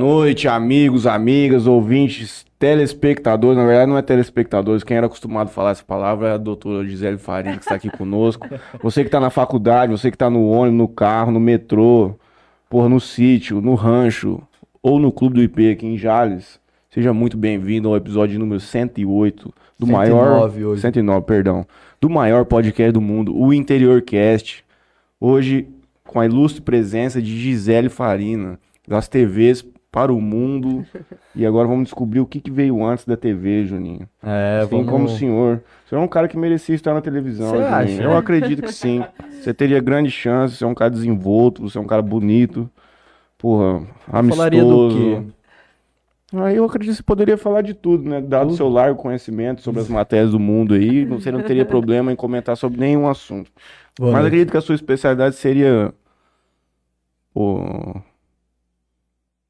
noite, amigos, amigas, ouvintes, telespectadores. Na verdade, não é telespectadores. Quem era acostumado a falar essa palavra é a doutora Gisele Faria, que está aqui conosco. Você que está na faculdade, você que está no ônibus, no carro, no metrô, porra, no sítio, no rancho ou no clube do IP aqui em Jales. Seja muito bem-vindo ao episódio número 108 do 109 maior hoje. 109, perdão, do maior podcast do mundo, o Interior Cast. Hoje com a ilustre presença de Gisele Farina, das TVs para o mundo. e agora vamos descobrir o que, que veio antes da TV, Juninho. É, Assim vamos... como o senhor. O senhor é um cara que merecia estar na televisão, Você Juninho. acha? Eu acredito que sim. Você teria grande chance, você é um cara desenvolto, você é um cara bonito. Porra, amistoso. Falaria do quê? Aí eu acredito que você poderia falar de tudo, né? Dado o seu largo conhecimento sobre as matérias do mundo aí, você não teria problema em comentar sobre nenhum assunto. Boa Mas noite. acredito que a sua especialidade seria o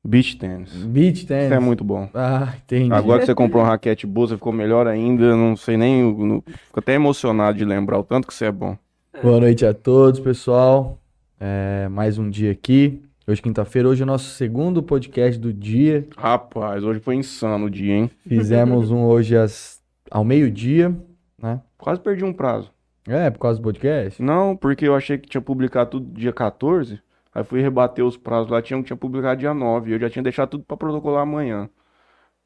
beach tennis. Beach Isso tennis. é muito bom. Ah, entendi. Agora que você comprou uma raquete boa, você ficou melhor ainda. Não sei nem. não- Fico até emocionado de lembrar o tanto que você é bom. Boa noite a todos, pessoal. É, mais um dia aqui. Hoje, quinta-feira, hoje é o nosso segundo podcast do dia. Rapaz, hoje foi insano o dia, hein? Fizemos um hoje às, ao meio-dia, né? Quase perdi um prazo. É, por causa do podcast. Não, porque eu achei que tinha publicado tudo dia 14. Aí fui rebater os prazos lá, tinha, tinha publicado dia 9. Eu já tinha deixado tudo pra protocolar amanhã.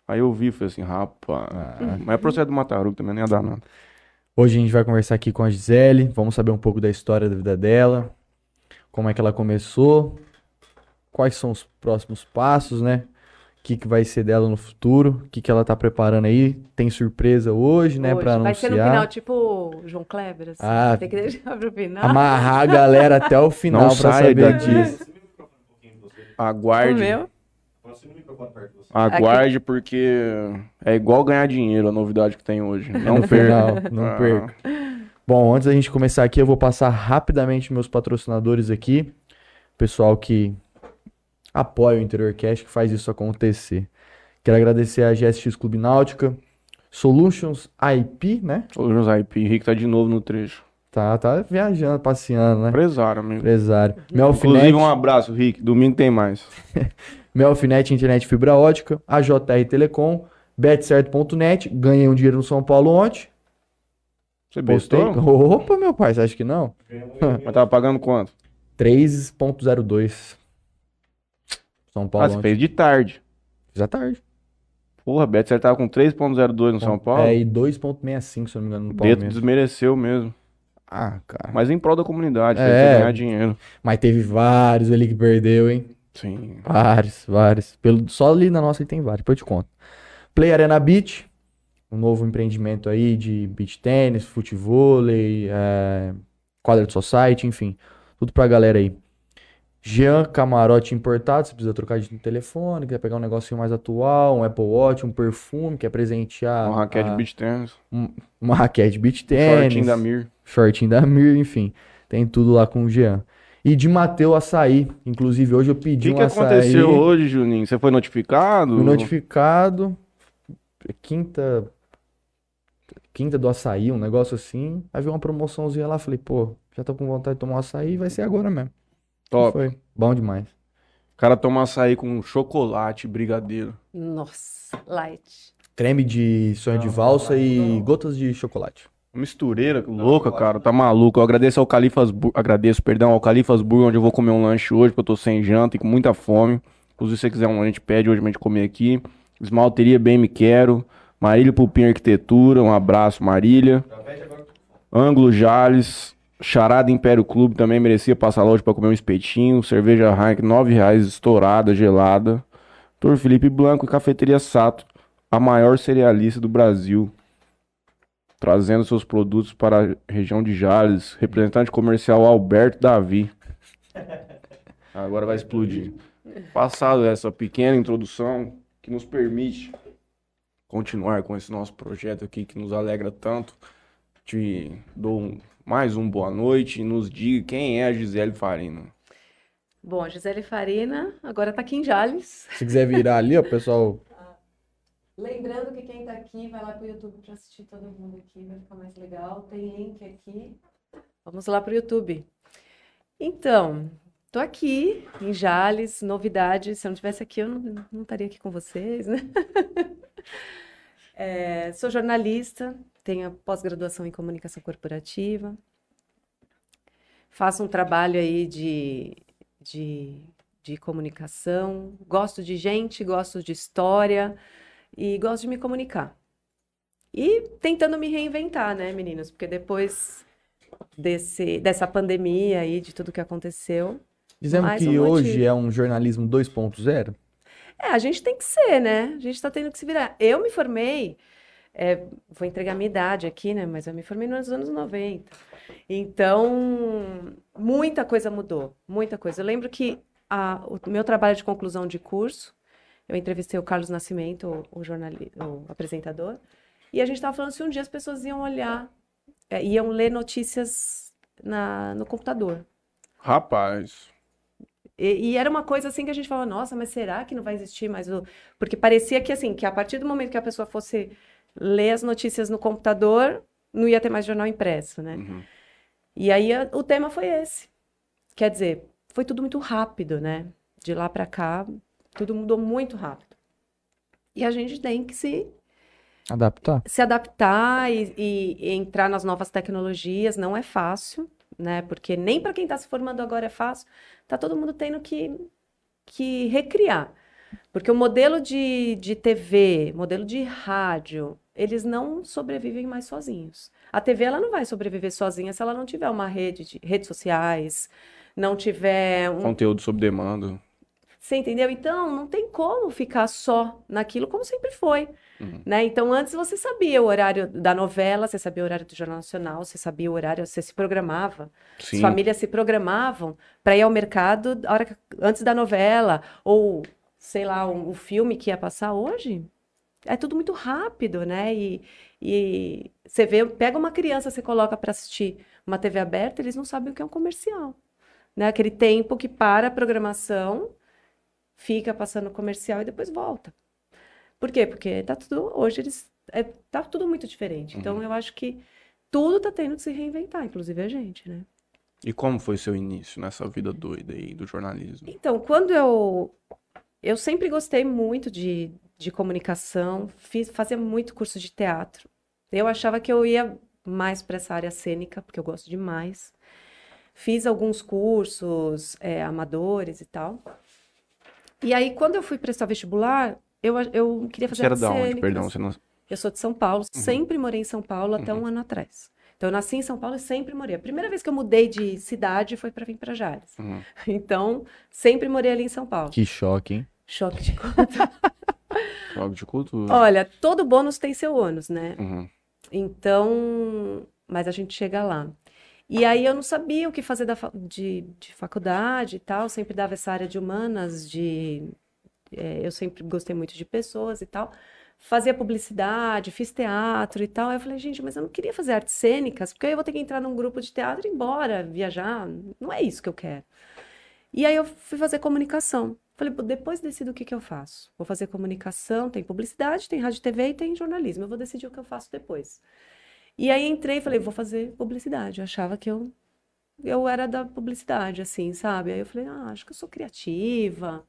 Aí eu vi falei assim, rapaz. Mas é processo do Matarugo também, nem ia dar nada. Hoje a gente vai conversar aqui com a Gisele, vamos saber um pouco da história da vida dela, como é que ela começou, quais são os próximos passos, né? O que, que vai ser dela no futuro, o que, que ela tá preparando aí. Tem surpresa hoje, né, Hoje. pra Vai ser no anunciar. final, tipo o João Kleber, assim. Ah, Tem que deixar pro final. Amarrar a galera até o final Não pra saber daqui. disso. O Aguarde. meu? Aguarde, porque é igual ganhar dinheiro a novidade que tem hoje. Não perca. final, não Ah. perca. Bom, antes da gente começar aqui, eu vou passar rapidamente meus patrocinadores aqui. Pessoal que apoia o Interior Cash, que faz isso acontecer. Quero agradecer a GSX Clube Náutica, Solutions IP, né? José IP, Henrique tá de novo no trecho. Tá, tá viajando, passeando, né? Empresário, amigo. Empresário. Inclusive, Melfinet, um abraço, Rick. Domingo tem mais. Melfinet Internet Fibra Ótica, a JR Telecom, betcerto.net, ganhei um dinheiro no São Paulo ontem. Você Postei. Opa, meu pai, você acha que não? Mas tava pagando quanto? 3.02. São Ah, Paulo você ontem. fez de tarde. Fiz à tarde. Porra, Beto, você tava com 3.02 no São Paulo? É, e 2.65, se eu não me engano, no Dedo Palmeiras. desmereceu mesmo. Ah, cara. Mas em prol da comunidade, É. você ganhar dinheiro. Mas teve vários ali que perdeu, hein? Sim. Vários, vários. Pelo, só ali na nossa aí tem vários, depois eu te conto. Play Arena Beach, um novo empreendimento aí de beach tênis, futevôlei, é, quadra de society, enfim. Tudo pra galera aí. Jean Camarote importado, você precisa trocar de telefone, quer pegar um negocinho mais atual, um Apple Watch, um perfume, quer presentear Uma raquete a- de beach tennis. uma raquete de beach Shortinho tênis, da Mir. shortinho da Mir, enfim. Tem tudo lá com o Jean. E de Mateu Açaí. Inclusive, hoje eu O pedi que, um que açaí. aconteceu hoje, Juninho? Você foi notificado? Fui notificado. Quinta. Quinta do açaí, um negócio assim. Aí veio uma promoçãozinha lá. Falei, pô, já tô com vontade de tomar um açaí, vai ser agora mesmo. Top. Foi. Bom demais. O cara toma açaí com chocolate, brigadeiro. Nossa, light. Creme de sonho de valsa e gotas de chocolate. Mistureira louca, cara. Tá maluco. Eu agradeço ao Califas. Agradeço, perdão, ao Califas Burger, onde eu vou comer um lanche hoje, porque eu tô sem janta e com muita fome. Inclusive, se você quiser um, a gente pede hoje pra gente comer aqui. Esmalteria Bem Me Quero. Marília Pupim Arquitetura. Um abraço, Marília. Ângulo Jales. Charada Império Clube também merecia passar hoje pra comer um espetinho. Cerveja Heineken, 9 reais estourada, gelada. Doutor Felipe Blanco e Cafeteria Sato, a maior cerealista do Brasil. Trazendo seus produtos para a região de Jales. Representante comercial Alberto Davi. Agora vai explodir. Passado essa pequena introdução que nos permite continuar com esse nosso projeto aqui que nos alegra tanto. Te dou um- mais um boa noite e nos diga quem é a Gisele Farina. Bom, a Gisele Farina agora tá aqui em Jales. Se quiser virar ali, ó, pessoal. Lembrando que quem tá aqui vai lá pro YouTube pra assistir todo mundo aqui, vai ficar mais legal. Tem link aqui. Vamos lá pro YouTube. Então, Tô aqui em Jales, novidade. Se eu não estivesse aqui, eu não, não estaria aqui com vocês, né? É, sou jornalista, tenho pós-graduação em comunicação corporativa. Faço um trabalho aí de, de, de comunicação. Gosto de gente, gosto de história e gosto de me comunicar. E tentando me reinventar, né, meninos? Porque depois desse, dessa pandemia aí, de tudo que aconteceu, Dizemos que um hoje motivo. é um jornalismo 2.0? É, a gente tem que ser, né? A gente tá tendo que se virar. Eu me formei, é, vou entregar minha idade aqui, né? Mas eu me formei nos anos 90. Então, muita coisa mudou, muita coisa. Eu lembro que a- o meu trabalho de conclusão de curso, eu entrevistei o Carlos Nascimento, o, jornali- o apresentador, e a gente estava falando se um dia as pessoas iam olhar, é, iam ler notícias na, no computador. Rapaz. E, e era uma coisa assim que a gente falava, nossa, mas será que não vai existir mais o. Porque parecia que assim, que a partir do momento que a pessoa fosse ler as notícias no computador, não ia ter mais jornal impresso, né? Uhum. E aí a- o tema foi esse. Quer dizer, foi tudo muito rápido, né? De lá pra cá, tudo mudou muito rápido. E a gente tem que se Adaptar. se adaptar e, e- e entrar nas novas tecnologias não é fácil, né? Porque nem para quem está se formando agora é fácil. Tá todo mundo tendo que, que recriar. Porque o modelo de, de TV, modelo de rádio, eles não sobrevivem mais sozinhos. A TV ela não vai sobreviver sozinha se ela não tiver uma rede de redes sociais, não tiver um Conteúdo sob demanda. você entendeu? Então, não tem como ficar só naquilo como sempre foi, Uhum. né? Então, antes você sabia o horário da novela, você sabia o horário do Jornal Nacional, você sabia o horário, você se programava. As Sim. famílias se programavam para ir ao mercado a hora antes da novela, ou, sei lá, o, o filme que ia passar hoje. É tudo muito rápido, né? E, e você vê, pega uma criança, você coloca para assistir uma TV aberta, eles não sabem o que é um comercial, né? Aquele tempo que para a programação, fica passando comercial e depois volta. Por quê? Porque tá tudo, hoje eles, é, tá tudo muito diferente. Então, eu acho que tudo tá tendo que se reinventar, inclusive a gente, né? E como foi seu início nessa vida doida aí do jornalismo? Então, quando eu. Eu sempre gostei muito de, de comunicação, fiz, fazia muito curso de teatro. Eu achava que eu ia mais para essa área cênica, porque eu gosto demais. Fiz alguns cursos é, amadores e tal. E aí, quando eu fui prestar vestibular, eu, eu queria fazer Você era da onde? Perdão, você não. Eu sou de São Paulo, sempre morei em São Paulo até um ano atrás. Então, eu nasci em São Paulo e sempre morei. A primeira vez que eu mudei de cidade foi para vir para Jales. Uhum. Então, sempre morei ali em São Paulo. Que choque, hein? Choque de cultura. Jogo de cultura. Olha, todo bônus tem seu ônus, né? Uhum. Então, mas a gente chega lá. E aí eu não sabia o que fazer da de, de faculdade e tal, sempre dava essa área de humanas, de é, eu sempre gostei muito de pessoas e tal. Fazia publicidade, fiz teatro e tal. Aí eu falei, gente, mas eu não queria fazer artes cênicas, porque aí eu vou ter que entrar num grupo de teatro e ir embora, viajar. Não é isso que eu quero. E aí eu fui fazer comunicação. Falei, "Pô, depois decido o que que eu faço. Vou fazer comunicação, tem publicidade, tem rádio TV e tem jornalismo. Eu vou decidir o que eu faço depois. E aí entrei e falei, vou fazer publicidade. Eu achava que eu, eu era da publicidade, assim, sabe? Aí eu falei, ah, acho que eu sou criativa,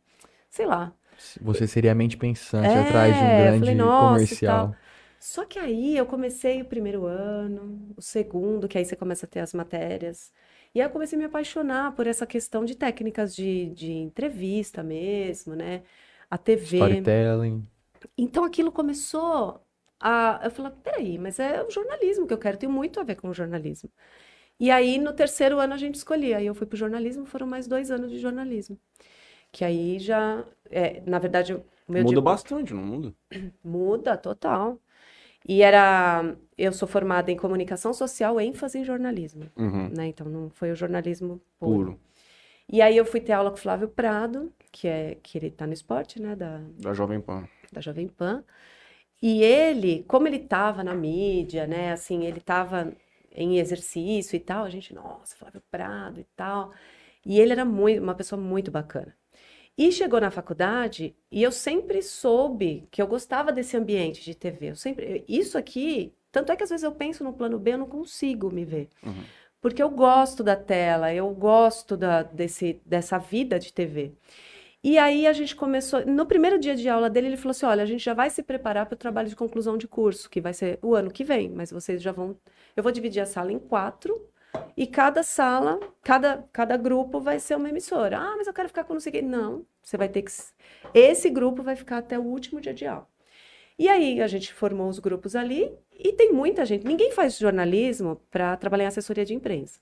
sei lá. Você seria a mente pensante É, atrás de um grande falei, comercial. Só que aí eu comecei o primeiro ano, o segundo, que aí você começa a ter as matérias. E aí eu comecei a me apaixonar por essa questão de técnicas de, de entrevista mesmo, né? A TV. Storytelling. Então aquilo começou a. Eu falei, peraí, mas é o jornalismo que eu quero, tem muito a ver com o jornalismo. E aí no terceiro ano a gente escolhia. Aí eu fui para o jornalismo, foram mais dois anos de jornalismo. Que aí já. é, na verdade, o meu Muda diploma- bastante, não muda? Muda, total. E era. Eu sou formada em comunicação social, ênfase em jornalismo, Uhum. né? Então não foi o jornalismo puro. Puro. E aí eu fui ter aula com o Flávio Prado, que é que ele tá no esporte, né? Da, Da Jovem Pan. da Jovem Pan. E ele, como ele estava na mídia, né? Assim, ele estava em exercício e tal, a gente, nossa, Flávio Prado e tal. E ele era muito, uma pessoa muito bacana. E chegou na faculdade e eu sempre soube que eu gostava desse ambiente de TV. Eu sempre, isso aqui, tanto é que às vezes eu penso no plano B, eu não consigo me ver. Uhum. porque eu gosto da tela, eu gosto da, desse, dessa vida de TV. E aí a gente começou. No primeiro dia de aula dele, ele falou assim: olha, a gente já vai se preparar para o trabalho de conclusão de curso, que vai ser o ano que vem, mas vocês já vão. Eu vou dividir a sala em quatro. E cada sala, cada, cada grupo vai ser uma emissora. Ah, mas eu quero ficar com não sei o quê. Não, você vai ter que. Esse grupo vai ficar até o último dia de aula. E aí a gente formou os grupos ali e tem muita gente. Ninguém faz jornalismo para trabalhar em assessoria de imprensa.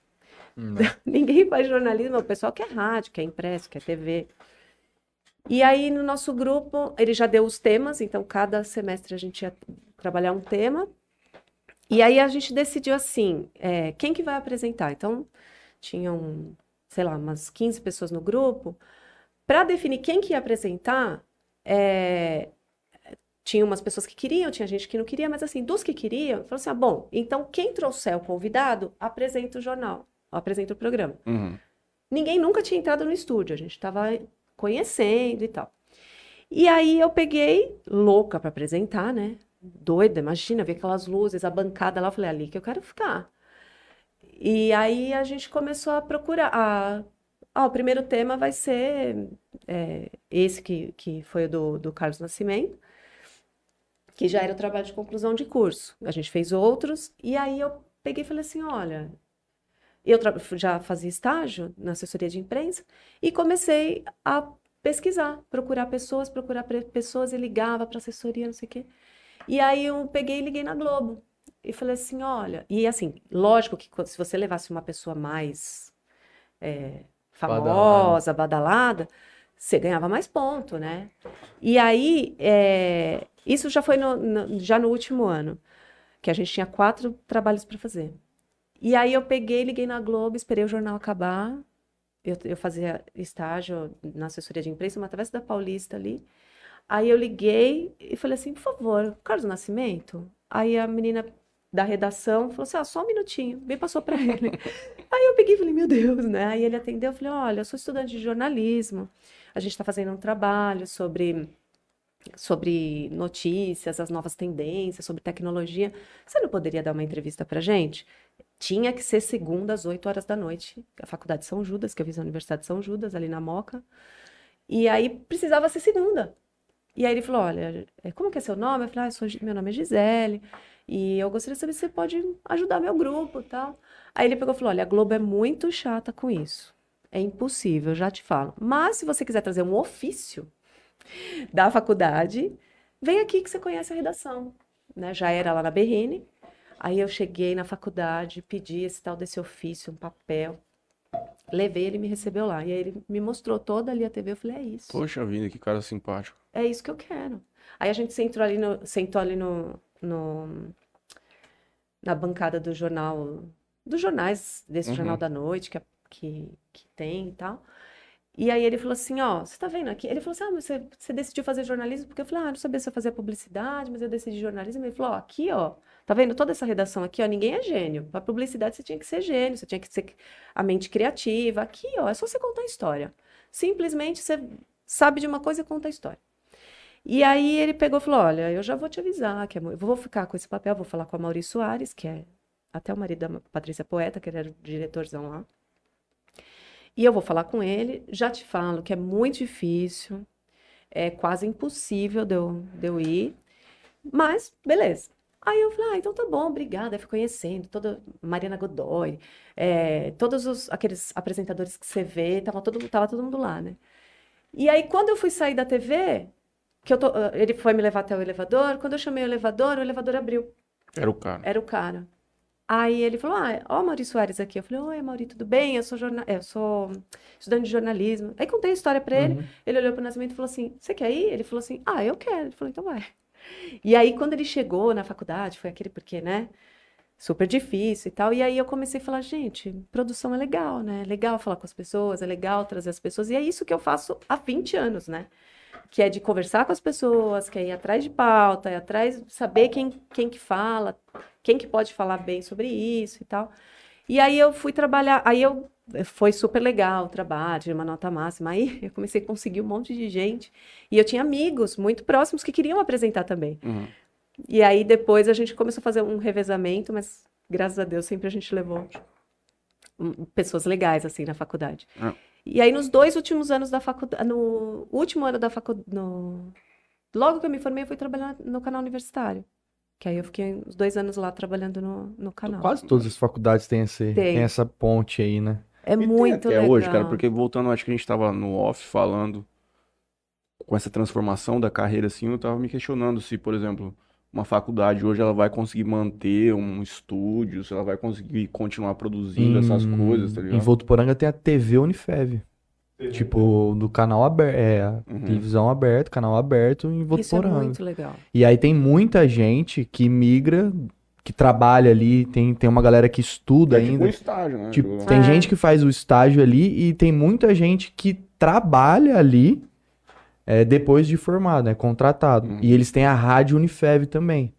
Hum, Ninguém faz jornalismo, o pessoal quer rádio, quer impresso, quer TV. E aí, no nosso grupo, ele já deu os temas, então cada semestre a gente ia trabalhar um tema. E aí a gente decidiu assim, é, quem que vai apresentar? Então, tinham, sei lá, umas 15 pessoas no grupo. Para definir quem que ia apresentar, é, tinha umas pessoas que queriam, tinha gente que não queria, mas assim, dos que queriam, falou assim: ah, bom, então quem trouxer o convidado, apresenta o jornal, apresenta o programa. Uhum. Ninguém nunca tinha entrado no estúdio, a gente estava conhecendo e tal. E aí eu peguei, louca para apresentar, né? Doida, imagina, ver aquelas luzes, a bancada lá, eu falei, ali que eu quero ficar. E aí a gente começou a procurar. A... Ah, o primeiro tema vai ser é, esse que, que foi o do, do Carlos Nascimento, que já era o trabalho de conclusão de curso. A gente fez outros, e aí eu peguei e falei assim: olha, eu já fazia estágio na assessoria de imprensa e comecei a pesquisar, procurar pessoas, procurar pessoas e ligava para assessoria, não sei o quê. E aí eu peguei e liguei na Globo e falei assim, olha, e assim, lógico que se você levasse uma pessoa mais é, famosa, badalada, você ganhava mais ponto, né? E aí, é, isso já foi no- no- já no último ano, que a gente tinha quatro trabalhos para fazer. E aí eu peguei, liguei na Globo, esperei o jornal acabar. Eu, eu fazia estágio na assessoria de imprensa, uma travessa da Paulista ali. Aí eu liguei e falei assim, por favor, Carlos Nascimento? Aí a menina da redação falou assim, ah, só um minutinho. Me passou para ele. Aí eu peguei e falei, meu Deus, né? Aí ele atendeu, eu falei, olha, eu sou estudante de jornalismo. A gente está fazendo um trabalho sobre sobre notícias, as novas tendências, sobre tecnologia. Você não poderia dar uma entrevista para gente? Tinha que ser segunda às 8 horas da noite, a Faculdade de São Judas, que eu fiz Universidade de São Judas, ali na Moca. E aí precisava ser segunda. E aí ele falou: Olha, é, como que é seu nome? Eu falei: ah, eu sou, meu nome é Gisele. E eu gostaria de saber se você pode ajudar meu grupo tal. Aí ele pegou e falou: Olha, a Globo é muito chata com isso. É impossível, já te falo. Mas se você quiser trazer um ofício da faculdade, vem aqui que você conhece a redação. Né? Já era lá na Berrine. Aí eu cheguei na faculdade, pedi esse tal desse ofício, um papel. Levei, ele me recebeu lá. E aí ele me mostrou toda ali a TV. Eu falei, é isso. Poxa vida, que cara simpático. É isso que eu quero. Aí a gente sentou ali no, sentou ali no, no- na bancada do jornal, dos jornais, desse Uhum. Jornal da Noite que, que, que tem e tal. E aí ele falou assim, ó, você tá vendo aqui? Ele falou assim, ah, mas você, você decidiu fazer jornalismo? Porque eu falei, ah, não sabia se eu fazia publicidade, mas eu decidi jornalismo. Ele falou, ó, aqui, ó, tá vendo toda essa redação aqui, ó, ninguém é gênio. Pra publicidade você tinha que ser gênio, você tinha que ser a mente criativa. Aqui, ó, é só você contar a história. Simplesmente você sabe de uma coisa e conta a história. E aí ele pegou e falou: Olha, eu já vou te avisar que é eu vou ficar com esse papel, vou falar com a Maurício Soares, que é até o marido da Patrícia Poeta, que ele era o diretorzão lá. E eu vou falar com ele. Já te falo que é muito difícil, é quase impossível de eu, de eu ir, mas beleza. Aí eu falei, ah, então tá bom, obrigada. Aí fui conhecendo toda Mariana Godoy, é, todos os, aqueles apresentadores que você vê, tava todo, tava todo mundo lá, né? E aí, quando eu fui sair da TV, que eu tô, ele foi me levar até o elevador, quando eu chamei o elevador, o elevador abriu. Era o cara. Era o cara. Aí ele falou: Ah, ó, Maurício Soares aqui. Eu falei: Oi, Maurício, tudo bem? Eu sou, jorna... eu sou estudante de jornalismo. Aí contei a história pra ele. Uhum. Ele olhou pro Nascimento e falou assim: Você quer ir? Ele falou assim: Ah, eu quero. Ele falou: Então vai. E aí, quando ele chegou na faculdade, foi aquele porque, né? Super difícil e tal. E aí eu comecei a falar: Gente, produção é legal, né? É legal falar com as pessoas, é legal trazer as pessoas. E é isso que eu faço há 20 anos, né? que é de conversar com as pessoas, que é ir atrás de pauta, ir atrás, saber quem, quem que fala, quem que pode falar bem sobre isso e tal. E aí eu fui trabalhar, aí eu foi super legal o trabalho, tive uma nota máxima. Aí eu comecei a conseguir um monte de gente. E eu tinha amigos muito próximos que queriam apresentar também. Uhum. E aí depois a gente começou a fazer um revezamento, mas graças a Deus sempre a gente levou hum, pessoas legais, assim, na faculdade. Ah. E aí, nos dois últimos anos da faculdade, no último ano da faculdade, no... logo que eu me formei, eu fui trabalhar no canal universitário. Que aí eu fiquei uns dois anos lá trabalhando no, no canal. Quase todas as faculdades têm, esse, Tem. têm essa ponte aí, né? É E muito até legal. hoje, cara, porque voltando, acho que a gente tava no off falando com essa transformação da carreira assim, eu tava me questionando se, por exemplo, uma faculdade hoje ela vai conseguir manter um estúdio, se ela vai conseguir continuar produzindo essas Em- coisas, tá Em ligado? Votuporanga tem a TV Unifev. Tipo, do canal aberto, é, Uhum. televisão aberta, canal aberto em Isso é Votuporanga. muito legal. E aí tem muita gente que migra, que trabalha ali, tem, tem uma galera que estuda É tipo ainda. um estágio, né? Tipo, Tipo, tem É. gente que faz o estágio ali e tem muita gente que trabalha ali é, depois de formado, né? Contratado. Uhum. E eles têm a Rádio Unifev também.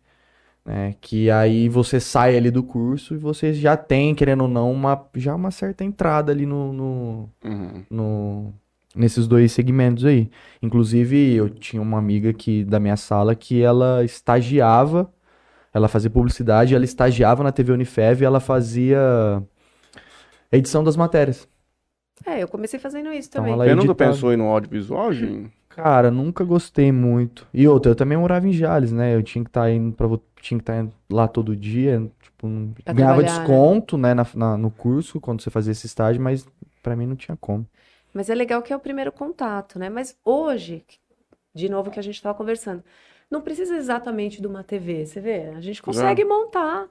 Né? Que aí você sai ali do curso e você já tem, querendo ou não, uma, já uma certa entrada ali no, no, uhum. no- nesses dois segmentos aí. Inclusive, eu tinha uma amiga que, da minha sala que ela estagiava, ela fazia publicidade, ela estagiava na TV Unifev e ela fazia edição das matérias. É, eu comecei fazendo isso Então também. ela editava. pensou em no audiovisual, Jim? Cara, nunca gostei muito. E outra, eu também morava em Jales, né? Eu tinha que estar indo para tinha que estar lá todo dia, tipo, Pra ganhava né? desconto, né, na- na- no curso quando você fazia esse estágio, mas pra mim não tinha como. Mas é legal que é o primeiro contato, né? Mas hoje, de novo que a gente estava conversando, não precisa exatamente de uma TV, você vê? A gente consegue montar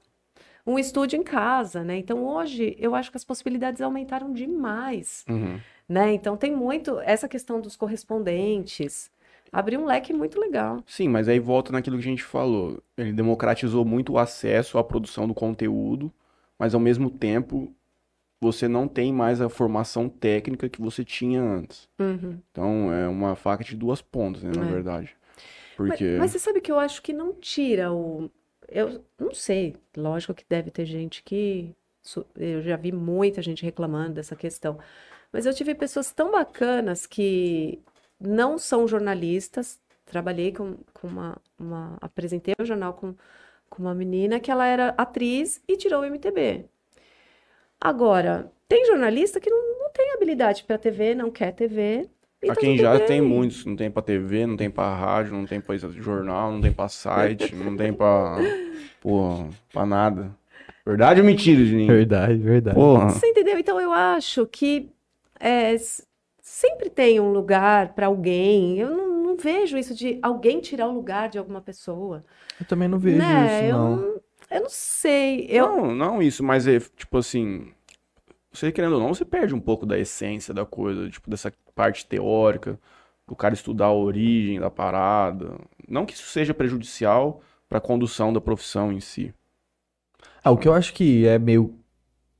um estúdio em casa, né? Então hoje eu acho que as possibilidades aumentaram demais, Uhum. Né? Então tem muito essa questão dos correspondentes, abriu um leque muito legal. Sim, mas aí volta naquilo que a gente falou. Ele democratizou muito o acesso à produção do conteúdo, mas ao mesmo tempo você não tem mais a formação técnica que você tinha antes. Uhum. Então é uma faca de duas pontas, né, na É. verdade. Mas, Porque mas você sabe que eu acho que não tira o. Eu não sei, lógico que deve ter gente que. Eu já vi muita gente reclamando dessa questão. Mas eu tive pessoas tão bacanas que não são jornalistas. Trabalhei com, com uma, uma. Apresentei o jornal com, com uma menina que ela era atriz e tirou o MTB. Agora, tem jornalista que não, não tem habilidade para TV, não quer TV. Aqui tá em tudo Jales tem muitos, não tem pra TV, não tem pra rádio, não tem pra jornal, não tem pra site, não tem pra, pô, pra nada. Verdade ou mentira, Juninho? Verdade, verdade. Porra. Você entendeu? Então eu acho que é, sempre tem um lugar para alguém. Eu não, não vejo isso de alguém tirar o lugar de alguma pessoa. Eu também não vejo né? isso, Eu, não. não- eu não sei. Eu, Não, não isso, mas é tipo assim, você querendo ou não, você perde um pouco da essência da coisa, tipo dessa parte teórica, do cara estudar a origem da parada. Não que isso seja prejudicial pra condução da profissão em si. Ah, o que eu acho que é meio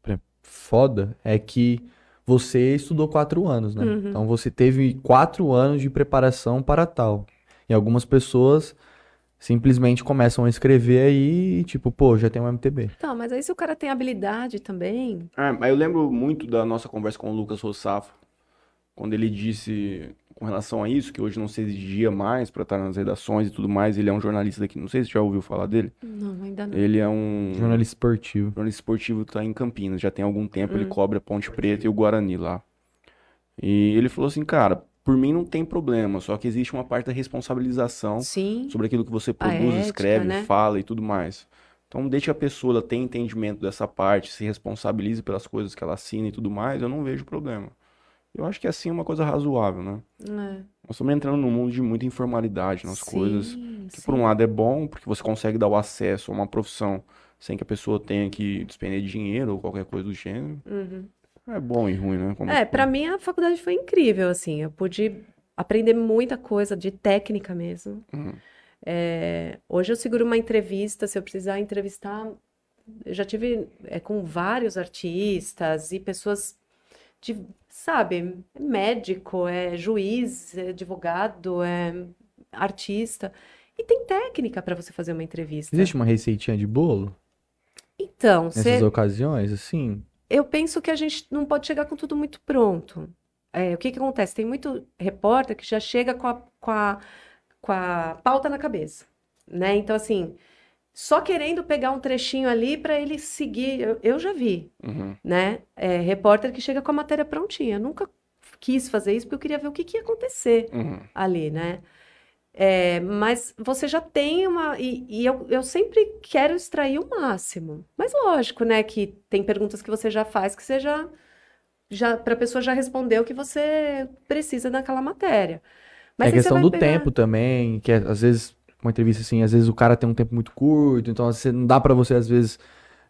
é, foda é que você estudou quatro anos, né? Uhum. Então você teve quatro anos de preparação para tal. E algumas pessoas simplesmente começam a escrever aí e tipo, pô, já tem um MTB. Tá, mas aí se o cara tem habilidade também. É, mas eu lembro muito da nossa conversa com o Lucas Rossafa, quando ele disse com relação a isso, que hoje não se exigia mais pra estar nas redações e tudo mais. Ele é um jornalista daqui, não sei se você já ouviu falar dele. Não, ainda não. Ele é um Jornalista esportivo. jornalista esportivo que tá em Campinas, já tem algum tempo, Hum. ele cobre a Ponte Preta e o Guarani lá. E ele falou assim, cara, por mim não tem problema, só que existe uma parte da responsabilização Sim. sobre aquilo que você produz, ética, escreve, né? fala e tudo mais. Então, deixe a pessoa ela ter entendimento dessa parte, se responsabilize pelas coisas que ela assina e tudo mais, eu não vejo problema. Eu acho que assim é uma coisa razoável, né? É. Nós estamos entrando num mundo de muita informalidade nas coisas, Sim, que sim. por um lado é bom, porque você consegue dar o acesso a uma profissão sem que a pessoa tenha que despender dinheiro ou qualquer coisa do gênero. Uhum. É bom e ruim, né? Como É, pra mim a faculdade foi incrível, assim. Eu pude aprender muita coisa de técnica mesmo. Uhum. É, hoje eu seguro uma entrevista, se eu precisar entrevistar, eu já tive é, com vários artistas e pessoas de, sabe, médico, é juiz, é advogado, é artista. E tem técnica para você fazer uma entrevista. Existe uma receitinha de bolo Então, nessas você, ocasiões, assim? eu penso que a gente não pode chegar com tudo muito pronto. É, o que que acontece? Tem muito repórter que já chega com a, com a, com a pauta na cabeça, né? Então, assim, só querendo pegar um trechinho ali para ele seguir. Eu, eu já vi, Uhum. né? É, repórter que chega com a matéria prontinha. Eu nunca quis fazer isso porque eu queria ver o que, que ia acontecer Uhum. ali, né? É, mas você já tem uma. E, e eu, eu sempre quero extrair o máximo. Mas lógico, né? Que tem perguntas que você já faz que você já. já para a pessoa já responder o que você precisa naquela matéria. Mas é questão do pegar- tempo também, que é, às vezes, uma entrevista assim, às vezes o cara tem um tempo muito curto, então vezes, não dá pra você, às vezes,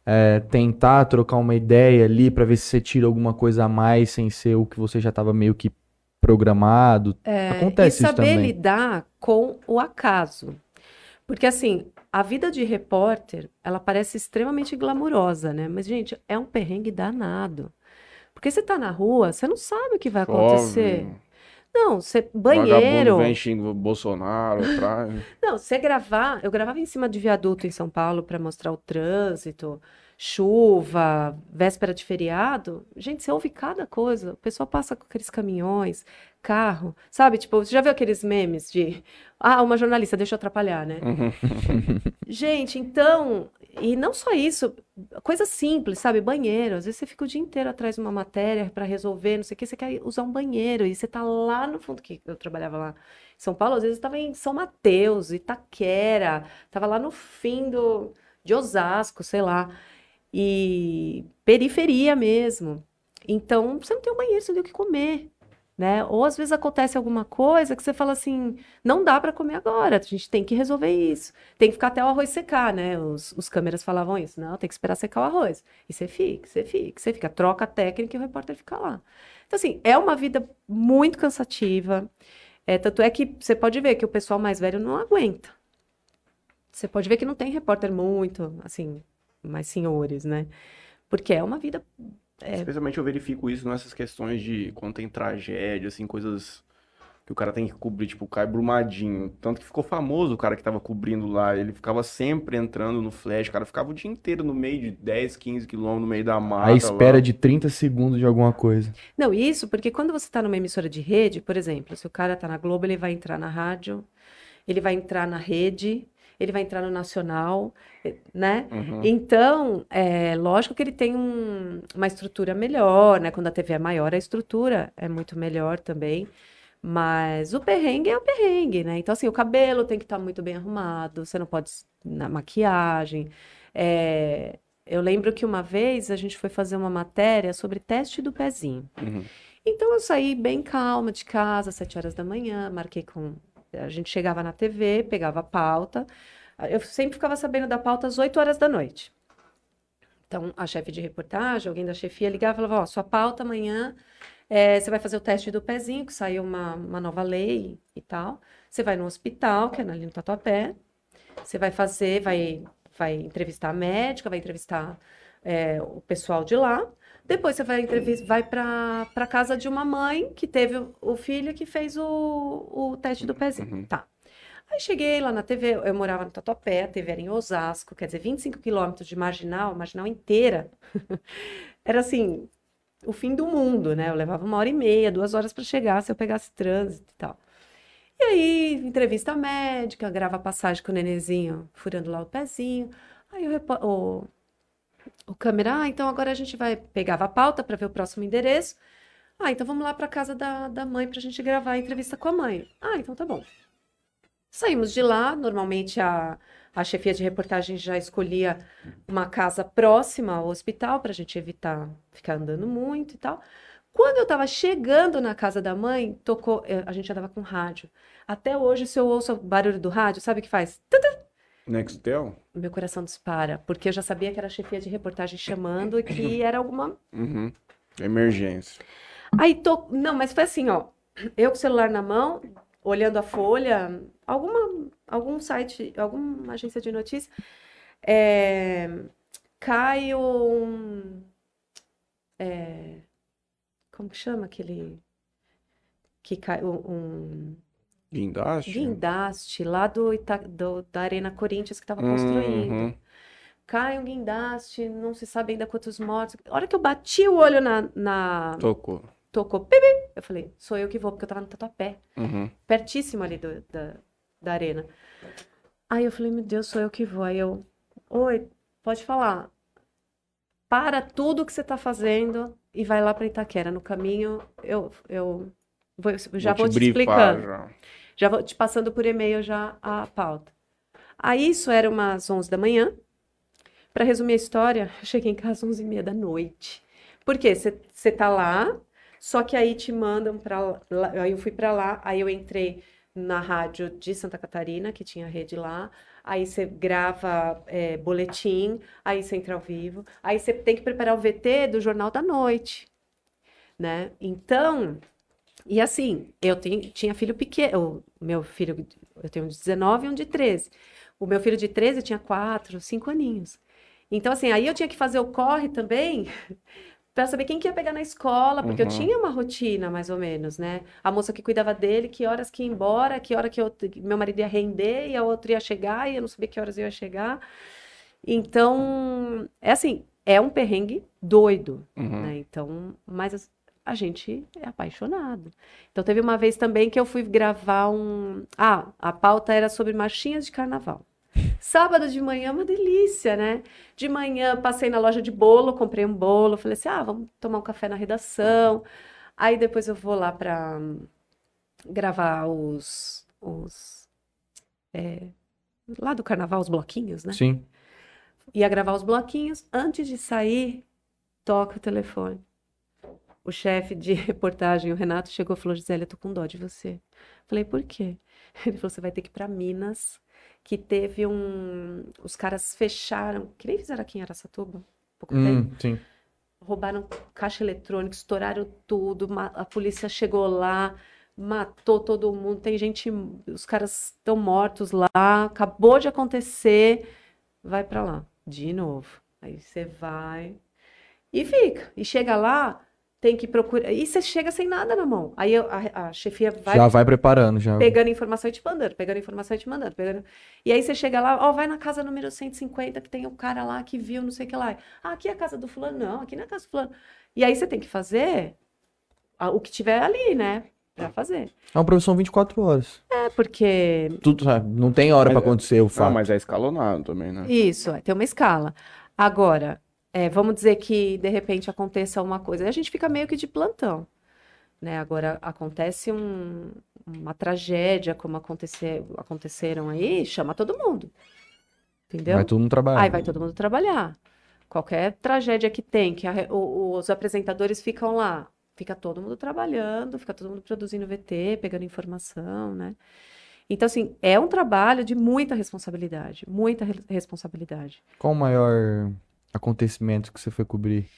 é, tentar trocar uma ideia ali pra ver se você tira alguma coisa a mais sem ser o que você já tava meio que programado. É, Acontece e isso saber também. lidar com o acaso. Porque, assim, a vida de repórter, ela parece extremamente glamurosa, né? Mas, gente, é um perrengue danado. Porque você tá na rua, você não sabe o que vai acontecer. Chove, Não, você, Vagabundo banheiro. vem xinga o Bolsonaro. Não, você gravar. Eu gravava em cima de viaduto em São Paulo para mostrar o trânsito, chuva, véspera de feriado. Gente, você ouve cada coisa. O pessoal passa com aqueles caminhões, carro, sabe? Tipo, você já viu aqueles memes de. Ah, uma jornalista, deixa eu atrapalhar, né? Uhum. Gente, então. E não só isso, coisa simples, sabe? Banheiro. Às vezes você fica o dia inteiro atrás de uma matéria para resolver, não sei o que, você quer usar um banheiro e você tá lá no fundo, que eu trabalhava lá em São Paulo, às vezes estava em São Mateus, Itaquera, tava lá no fim do, de Osasco, sei lá. E periferia mesmo. Então, você não tem um banheiro, você não tem o que comer, né? Ou às vezes acontece alguma coisa que você fala assim, não dá para comer agora, a gente tem que resolver isso. Tem que ficar até o arroz secar, né? Os, os câmeras falavam isso. Não, tem que esperar secar o arroz. E você fica, você fica, você fica. Troca a técnica e o repórter fica lá. Então, assim, é uma vida muito cansativa. É, tanto é que você pode ver que o pessoal mais velho não aguenta. Você pode ver que não tem repórter muito, assim, mais senhores, né? Porque é uma vida. Especialmente eu verifico isso nessas questões de quando tem tragédia, assim, coisas que o cara tem que cobrir, tipo o Caio Brumadinho. Tanto que ficou famoso o cara que tava cobrindo lá. Ele ficava sempre entrando no flash. O cara ficava o dia inteiro no meio de 10, 15 quilômetros, no meio da mata. A espera lá. de 30 segundos de alguma coisa. Não, isso porque quando você está numa emissora de rede, por exemplo, se o cara está na Globo, ele vai entrar na rádio, ele vai entrar na rede, ele vai entrar no nacional, eh, né? Uhum. Então, é lógico que ele tem um- uma estrutura melhor, né? Quando a TV é maior, a estrutura é muito melhor também. Mas o perrengue é o perrengue, né? Então, assim, o cabelo tem que estar muito bem arrumado, você não pode na maquiagem. É, eu lembro que uma vez a gente foi fazer uma matéria sobre teste do pezinho. Uhum. Então eu saí bem calma de casa, às sete horas da manhã, marquei com. A gente chegava na TV, pegava a pauta. Eu sempre ficava sabendo da pauta às 8 horas da noite. Então, a chefe de reportagem, alguém da chefia ligava e falava: Ó, sua pauta amanhã, é, você vai fazer o teste do pezinho, que saiu uma, uma nova lei e tal. Você vai no hospital, que é ali no Tatuapé. Você vai fazer, vai, vai entrevistar a médica, vai entrevistar é, o pessoal de lá. Depois você vai, entrevis- vai para casa de uma mãe que teve o, o filho que fez o, o teste do pezinho. Uhum. Tá. Aí cheguei lá na TV, eu morava no Tatuapé, a TV era em Osasco, quer dizer, 25 quilômetros de marginal, marginal inteira. Era assim, o fim do mundo, né? Eu levava uma hora e meia, duas horas para chegar, se eu pegasse trânsito e tal. E aí, entrevista médica, grava passagem com o nenenzinho furando lá o pezinho. Aí o, o, o câmera, ah, então agora a gente vai. Pegava a pauta para ver o próximo endereço. Ah, então vamos lá para casa da, da mãe para a gente gravar a entrevista com a mãe. Ah, então tá bom. Saímos de lá, normalmente a, a chefia de reportagem já escolhia uma casa próxima ao hospital para a gente evitar ficar andando muito e tal. Quando eu estava chegando na casa da mãe, tocou, eh, a gente andava com rádio. Até hoje, se eu ouço o barulho do rádio, sabe o que faz? Tudu! Nextel? Meu coração dispara, porque eu já sabia que era a chefia de reportagem chamando e que era alguma Uhum. Emergência. Aí tô. Não, mas foi assim, ó. Eu com o celular na mão, olhando a folha, alguma, algum site, alguma agência de notícia, é, cai um. é, como que chama aquele. Que cai um, um Guindaste? guindaste lá do, Ita- do- da Arena Corinthians que estava construindo. Uhum. Cai um guindaste, não se sabe ainda quantos mortos. A hora que eu bati o olho na, na, Tocou. tocou, pipi, eu falei, sou eu que vou, porque eu tava no Tatuapé, Uhum. pertíssimo ali do- da, da arena. Aí eu falei, meu Deus, sou eu que vou. Aí eu Oi, pode falar. Para tudo que você está fazendo e vai lá para Itaquera. No caminho, eu, eu, vou- eu já vou, te, brifar, explicando. já. Já vou te passando por e-mail já a pauta. Aí isso era umas 11 da manhã. Para resumir a história, eu cheguei em casa às 11 e meia da noite. Por quê? Você tá lá, só que aí te mandam para lá. Eu fui para lá, aí eu entrei na rádio de Santa Catarina, que tinha rede lá. Aí você grava é, boletim, aí você entra ao vivo. Aí você tem que preparar o VT do Jornal da Noite, né? Então, e assim, eu tenho- tinha filho pequeno, o meu filho, eu tenho um de 19 e um de 13. O meu filho de 13 tinha 4, 5 aninhos. Então, assim, aí eu tinha que fazer o corre também para saber quem que ia pegar na escola, porque eu Uhum. tinha uma rotina, mais ou menos, né? A moça que cuidava dele, que horas que ia embora, que hora que eu- meu marido ia render e a outra ia chegar, e eu não sabia que horas eu ia chegar. Então, é assim, é um perrengue doido, Uhum. né? Então, mas as- a gente é apaixonado. Então, teve uma vez também que eu fui gravar um. Ah, a pauta era sobre marchinhas de carnaval. Sábado de manhã, uma delícia, né? De manhã, passei na loja de bolo, comprei um bolo, falei assim: ah, vamos tomar um café na redação. Aí depois eu vou lá para gravar os, os é, lá do carnaval, os bloquinhos, né? Sim. Ia gravar os bloquinhos. Antes de sair, toca o telefone. O chefe de reportagem, o Renato, chegou e falou: Gisele, eu tô com dó de você. Falei, por quê? Ele falou: você vai ter que ir pra Minas, que teve um. Os caras fecharam, que nem fizeram aqui em Araçatuba, há pouco tempo. Hum, sim. Roubaram caixa eletrônica, estouraram tudo, a polícia chegou lá, matou todo mundo. Tem gente, os caras estão mortos lá, acabou de acontecer. Vai pra lá, de novo. Aí você vai e fica. E chega lá, tem que procurar. E você chega sem nada na mão. Aí a, a chefia vai Já vai preparando, já. pegando informação e te mandando, pegando informação e te mandando, pegando. E aí você chega lá, ó, vai na casa número 150, que tem o cara lá que viu, não sei o que lá. Ah, aqui é a casa do fulano, não, aqui não é a casa do fulano. E aí você tem que fazer o que tiver ali, né? Pra fazer. É uma profissão 24 horas. É porque Tudo, sabe? Não tem hora Mas pra é- acontecer o Não, fato. mas é escalonado também, né? isso, é, tem uma escala. Agora, é, vamos dizer que de repente aconteça uma coisa, a gente fica meio que de plantão, né? Agora acontece um- uma tragédia, como acontecer, aconteceram aí, chama todo mundo. Entendeu? Vai todo mundo trabalhar. Aí vai todo mundo trabalhar. Qualquer tragédia que tem, que a o- os apresentadores ficam lá, fica todo mundo trabalhando, fica todo mundo produzindo VT, pegando informação, né? Então, assim, é um trabalho de muita responsabilidade, muita re- responsabilidade. Qual o maior acontecimento que você foi cobrir?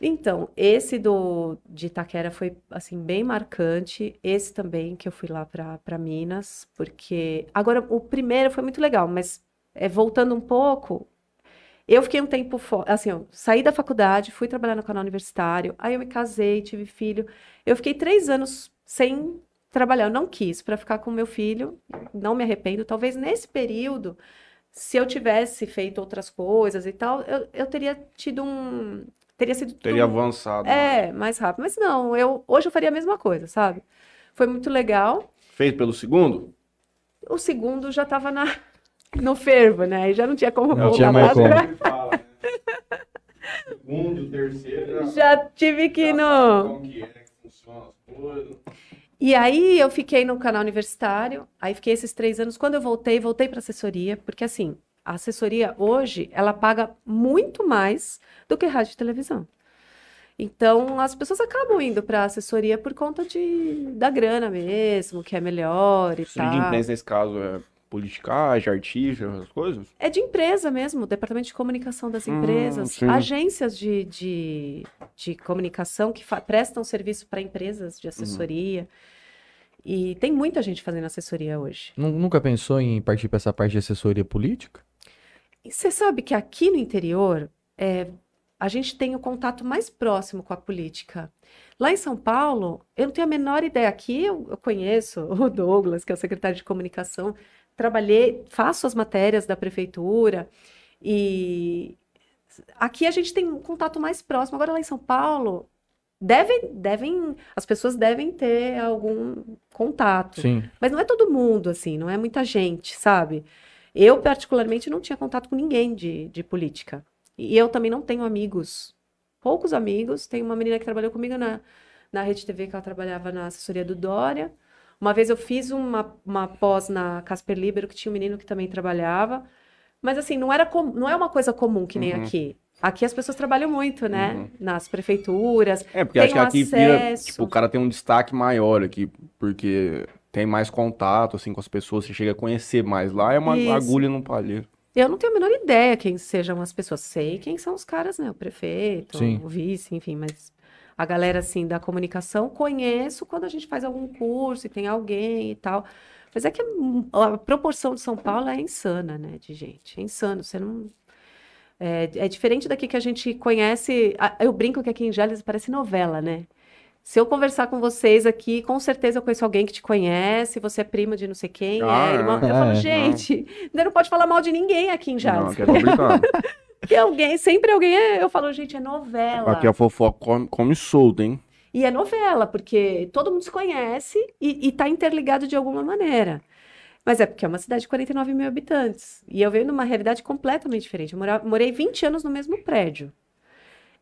Então, esse do de Itaquera foi assim bem marcante. Esse também que eu fui lá para Minas, porque agora o primeiro foi muito legal, mas é, voltando um pouco, eu fiquei um tempo fora, assim, eu saí da faculdade, fui trabalhar no canal universitário, aí eu me casei, tive filho. Eu fiquei três anos sem trabalhar, eu não quis para ficar com meu filho, não me arrependo. Talvez nesse período, se eu tivesse feito outras coisas e tal, eu, eu teria tido um teria sido tudo Teria avançado. né? é, mais rápido. Mas não, eu hoje eu faria a mesma coisa, sabe? Foi muito legal. Fez pelo segundo? O segundo já tava na, no fervo, né? E já não tinha como Não voltar tinha mais pra como. trás. Segundo, terceiro, Já tive que ir no. que é que funciona as coisas. E aí eu fiquei no canal universitário, aí fiquei esses três anos. Quando eu voltei, voltei para assessoria, porque assim, a assessoria hoje, ela paga muito mais do que rádio e televisão. Então, as pessoas acabam indo para assessoria por conta de, da grana mesmo, que é melhor e Assessoria de tal. imprensa, nesse caso, é politicagem, artista, essas coisas? É de empresa mesmo, departamento de comunicação das Hum, empresas, sim. agências de, de, de comunicação que prestam serviço para empresas Uhum. de assessoria. E tem muita gente fazendo assessoria hoje. Nu- Nunca pensou em partir pra essa parte de assessoria política? E você sabe que aqui no interior, é, a gente tem o contato mais próximo com a política. Lá em São Paulo, eu não tenho a menor ideia. Aqui eu, eu conheço o Douglas, que é o secretário de comunicação, trabalhei, faço as matérias da prefeitura e aqui a gente tem um contato mais próximo. Agora lá em São Paulo, devem, devem, as pessoas devem ter algum contato. Sim. Mas não é todo mundo, assim, não é muita gente, sabe? Eu, particularmente, não tinha contato com ninguém de, de política. E eu também não tenho amigos, poucos amigos. Tem uma menina que trabalhou comigo na, na Rede TV, que ela trabalhava na assessoria do Dória. Uma vez eu fiz uma, uma pós na Casper Libero, que tinha um menino que também trabalhava. Mas assim, não, era com, não é uma coisa comum que nem Uhum. aqui. Aqui as pessoas trabalham muito, né? Uhum. Nas prefeituras. É, porque acho que aqui vira, tipo, o cara tem um destaque maior aqui, porque tem mais contato, assim, com as pessoas, você chega a conhecer mais. Lá é uma Isso. agulha no palheiro. Eu não tenho a menor ideia quem sejam as pessoas. Sei quem são os caras, né? O prefeito, Sim. o vice, enfim, mas a galera, assim, da comunicação, conheço quando a gente faz algum curso e tem alguém e tal. Mas é que a proporção de São Paulo é insana, né, de gente. É insano. Você não. É, é diferente daqui que a gente conhece. Eu brinco que aqui em Jales parece novela, né? Se eu conversar com vocês aqui, com certeza eu conheço alguém que te conhece, você é prima de não sei quem, Ah, é é. irmão. Eu Ah, falo, é. gente, ainda não pode falar mal de ninguém aqui em Não, Jales. aqui é complicado. Porque alguém, sempre alguém, é- eu falo, gente, é novela. aqui a fofoca come, come solto, hein? E é novela, porque todo mundo se conhece e, e tá interligado de alguma maneira. Mas é porque é uma cidade de 49 mil habitantes. E eu venho numa realidade completamente diferente. Eu mora- morei 20 anos no mesmo prédio.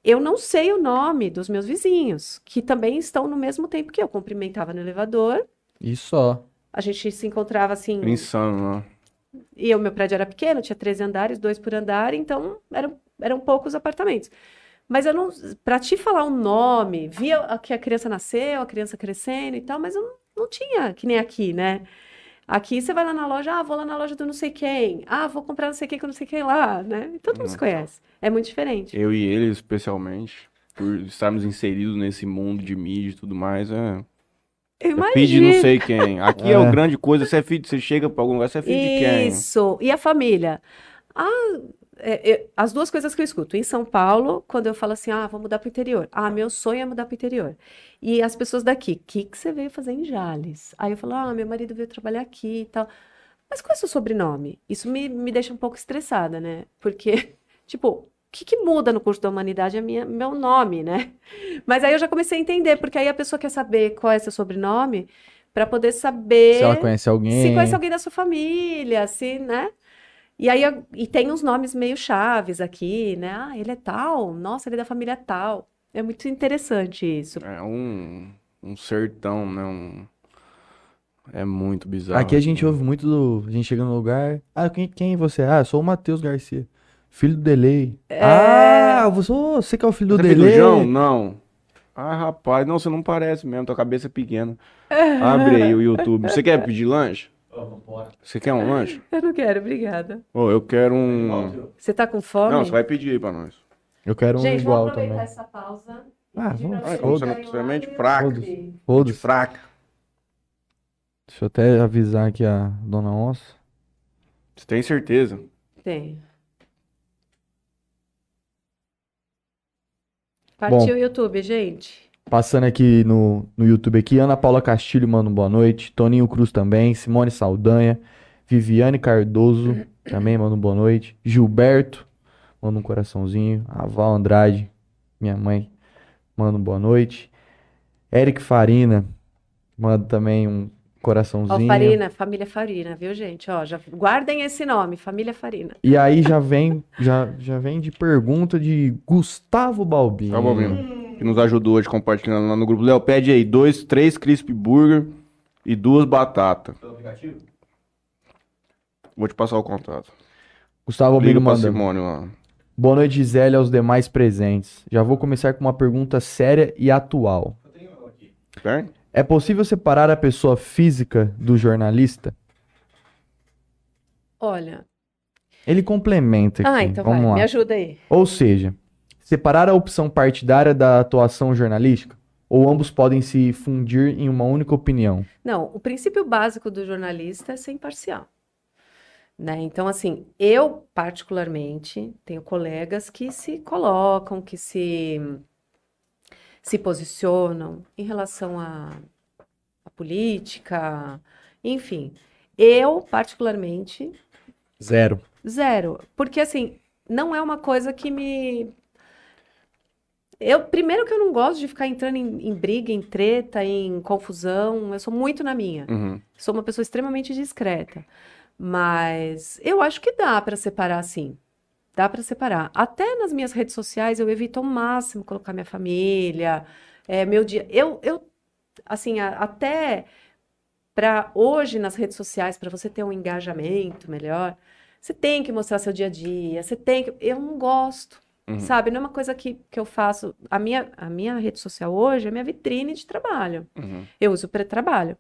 Eu não sei o nome dos meus vizinhos, que também estão no mesmo tempo que eu. Cumprimentava no elevador, E só. a gente se encontrava assim. Insano, né? E o meu prédio era pequeno, tinha 13 andares, dois por andar, então eram, eram poucos apartamentos. Mas eu não, para te falar um nome, via a- que a criança nasceu, a criança crescendo e tal, mas eu não, não tinha, que nem aqui, né? Aqui você vai lá na loja, ah, vou lá na loja do não sei quem, ah, vou comprar não sei quem com não sei quem lá, né? E todo mundo se conhece. É muito diferente. Eu e ele, especialmente, por estarmos inseridos nesse mundo de mídia e tudo mais, é. Eu é filho de não sei quem. Aqui é, É. o grande coisa, você é filho, você chega pra algum lugar, você é filho de quem? Isso. E a família? Ah, é, é, as duas coisas que eu escuto. Em São Paulo, quando eu falo assim, ah, vou mudar para o interior. Ah, meu sonho é mudar para o interior. E as pessoas daqui, o que que você veio fazer em Jales? Aí eu falo, ah, meu marido veio trabalhar aqui e tal. Mas qual é o seu sobrenome? Isso me, me deixa um pouco estressada, né? Porque, tipo, que que muda no curso da humanidade é minha, meu nome, né? Mas aí eu já comecei a entender, porque aí a pessoa quer saber qual é seu sobrenome para poder saber Se ela conhece alguém. se conhece alguém da sua família, se, né? E aí, eu- e tem uns nomes meio chaves aqui, né? Ah, ele é tal, nossa, ele é da família tal. É muito interessante isso. É um, um sertão, né? Um... É muito bizarro. Aqui a gente assim. ouve muito do. A gente chega no lugar. Ah, quem, quem é você? Ah, eu sou o Matheus Garcia. Filho do Delay. Ah, você, você que é o filho do Você é filho do Delay? João? Não. Ah, rapaz, não, você não parece mesmo, tua cabeça é pequena. Abre aí o YouTube. Você quer pedir lanche? Você quer um lanche? Eu não quero, obrigada. Ô, eu quero um. Você tá com fome? Não, você vai pedir aí pra nós. Eu quero um Gente, vamos igual aproveitar também. essa pausa. Ah, vamos. Ai, como você não- é lá mente no fraca. Foda-se. fraca. Deixa eu até avisar aqui a dona Onça. Você tem certeza? Tem. Partiu o YouTube, gente. Passando aqui no, no YouTube aqui, Ana Paula Castilho manda um boa noite, Toninho Cruz também, Simone Saldanha, Viviane Cardoso também manda um boa noite, Gilberto manda um coraçãozinho, a Val Andrade, minha mãe, manda um boa noite, Eric Farina manda também um Ó, coraçãozinho. Farina, família Farina, viu, gente? Ó, já guardem esse nome, família Farina. E aí já vem, já, já vem de pergunta de Gustavo Balbini. Tá bom, menino. Que nos ajudou hoje compartilhando lá no grupo. Léo, pede aí dois, três crispy burger e duas batatas. Vou te passar o contato. Gustavo pra manda. Simone lá. Boa noite, Gisele, aos demais presentes. Já vou começar com uma pergunta séria e atual. Tem? É possível separar a pessoa física do jornalista? Olha. Ele complementa aqui. Ah, então Vamos vai, lá. me ajuda aí. Ou seja, separar a opção partidária da atuação jornalística? Ou ambos podem se fundir em uma única opinião? Não, o princípio básico do jornalista é ser imparcial. Né? Então, assim, eu particularmente tenho colegas que se colocam, que se, se posicionam em relação à, à política, enfim. Eu, particularmente, Zero. Zero. Porque, assim, não é uma coisa que me. Eu, primeiro que eu não gosto de ficar entrando em, em briga, em treta, em confusão. Eu sou muito na minha. Uhum. Sou uma pessoa extremamente discreta. Mas eu acho que dá para separar sim. Dá para separar. Até nas minhas redes sociais eu evito ao máximo colocar minha família, é, meu dia. Eu, eu assim, a- até para hoje nas redes sociais, para você ter um engajamento melhor, você tem que mostrar seu dia a dia, você tem que. Eu não gosto, Uhum. sabe? Não é uma coisa que, que eu faço. A minha, a minha rede social hoje é minha vitrine de trabalho. Uhum. Eu uso para trabalho.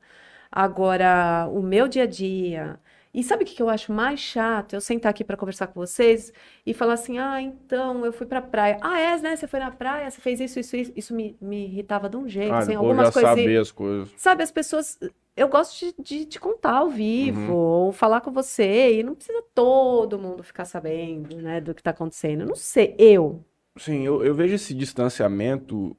Agora, o meu dia a dia. E sabe o que eu acho mais chato? Eu sentar aqui para conversar com vocês e falar assim: ah, então eu fui pra praia. Ah, é, né? Você foi na praia, você fez isso, isso, isso. Isso me, me irritava de um jeito. Ah, assim, algumas coisas. saber as coisas. Sabe, as pessoas. Eu gosto de, de, de contar ao vivo, ou falar com você, e não precisa todo mundo ficar sabendo, né, do que tá acontecendo. Não sei, eu. Sim, eu, eu vejo esse distanciamento,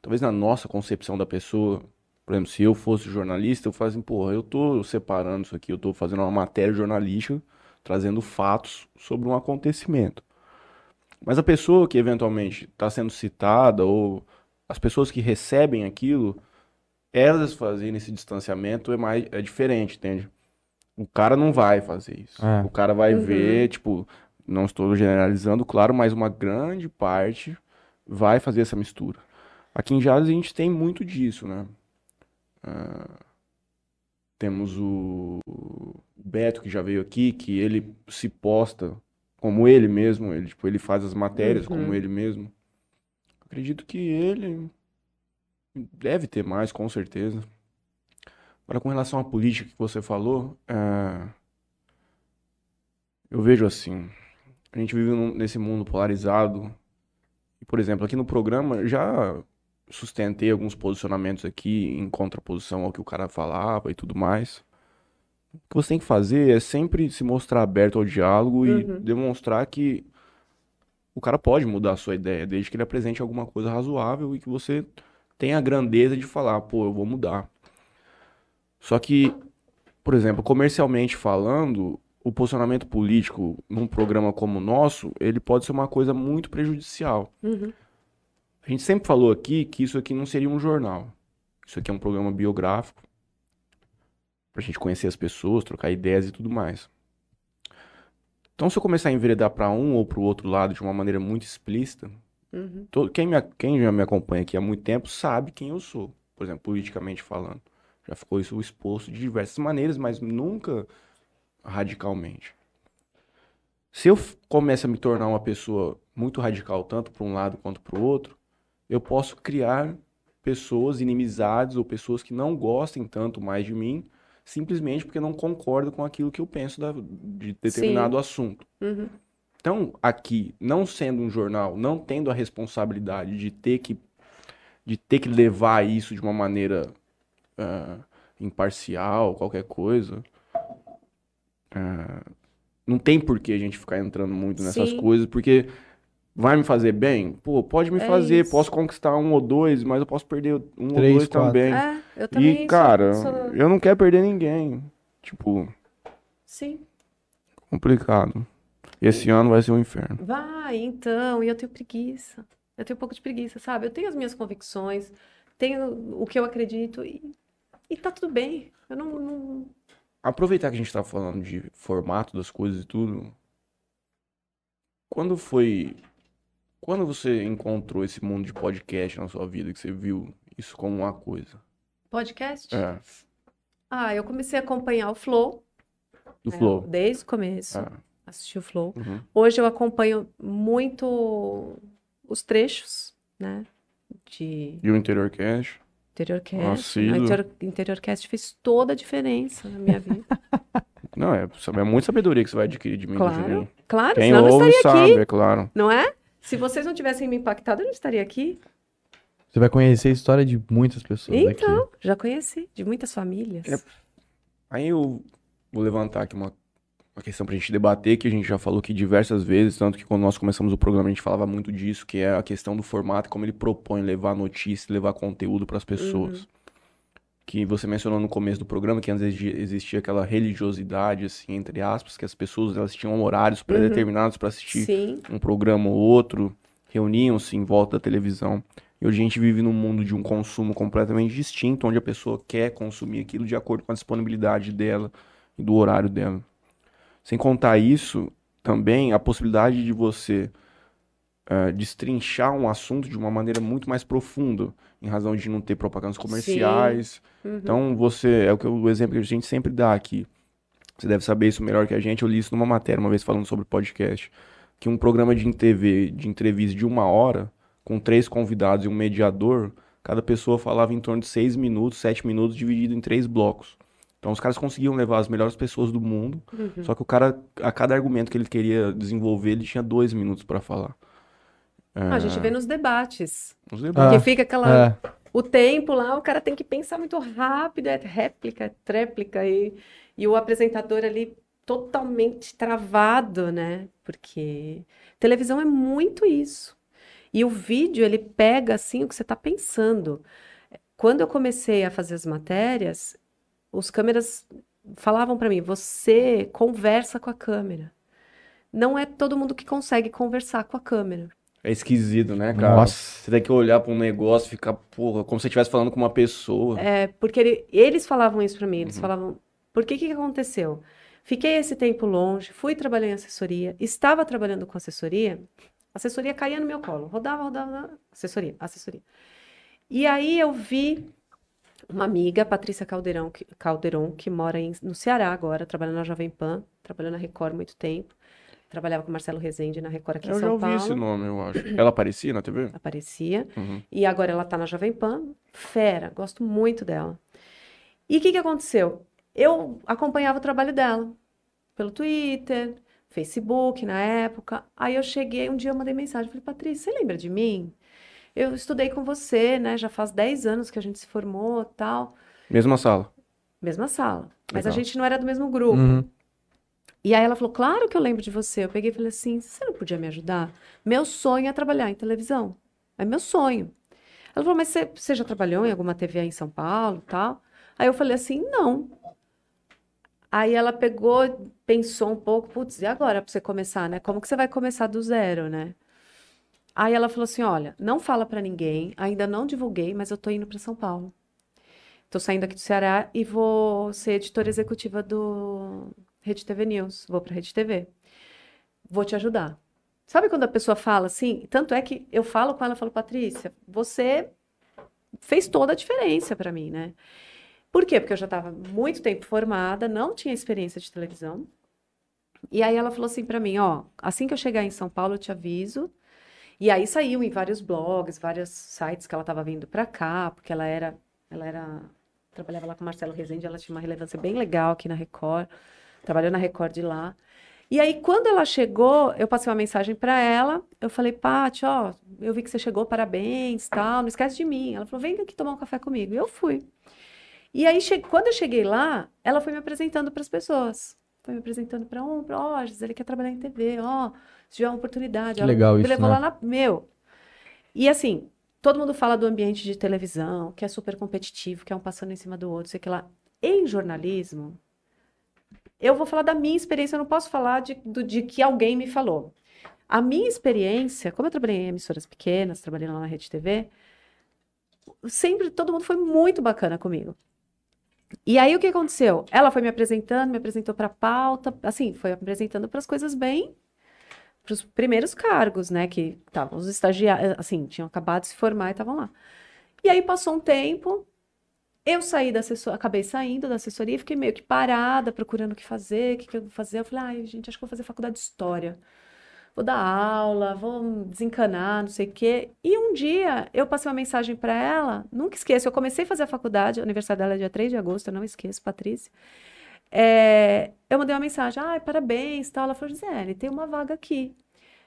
talvez na nossa concepção da pessoa. Por exemplo, se eu fosse jornalista, eu assim, porra, eu tô separando isso aqui, eu tô fazendo uma matéria jornalística, trazendo fatos sobre um acontecimento. Mas a pessoa que eventualmente está sendo citada, ou as pessoas que recebem aquilo, elas fazerem esse distanciamento é mais, é diferente, entende? O cara não vai fazer isso. É. O cara vai Uhum. ver, tipo, não estou generalizando, claro, mas uma grande parte vai fazer essa mistura. Aqui em Jales a gente tem muito disso, né? Temos o o Beto que já veio aqui, que ele se posta como ele mesmo, ele, tipo, ele faz as matérias Uhum. como ele mesmo. Acredito que ele deve ter mais, com certeza. Agora, com relação à política que você falou, é, eu vejo assim, a gente vive num- nesse mundo polarizado. E, por exemplo, aqui no programa já sustentei alguns posicionamentos aqui em contraposição ao que o cara falava e tudo mais. O que você tem que fazer é sempre se mostrar aberto ao diálogo e Uhum. demonstrar que o cara pode mudar a sua ideia, desde que ele apresente alguma coisa razoável e que você tenha a grandeza de falar, pô, eu vou mudar. Só que, por exemplo, comercialmente falando, o posicionamento político num programa como o nosso, ele pode ser uma coisa muito prejudicial. Uhum. A gente sempre falou aqui que isso aqui não seria um jornal. Isso aqui é um programa biográfico pra gente conhecer as pessoas, trocar ideias e tudo mais. Então, se eu começar a enveredar pra um ou pro outro lado de uma maneira muito explícita, Uhum. todo- quem, me quem já me acompanha aqui há muito tempo sabe quem eu sou, por exemplo, politicamente falando. Já ficou isso exposto de diversas maneiras, mas nunca radicalmente. Se eu começo a me tornar uma pessoa muito radical, tanto para um lado quanto para o outro, eu posso criar pessoas inimizades ou pessoas que não gostem tanto mais de mim, simplesmente porque não concordam com aquilo que eu penso da- de determinado assunto. Uhum. Então, aqui, não sendo um jornal, não tendo a responsabilidade de ter que, de ter que levar isso de uma maneira ah, imparcial, qualquer coisa, ah, não tem por que a gente ficar entrando muito nessas Sim. coisas, porque vai me fazer bem? Pô, pode me É fazer, isso. posso conquistar um ou dois, mas eu posso perder um ou Três, dois quatro. também. É, eu também E, sou- cara, sou- eu não quero perder ninguém. Tipo, Sim. complicado. Esse ano vai ser um inferno. Vai, então, e eu tenho preguiça. Eu tenho um pouco de preguiça, sabe? Eu tenho as minhas convicções, tenho o que eu acredito e, e tá tudo bem. Eu não, não- Aproveitar que a gente tá falando de formato das coisas e tudo. Quando foi. Quando você encontrou esse mundo de podcast na sua vida, que você viu isso como uma coisa? Podcast? É, Ah, eu comecei a acompanhar o Flow, do né, Flow. desde o começo. Ah, Assisti o Flow. uhum. Hoje eu acompanho muito os trechos, né? De E o Interiorcast? Interiorcast. Assíduo. O Interior, Interiorcast fez toda a diferença na minha vida. Não, é, é muita sabedoria que você vai adquirir de mim, Claro, claro, Quem senão eu não ouve estaria sabe, aqui, é claro. não é? Se vocês não tivessem me impactado, eu não estaria aqui. Você vai conhecer a história de muitas pessoas aqui. Então, já conheci, de muitas famílias. É, Aí eu vou levantar aqui uma, uma questão pra gente debater, que a gente já falou aqui diversas vezes, tanto que quando nós começamos o programa a gente falava muito disso, que é a questão do formato, como ele propõe levar notícia, levar conteúdo pras pessoas. Que você mencionou no começo do programa, que antes exi- existia aquela religiosidade, assim, entre aspas, que as pessoas elas tinham horários pré-determinados pra assistir Sim, um programa ou outro, reuniam-se em volta da televisão. E hoje a gente vive num mundo de um consumo completamente distinto, onde a pessoa quer consumir aquilo de acordo com a disponibilidade dela e do horário dela. Sem contar isso, também a possibilidade de você eh, destrinchar um assunto de uma maneira muito mais profunda, em razão de não ter propagandas comerciais. Uhum. Então, você, é o, que, o exemplo que a gente sempre dá aqui. Você deve saber isso melhor que a gente. Eu li isso numa matéria uma vez falando sobre podcast. Que um programa de TV, de entrevista de uma hora, com três convidados e um mediador, cada pessoa falava em torno de seis minutos, sete minutos, dividido em três blocos. Então os caras conseguiam levar as melhores pessoas do mundo, Uhum. só que o cara, a cada argumento que ele queria desenvolver, ele tinha dois minutos para falar. Ah, A gente vê nos debates. Os Ah, debates. Que fica aquela. É, O tempo lá, o cara tem que pensar muito rápido, é réplica, é tréplica, e, e o apresentador ali totalmente travado, né? Porque televisão é muito isso. E o vídeo, ele pega assim o que você está pensando. Quando eu comecei a fazer as matérias, os câmeras falavam para mim: você conversa com a câmera. Não é todo mundo que consegue conversar com a câmera. É esquisito, né, cara? Nossa. Você tem que olhar para um negócio e ficar, porra, como se você estivesse falando com uma pessoa. É, porque ele- eles falavam isso para mim, eles Uhum. falavam, por que que aconteceu? Fiquei esse tempo longe, fui trabalhar em assessoria, estava trabalhando com assessoria, assessoria caía no meu colo, rodava, rodava, rodava, assessoria, assessoria. E aí eu vi uma amiga, Patrícia Caldeirão, que, Calderon, que mora em- no Ceará agora, trabalhando na Jovem Pan, trabalhou na Record há muito tempo, trabalhava com Marcelo Rezende na Record aqui em Eu já São ouvi esse Paulo, nome, eu acho. Ela aparecia na TV? aparecia. Uhum. E agora ela tá na Jovem Pan, fera, gosto muito dela. E o que que aconteceu? Eu acompanhava o trabalho dela pelo Twitter, Facebook na época. Aí eu cheguei, um dia eu mandei mensagem, falei, Patrícia, você lembra de mim? Eu estudei com você, né? Já faz 10 anos que a gente se formou, tal. Mesma sala. Mesma sala. Mas a Legal. gente não era do mesmo grupo. Uhum. E aí ela falou, claro que eu lembro de você. Eu peguei e falei assim, você não podia me ajudar? Meu sonho é trabalhar em televisão. É meu sonho. Ela falou, mas você, você já trabalhou em alguma TV aí em São Paulo tal? Aí eu falei assim, não. Aí ela pegou, pensou um pouco, putz, e agora pra você começar, né? Como que você vai começar do zero, né? Aí ela falou assim, olha, não fala pra ninguém, ainda não divulguei, mas eu tô indo pra São Paulo. Tô saindo aqui do Ceará e vou ser editora executiva do Rede TV News, vou pra Rede TV. Vou te ajudar. Sabe quando a pessoa fala assim? Tanto é que eu falo com ela, falo, Patrícia, você fez toda a diferença pra mim, né? Por quê? Porque eu já estava muito tempo formada, não tinha experiência de televisão. E aí ela falou assim pra mim, ó, assim que eu chegar em São Paulo, eu te aviso. E aí saiu em vários blogs, vários sites que ela estava vindo pra cá, porque ela era, ela era, trabalhava lá com Marcelo Rezende, ela tinha uma relevância bem legal aqui na Record, trabalhou na Record lá. E aí quando ela chegou, eu passei uma mensagem pra ela, eu falei, Paty, ó, eu vi que você chegou, parabéns, tal, não esquece de mim. Ela falou, vem aqui tomar um café comigo. E eu fui. E aí, che- quando eu cheguei lá, ela foi me apresentando para as pessoas. Foi me apresentando para um, para ó, Gisele quer trabalhar em TV, ó, se tiver uma oportunidade. Que Ela legal me isso, levou né? lá na, meu. E assim, todo mundo fala do ambiente de televisão, que é super competitivo, que é um passando em cima do outro, sei que lá. Em jornalismo, eu vou falar da minha experiência, eu não posso falar de, do, de que alguém me falou. A minha experiência, como eu trabalhei em emissoras pequenas, trabalhei lá na Rede TV, sempre todo mundo foi muito bacana comigo. E aí o que aconteceu? Ela foi me apresentando, me apresentou para pauta, assim, foi apresentando para as coisas bem, para os primeiros cargos, né, que estavam os estagiários, assim, tinham acabado de se formar e estavam lá. E aí passou um tempo, eu saí da assessoria, acabei saindo da assessoria, fiquei meio que parada, procurando o que fazer, o que que eu vou fazer. Eu falei, ai, gente, acho que vou fazer faculdade de história. Vou dar aula, vou desencanar, não sei o quê. E um dia eu passei uma mensagem para ela, nunca esqueço, eu comecei a fazer a faculdade, o aniversário dela é dia 3 de agosto, eu não esqueço, Patrícia. É, eu mandei uma mensagem, ai, parabéns, tal. Ela falou, Gisele, tem uma vaga aqui,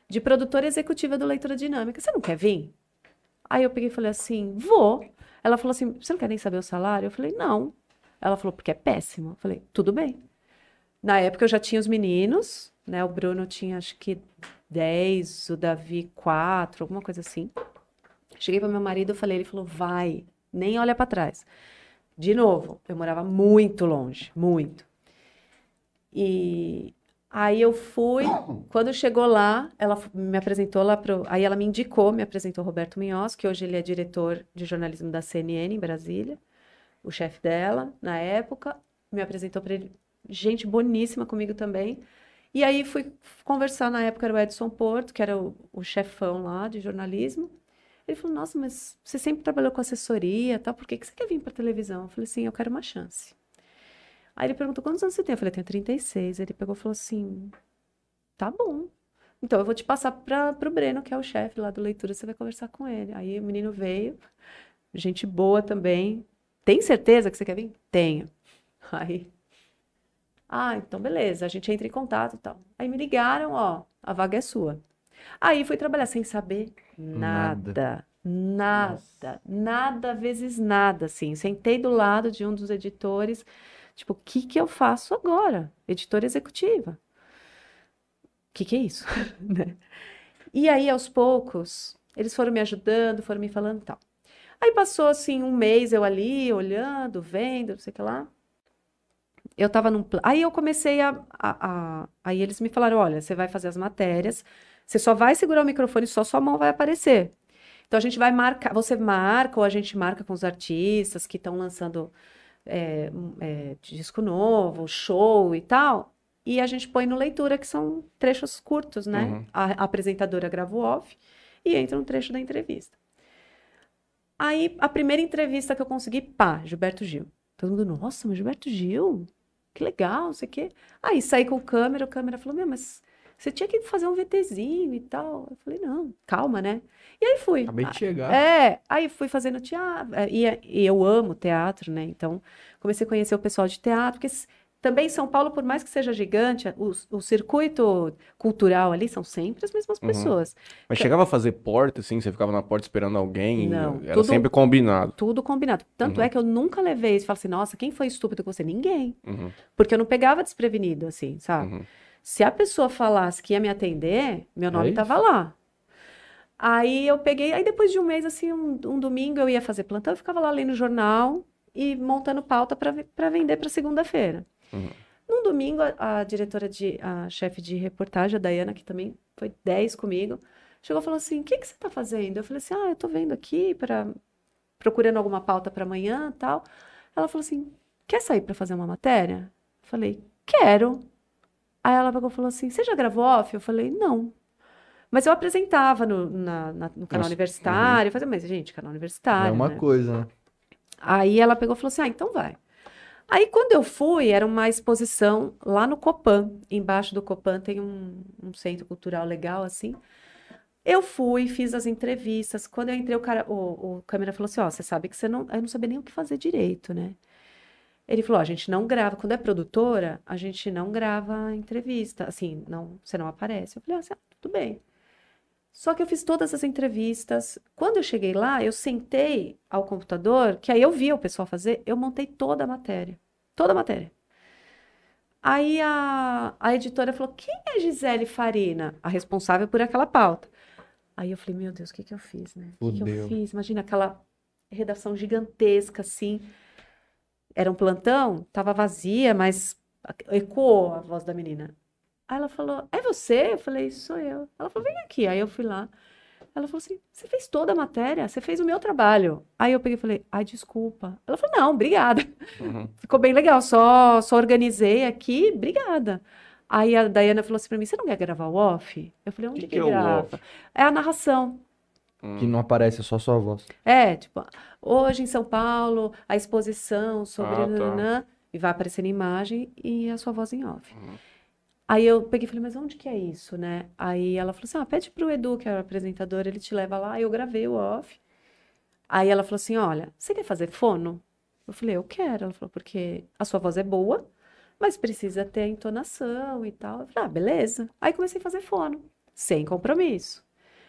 de produtora executiva do Leitura Dinâmica, você não quer vir? Aí eu peguei e falei assim, vou. Ela falou assim, você não quer nem saber o salário? Eu falei, não. Ela falou, porque é péssimo. Eu falei, tudo bem. Na época eu já tinha os meninos, né? O Bruno tinha acho que 10, o Davi 4, alguma coisa assim. Cheguei para meu marido, eu falei, ele falou, vai, nem olha para trás. De novo, eu morava muito longe, muito. E aí eu fui, quando chegou lá, ela me apresentou lá pro, aí ela me indicou, me apresentou Roberto Minhoz, que hoje ele é diretor de jornalismo da CNN em Brasília, o chefe dela na época, me apresentou para ele, gente boníssima comigo também. E aí fui conversar, na época era o Edson Porto, que era o, o chefão lá de jornalismo. Ele falou, nossa, mas você sempre trabalhou com assessoria, tal, por que, que você quer vir para televisão? Eu falei assim, eu quero uma chance. Aí ele perguntou, quantos anos você tem? Eu falei, eu tenho 36. Ele pegou e falou assim, tá bom. Então eu vou te passar para o Breno, que é o chefe lá do Leitura, você vai conversar com ele. Aí o menino veio, gente boa também. Tem certeza que você quer vir? Tenho. Aí, ah, então beleza, a gente entra em contato e tal. Aí me ligaram, ó, a vaga é sua. Aí fui trabalhar sem saber nada. Nada, nada, nada vezes nada, assim. Sentei do lado de um dos editores, tipo, o que que eu faço agora? Editora executiva. O que que é isso? Né? e aí, aos poucos, eles foram me ajudando, foram me falando e tal. Aí passou, assim, um mês eu ali, olhando, vendo, não sei o que lá. Eu tava num... Aí eu comecei a, a, a... Aí eles me falaram, olha, você vai fazer as matérias, você só vai segurar o microfone, só sua mão vai aparecer. Então a gente vai marcar, você marca ou a gente marca com os artistas que estão lançando é, é, disco novo, show e tal. E a gente põe no leitura, que são trechos curtos, né? Uhum. A, a, apresentadora grava o off e entra um trecho da entrevista. Aí, a primeira entrevista que eu consegui, pá, Gilberto Gil. Todo mundo, nossa, mas Gilberto Gil? Que legal, não sei o quê. Aí saí com o câmera, o câmera falou, meu, mas você tinha que fazer um VTzinho e tal. Eu falei, não, calma, né? E aí fui. Acabei de chegar. É, aí fui fazendo teatro. É, e, e eu amo teatro, né? Então, comecei a conhecer o pessoal de teatro, porque também São Paulo, por mais que seja gigante, o, o circuito cultural ali são sempre as mesmas uhum. pessoas. Mas que... chegava a fazer porta, assim? Você ficava na porta esperando alguém? Não. Era tudo, sempre combinado. Tudo combinado. Tanto uhum. é que eu nunca levei isso. Falei assim, nossa, quem foi estúpido com você? Ninguém. Uhum. Porque eu não pegava desprevenido, assim, sabe? Uhum. Se a pessoa falasse que ia me atender, meu nome estava é lá. Aí eu peguei, aí depois de um mês, assim, um, um domingo eu ia fazer plantão, eu ficava lá lendo jornal e montando pauta para vender para segunda-feira. Uhum. Num domingo, a, a, diretora de, a chefe de reportagem, a Dayana, que também foi 10 comigo, chegou e falou assim: O que, que você está fazendo? Eu falei assim: Ah, eu estou vendo aqui, para procurando alguma pauta para amanhã tal. Ela falou assim: Quer sair para fazer uma matéria? Eu falei: Quero. Aí ela pegou e falou assim: Você já gravou off? Eu falei: Não. Mas eu apresentava no, na, na, no canal Nossa, universitário, uhum. fazia, mas, gente, canal universitário. É uma né? coisa, né? Aí ela pegou e falou assim: Ah, então vai. Aí, quando eu fui, era uma exposição lá no Copan. Embaixo do Copan tem um, um centro cultural legal, assim. Eu fui, fiz as entrevistas. Quando eu entrei, o cara, o, o câmera falou assim: Ó, você sabe que você não. Eu não sabia nem o que fazer direito, né? Ele falou: a gente não grava. Quando é produtora, a gente não grava entrevista. Assim, não, você não aparece. Eu falei: ah, tudo bem. Só que eu fiz todas as entrevistas. Quando eu cheguei lá, eu sentei ao computador, que aí eu via o pessoal fazer, eu montei toda a matéria. Toda a matéria. Aí a, a editora falou: quem é Gisele Farina? A responsável por aquela pauta. Aí eu falei: meu Deus, o que, que eu fiz, né? O que, que eu fiz? Imagina aquela redação gigantesca assim. Era um plantão, tava vazia, mas ecoou a voz da menina. Aí ela falou: É você? Eu falei: Sou eu. Ela falou: Vem aqui. Aí eu fui lá. Ela falou assim: Você fez toda a matéria? Você fez o meu trabalho. Aí eu peguei e falei: Ai, desculpa. Ela falou: Não, obrigada. Uhum. Ficou bem legal. Só, só organizei aqui, obrigada. Aí a Dayana falou assim pra mim: Você não quer gravar o off? Eu falei: Onde que, que, que é grava? É a narração. Hum. Que não aparece, é só sua voz. É, tipo, hoje em São Paulo, a exposição sobre. Ah, tá. e vai aparecer na imagem e a sua voz em off. Uhum. Aí eu peguei e falei, mas onde que é isso, né? Aí ela falou assim, ah, pede pro Edu, que é o apresentador, ele te leva lá. Aí eu gravei o off. Aí ela falou assim, olha, você quer fazer fono? Eu falei, eu quero. Ela falou, porque a sua voz é boa, mas precisa ter a entonação e tal. Eu falei, ah, beleza. Aí comecei a fazer fono, sem compromisso.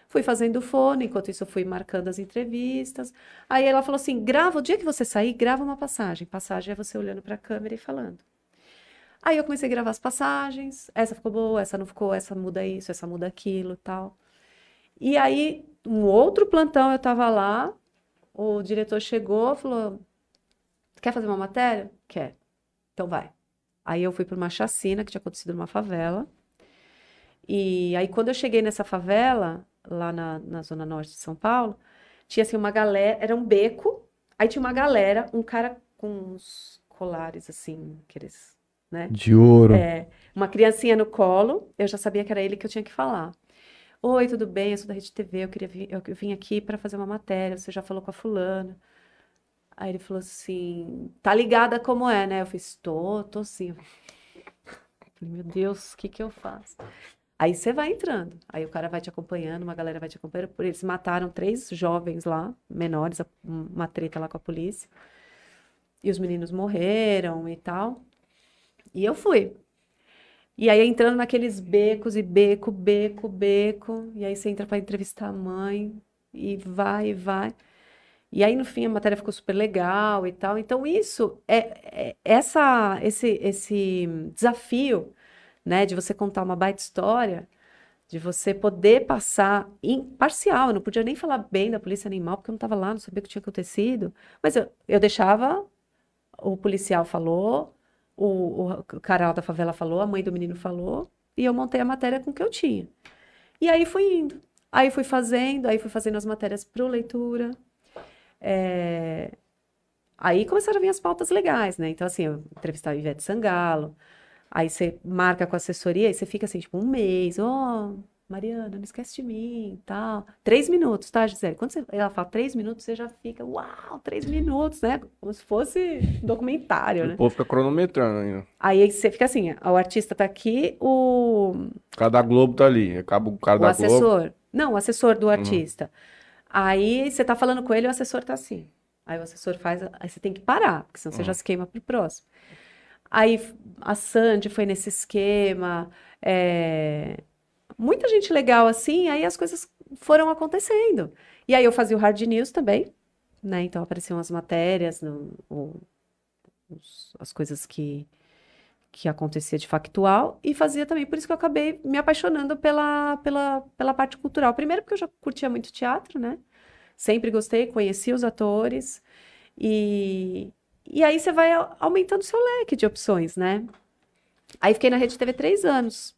Fui fazendo fono, enquanto isso eu fui marcando as entrevistas. Aí ela falou assim, grava, o dia que você sair, grava uma passagem. Passagem é você olhando para a câmera e falando. Aí eu comecei a gravar as passagens, essa ficou boa, essa não ficou, essa muda isso, essa muda aquilo, tal. E aí, um outro plantão, eu tava lá, o diretor chegou, falou: "Quer fazer uma matéria?" "Quer." "Então vai." Aí eu fui para uma chacina que tinha acontecido numa favela. E aí quando eu cheguei nessa favela, lá na, na zona norte de São Paulo, tinha assim uma galera, era um beco, aí tinha uma galera, um cara com uns colares assim, aqueles né? De ouro. É, uma criancinha no colo, eu já sabia que era ele que eu tinha que falar. Oi, tudo bem? Eu sou da Rede TV, eu queria vir, eu vim aqui para fazer uma matéria, você já falou com a fulana. Aí ele falou assim, tá ligada como é, né? Eu fiz, tô, tô sim. Falei, meu Deus, o que que eu faço? Aí você vai entrando, aí o cara vai te acompanhando, uma galera vai te acompanhando, por eles mataram três jovens lá, menores, uma treta lá com a polícia. E os meninos morreram e tal. E eu fui. E aí entrando naqueles becos e beco, beco, beco, e aí você entra para entrevistar a mãe e vai e vai. E aí no fim a matéria ficou super legal e tal. Então isso é, é essa esse esse desafio, né, de você contar uma baita história, de você poder passar imparcial. Eu não podia nem falar bem da polícia nem mal, porque eu não estava lá, não sabia o que tinha acontecido. Mas eu, eu deixava o policial falou, o, o cara da favela falou, a mãe do menino falou, e eu montei a matéria com o que eu tinha. E aí fui indo. Aí fui fazendo, aí fui fazendo as matérias para leitura. É, Aí começaram a vir as pautas legais, né? Então, assim, eu entrevistava Ivete Sangalo, aí você marca com a assessoria, aí você fica assim, tipo, um mês, ó, Mariana, não esquece de mim, tal. Três minutos, tá, Gisele? Quando você, ela fala três minutos, você já fica, uau, três minutos, né? Como se fosse documentário, né? O povo fica cronometrando ainda. Aí você fica assim, o artista tá aqui, o, O cara da Globo tá ali. Acaba o cara o da Globo. assessor. Não, o assessor do artista. Aí você tá falando com ele, o assessor tá assim. Aí o assessor faz, aí você tem que parar, porque senão você já se queima pro próximo. Aí a Sandy foi nesse esquema, é, muita gente legal assim, aí as coisas foram acontecendo. E aí eu fazia o Hard News também, né? Então apareciam as matérias, no- o- os- as coisas que, que acontecia de factual, e fazia também, por isso que eu acabei me apaixonando pela, pela, pela parte cultural. Primeiro porque eu já curtia muito teatro, né? Sempre gostei, conheci os atores, e, e aí você vai au- aumentando seu leque de opções, né? Aí fiquei na Rede TV três anos,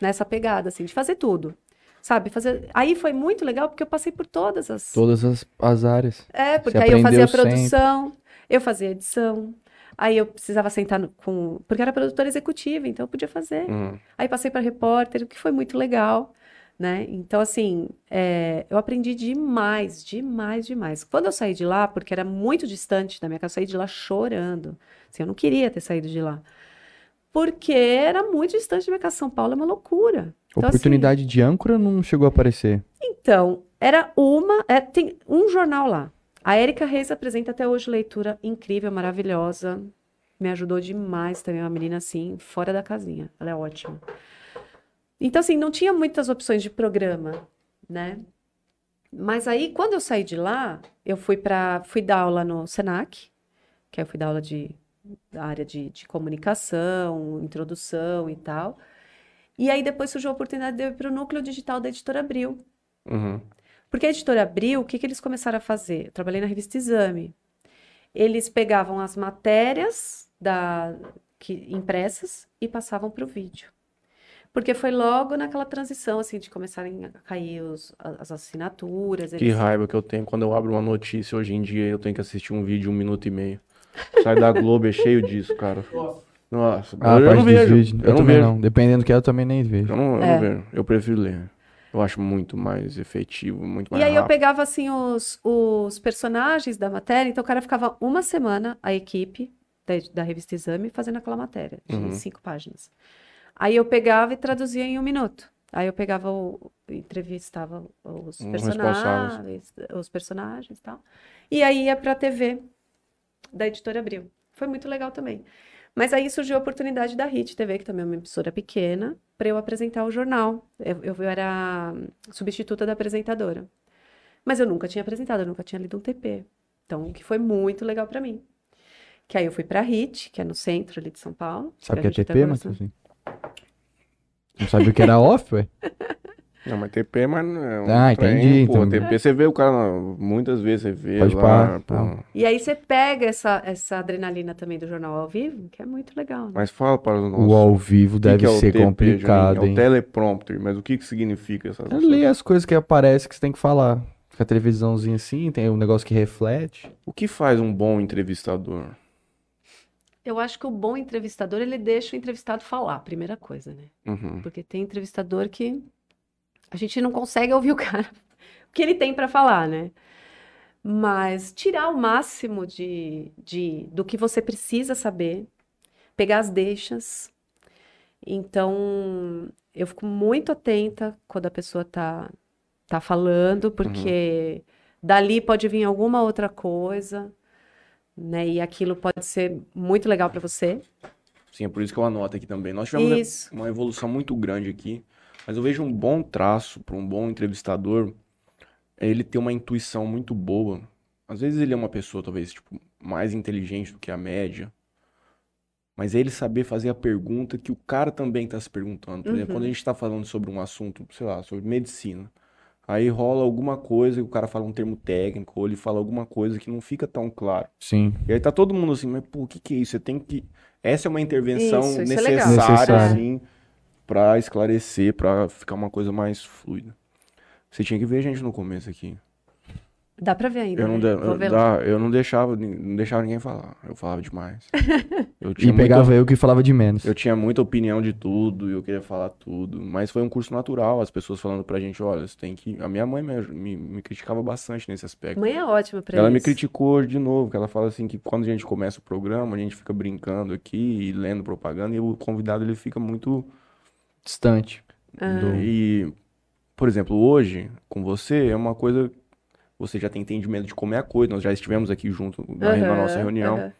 nessa pegada, assim, de fazer tudo. Sabe, fazer. Aí foi muito legal porque eu passei por todas as. Todas as, as áreas. É, porque Você aí eu fazia a produção, eu fazia a edição, aí eu precisava sentar no- com. Porque era produtora executiva, então eu podia fazer. Uhum. Aí passei para repórter, o que foi muito legal, né? Então, assim, é, eu aprendi demais, demais, demais. Quando eu saí de lá, porque era muito distante da minha casa, eu saí de lá chorando. Assim, eu não queria ter saído de lá. Porque era muito distante minha casa. São Paulo é uma loucura. Então, assim, Oportunidade de âncora não chegou a aparecer. então, era uma. é, tem um jornal lá. A Érica Reis apresenta até hoje leitura incrível, maravilhosa. Me ajudou demais também, uma menina assim, fora da casinha. Ela é ótima. Então, assim, não tinha muitas opções de programa, né? Mas aí, quando eu saí de lá, eu fui para fui dar aula no Senac, que aí eu fui dar aula de, da área de, de comunicação, introdução e tal. E aí depois surgiu a oportunidade de eu ir para o núcleo digital da Editora Abril. Uhum. Porque a Editora Abril, o que que eles começaram a fazer? Eu trabalhei na revista Exame. Eles pegavam as matérias da, que, impressas e passavam para o vídeo. Porque foi logo naquela transição, assim, de começarem a cair os- as assinaturas. Que eles- raiva que eu tenho quando eu abro uma notícia hoje em dia eu tenho que assistir um vídeo de um minuto e meio. Sai da Globo, é cheio disso, cara. Nossa, Ah, a eu parte não dos vejo. vídeos. Eu Eu não também vejo. não. Dependendo do que é, eu também nem vejo. Eu não, eu É. não vejo. Eu prefiro ler. Eu acho muito mais efetivo, muito mais E aí eu rápido. pegava, assim, os, os personagens da matéria, então o cara ficava uma semana, a equipe da, da revista Exame, fazendo aquela matéria, de Uhum. cinco páginas. Aí eu pegava e traduzia em um minuto. Aí eu pegava, o, entrevistava os Os personagens, os personagens e tal. E aí ia pra TV da Editora Abril. Foi muito legal também. Mas aí surgiu a oportunidade da HIT TV, que também é uma emissora pequena, para eu apresentar o jornal. Eu, eu era substituta da apresentadora. Mas eu nunca tinha apresentado, eu nunca tinha lido um TP. Então, o que foi muito legal para mim. Que aí eu fui para a HIT, que é no centro ali de São Paulo. Sabe o que é TP, conversando. Matheus? Não sabia o que era off, ué? Não, mas TP, mas não é um Ah, trem, entendi, Pô, então. TP você vê o cara, muitas vezes você vê Pode lá, pá, tá. E aí você pega essa, essa adrenalina também do jornal ao vivo, que é muito legal. né? Mas fala para os O nossos. ao vivo o que deve que é o ser TP, complicado, Juninho? É hein? o teleprompter, mas o que que significa essa É ler as coisas que aparecem que você tem que falar. Fica a televisãozinha assim, tem um negócio que reflete. O que faz um bom entrevistador? Eu acho que o bom entrevistador, ele deixa o entrevistado falar, primeira coisa, né? Uhum. Porque tem entrevistador que a gente não consegue ouvir o cara, o que ele tem para falar, né? Mas tirar o máximo de, de, do que você precisa saber, pegar as deixas. Então, eu fico muito atenta quando a pessoa tá, tá falando, porque dali pode vir alguma outra coisa, né? E aquilo pode ser muito legal para você. Sim, é por isso que eu anoto aqui também. Nós tivemos Isso. uma evolução muito grande aqui, mas eu vejo um bom traço para um bom entrevistador, é ele ter uma intuição muito boa. Às vezes ele é uma pessoa talvez tipo mais inteligente do que a média, mas é ele saber fazer a pergunta que o cara também está se perguntando. Por exemplo, Uhum. quando a gente está falando sobre um assunto, sei lá, sobre medicina, aí rola alguma coisa e o cara fala um termo técnico, ou ele fala alguma coisa que não fica tão claro. Sim. E aí tá todo mundo assim, mas pô, o que que é isso? Você tem que. Essa é uma intervenção Isso, isso é legal. necessária, Necessária. assim, pra esclarecer, pra ficar uma coisa mais fluida. Você tinha que ver a gente no começo aqui. Dá pra ver ainda. Eu não, né? de- eu, dá- eu não deixava, não deixava ninguém falar. Eu falava demais. Eu E pegava muita, eu que falava de menos. eu tinha muita opinião de tudo, e eu queria falar tudo. Mas foi um curso natural, as pessoas falando pra gente, olha, você tem que. A minha mãe me, me, me criticava bastante nesse aspecto. Mãe é ótima pra Ela me isso. criticou hoje de novo, que ela fala assim que quando a gente começa o programa, a gente fica brincando aqui e lendo propaganda e o convidado ele fica muito Distante. Ah. do- e por exemplo, hoje com você é uma coisa você já tem entendimento de como é a coisa, nós já estivemos aqui junto na, na Aham, nossa reunião. aham.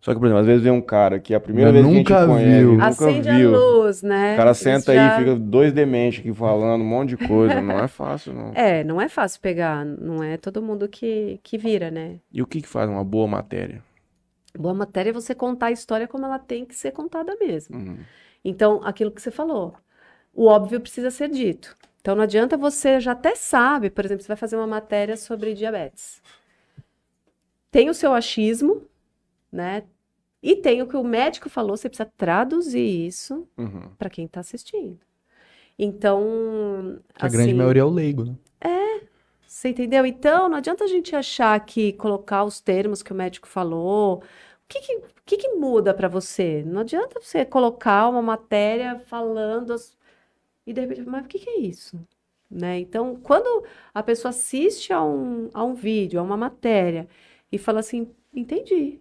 Só que, por exemplo, às vezes vem um cara que é a primeira Mas vez que a nunca gente conhece, viu. nunca Acende viu. a luz, né? O cara senta já- aí, fica dois dementes aqui falando um monte de coisa, não é fácil não. É, não é fácil pegar, não é todo mundo que, que vira, né? E o que que faz uma boa matéria? Boa matéria é você contar a história como ela tem que ser contada mesmo. Uhum. Então, aquilo que você falou, o óbvio precisa ser dito. Então, não adianta você já até sabe, por exemplo, você vai fazer uma matéria sobre diabetes. Tem o seu achismo, né? E tem o que o médico falou, você precisa traduzir isso Uhum. para quem está assistindo. Então, Que a grande assim, maioria é o leigo, né? Você entendeu? Então, não adianta a gente achar que colocar os termos que o médico falou. O que que, que que muda para você? Não adianta você colocar uma matéria falando as- e de repente, mas o que que é isso? Né? Então, quando a pessoa assiste a um, a um vídeo, a uma matéria e fala assim, entendi,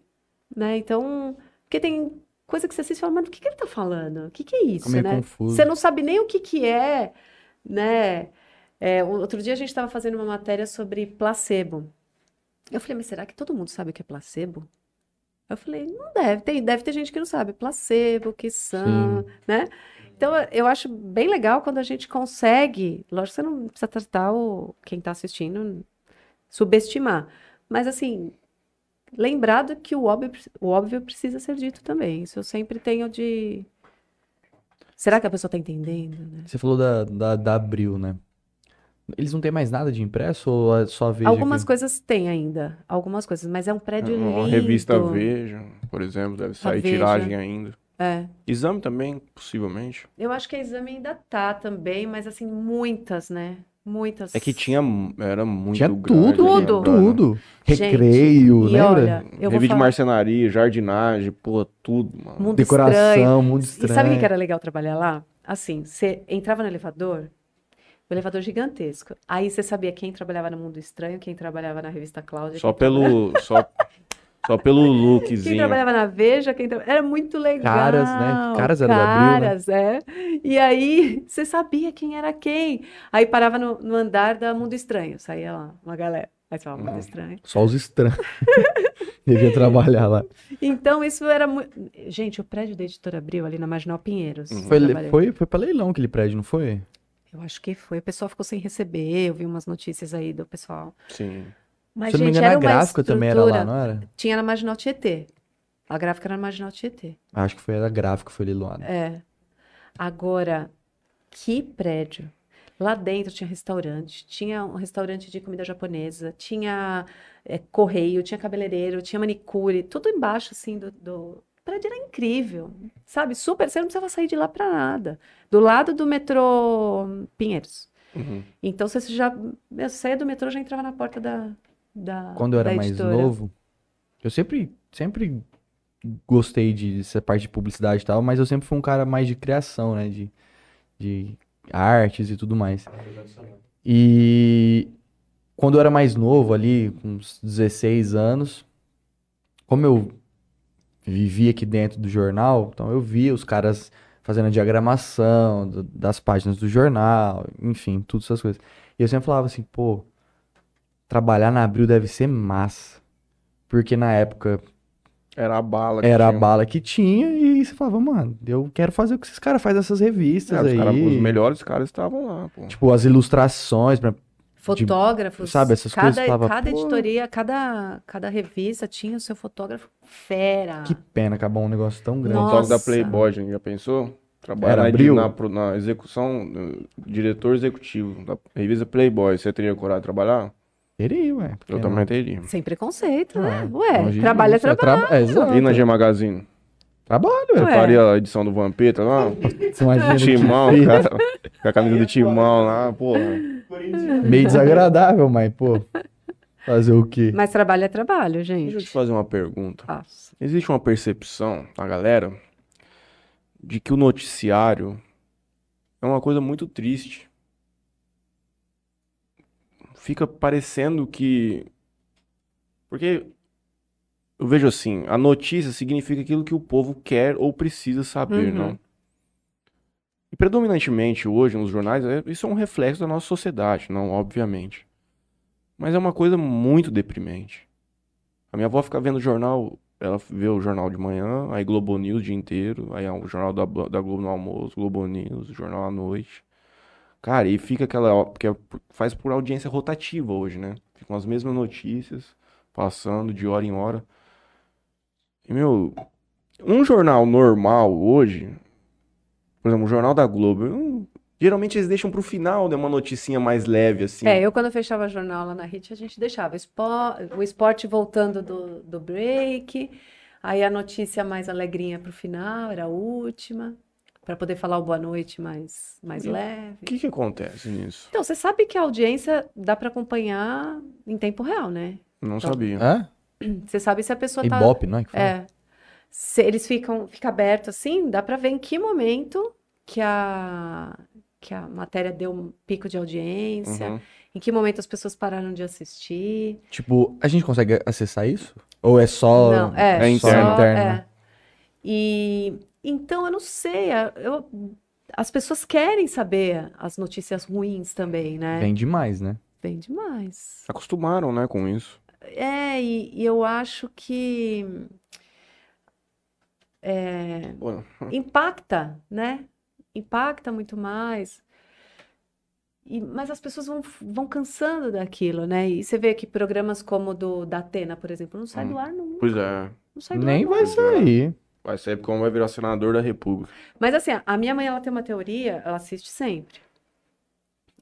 né? Então, porque tem coisa que você assiste e fala, mas o que que ele tá falando? O que que é isso, Fica né? confuso. Você não sabe nem o que que é, né? É, outro dia a gente estava fazendo uma matéria sobre placebo. Eu falei, mas será que todo mundo sabe o que é placebo? Eu falei, não deve, tem, deve ter gente que não sabe. Placebo, que são, né? Então, eu acho bem legal quando a gente consegue, lógico que você não precisa tratar o, quem está assistindo, subestimar. Mas, assim, lembrado que o óbvio, o óbvio precisa ser dito também. Isso eu sempre tenho de... Será que a pessoa está entendendo, né? Você falou da, da, da Abril, né? Eles não têm mais nada de impresso ou é só a Veja Algumas que- coisas tem ainda, algumas coisas, mas é um prédio Uma lindo. revista Veja, por exemplo, deve sair tiragem ainda. É. Exame também, possivelmente. Eu acho que a exame ainda tá também, mas assim, muitas, né? Muitas. É que tinha, era muito Tinha grande. tudo, Tudo. né? tudo. Gente, Recreio, E lembra? olha, eu vou Revista de falar, marcenaria, jardinagem, pô, tudo, mano. mundo Decoração, estranho. mundo E estranho. sabe o que que era legal trabalhar lá? Assim, você entrava no elevador, um elevador gigantesco. Aí você sabia quem trabalhava no Mundo Estranho, quem trabalhava na revista Cláudia, Só quem pelo, só, só pelo Quem lookzinho. trabalhava na Veja, quem tra- era muito legal. Caras, né? Caras era da Abril, né? Caras, é. E aí você sabia quem era quem. Aí parava no, no andar da Mundo Estranho, saía lá uma galera. Aí você falava Mundo Uhum. Estranho. Só os estranhos. Devia trabalhar lá. Então isso era muito. Gente, o prédio da Editora Abril ali na Marginal Pinheiros. Uhum. Foi, foi, foi pra leilão aquele prédio, não foi? Eu acho que foi. O pessoal ficou sem receber. Eu vi umas notícias aí do pessoal. Sim. Mas, Se eu não me gente, engano, era a gráfica também era lá, não era? Tinha na Marginal Tietê. A gráfica era na Marginal Tietê. Acho que foi a gráfica que foi leiloada. É. Agora, que prédio. Lá dentro tinha restaurante, tinha um restaurante de comida japonesa, tinha é, correio, tinha cabeleireiro, tinha manicure, tudo embaixo, assim, do, do... Prédio era incrível, sabe? Super, você não precisava sair de lá pra nada. Do lado do metrô Pinheiros. Uhum. Então, você já... Eu saía do metrô, já entrava na porta da, da, Quando eu era mais novo, eu sempre, sempre gostei de dessa parte de publicidade e tal, mas eu sempre fui um cara mais de criação, né? De, de artes e tudo mais. E quando eu era mais novo, ali, com uns 16 anos, como eu vivia aqui dentro do jornal, então eu via os caras fazendo a diagramação do- das páginas do jornal, enfim, todas essas coisas. E eu sempre falava assim, pô, trabalhar na Abril deve ser massa. Porque na época Era a bala. que era a tinha. bala que tinha e você falava, mano, eu quero fazer o que esses caras fazem nessas revistas É, os, aí. cara- os melhores caras estavam lá, pô. Tipo, as ilustrações, pra- Fotógrafos, sabe, essas cada, coisas, falava, cada editoria, cada, cada revista tinha o seu fotógrafo fera. que pena acabar um negócio tão grande. Nossa. Toque da Playboy, gente, já pensou? Trabalhar na, na, execução, eh, diretor executivo da revista Playboy. Você teria coragem de trabalhar? Teria, ué. Eu não? também teria. Sem preconceito, né? É, Ué, longe trabalho é disso, trabalho. traba- é, exato. E na G Magazine? Trabalho. Ué. faria a edição do Vampeta lá? Você imagina Timão, que cara. Com a camisa do Timão lá, porra. Meio desagradável, mas, pô. Fazer o quê? Mas trabalho é trabalho, Deixa eu gente. te fazer uma pergunta. Faço. Existe uma percepção na galera de que o noticiário é uma coisa muito triste. Fica parecendo que. Porque eu vejo assim, a notícia significa aquilo que o povo quer ou precisa saber, Uhum. não? E predominantemente hoje nos jornais, é- isso é um reflexo da nossa sociedade, não, obviamente. Mas é uma coisa muito deprimente. A minha avó fica vendo jornal, ela vê o jornal de manhã, aí Globo News o dia inteiro, aí é o jornal da, da Globo no almoço, Globo News, o jornal à noite. Cara, e fica aquela. Porque é faz por audiência rotativa hoje, né? Ficam as mesmas notícias passando de hora em hora. Meu, um jornal normal hoje, por exemplo, o Jornal da Globo, eu- geralmente eles deixam pro final, né? Uma noticinha mais leve, assim. É, eu quando eu fechava jornal lá na HIT, a gente deixava espo- o esporte voltando do, do break, aí a notícia mais alegrinha pro final, era a última, para poder falar o boa noite mais, mais E- leve. O que que acontece nisso? Então, você sabe que a audiência dá para acompanhar em tempo real, né? Não Então, sabia. Hã? Você sabe se a pessoa tá. Ibope, não é? Que fala? É. Se eles ficam, fica aberto assim, dá para ver em que momento que a, que a matéria deu um pico de audiência, Uhum. em que momento as pessoas pararam de assistir. Tipo, a gente consegue acessar isso? Ou é só. Não, é, É só, interno. interno, é. E então eu não sei, eu, as pessoas querem saber as notícias ruins também, né? Vem demais, né? Vem demais. Acostumaram, né, com isso. É, e, e eu acho que Pô, impacta, né? Impacta muito mais. E- mas as pessoas vão, vão cansando daquilo, né? E você vê que programas como o do da Atena, por exemplo, não sai do ar nunca. pois é. Não sai do Nem ar vai nunca. sair. Vai ser porque vai virar senador da República. Mas assim, a minha mãe ela tem uma teoria, ela assiste sempre.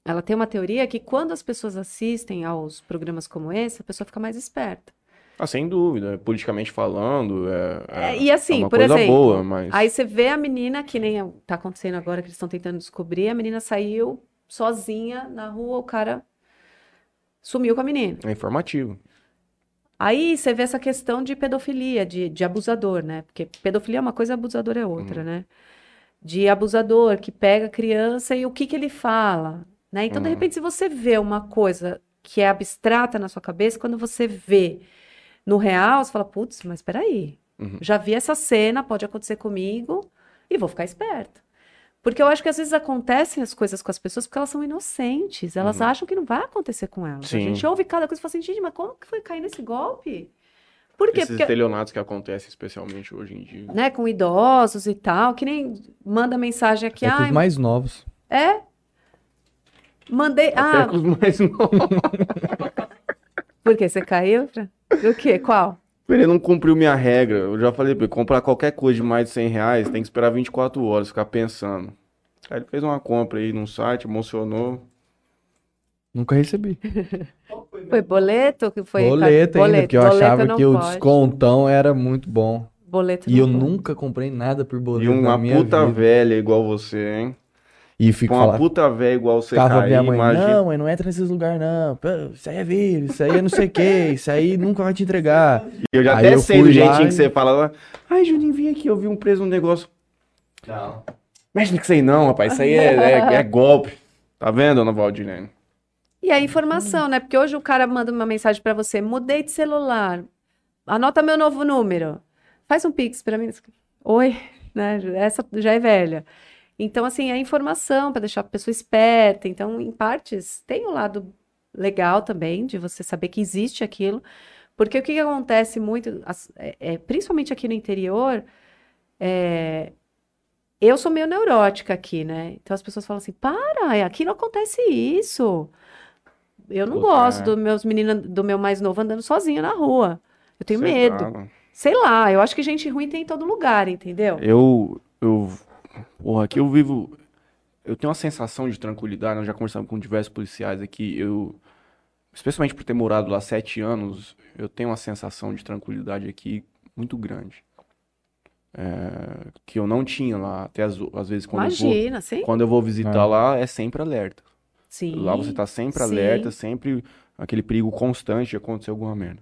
Ela tem uma teoria que quando as pessoas assistem aos programas como esse, a pessoa fica mais esperta. Ah, sem dúvida. Politicamente falando, é, É, é, e assim, é uma por coisa exemplo, boa, mas... Aí você vê a menina, que nem tá acontecendo agora, que eles estão tentando descobrir, a menina saiu sozinha na rua, o cara sumiu com a menina. É informativo. Aí você vê essa questão de pedofilia, de, de abusador, né? Porque pedofilia é uma coisa, abusador é outra, né? De abusador que pega a criança e o que que ele fala, né? Então, de Uhum. repente, se você vê uma coisa que é abstrata na sua cabeça, quando você vê no real, você fala, putz, mas peraí, Uhum. já vi essa cena, pode acontecer comigo e vou ficar esperta. Porque eu acho que às vezes acontecem as coisas com as pessoas porque elas são inocentes, elas Uhum. acham que não vai acontecer com elas. A Sim. gente ouve cada coisa e fala assim, gente, mas como que foi cair nesse golpe? Por quê? Esses Porque, estelionatos que acontecem, especialmente hoje em dia. né, com idosos e tal, que nem manda mensagem aqui, É tudo mais novos. é? Mandei, Até ah, com os mais novos. por quê? Você caiu? Fran? Do quê? Qual? Ele não cumpriu minha regra. Eu já falei pra ele, comprar qualquer coisa de mais de 100 reais, tem que esperar 24 horas, ficar pensando. Aí ele fez uma compra aí num site, emocionou. Nunca recebi. Foi boleto que foi boleto ainda, boleto, porque eu boleto achava que o pode. descontão era muito bom. Boleto E não eu pode. nunca comprei nada por E boleto na uma minha puta vida. velha igual você, hein? E fico Com uma puta velha igual você Ficava cair, minha mãe, imagina. não, mãe, não entra nesses lugares, não. Pô, isso aí é vírus, isso aí é não sei o que, isso aí nunca vai te entregar. E eu já Aí até eu sei do jeitinho lá que e- você fala lá. Ai, Juninho, vim aqui, eu vi um preso no negócio. Não. Mexe nisso aí não, rapaz. Isso aí é, é- é golpe. Tá vendo, dona Valdinene? E a informação, né? Porque hoje o cara manda uma mensagem pra você: mudei de celular, anota meu novo número, faz um pix pra mim. Oi, né? Essa já é velha. Então, assim, a informação para deixar a pessoa esperta. Então, em partes, tem o lado legal também de você saber que existe aquilo. Porque o que que acontece muito, é- é, principalmente aqui no interior, é, eu sou meio neurótica aqui, né? Então as pessoas falam assim: para, aqui não acontece isso. Eu não Puta, gosto é. dos meus meninos, do meu mais novo andando sozinho na rua. Eu tenho medo. Sei lá, eu acho que gente ruim tem em todo lugar, entendeu? Eu, eu, porra, aqui eu vivo, eu tenho uma sensação de tranquilidade, nós já conversamos com diversos policiais aqui, eu, especialmente por ter morado lá sete anos, eu tenho uma sensação de tranquilidade aqui muito grande. É, que eu não tinha lá, até às, às vezes quando eu vou, Imagina, sim. quando eu vou visitar É. lá, é sempre alerta. Sim. Lá você tá sempre sim. alerta, sempre aquele perigo constante de acontecer alguma merda.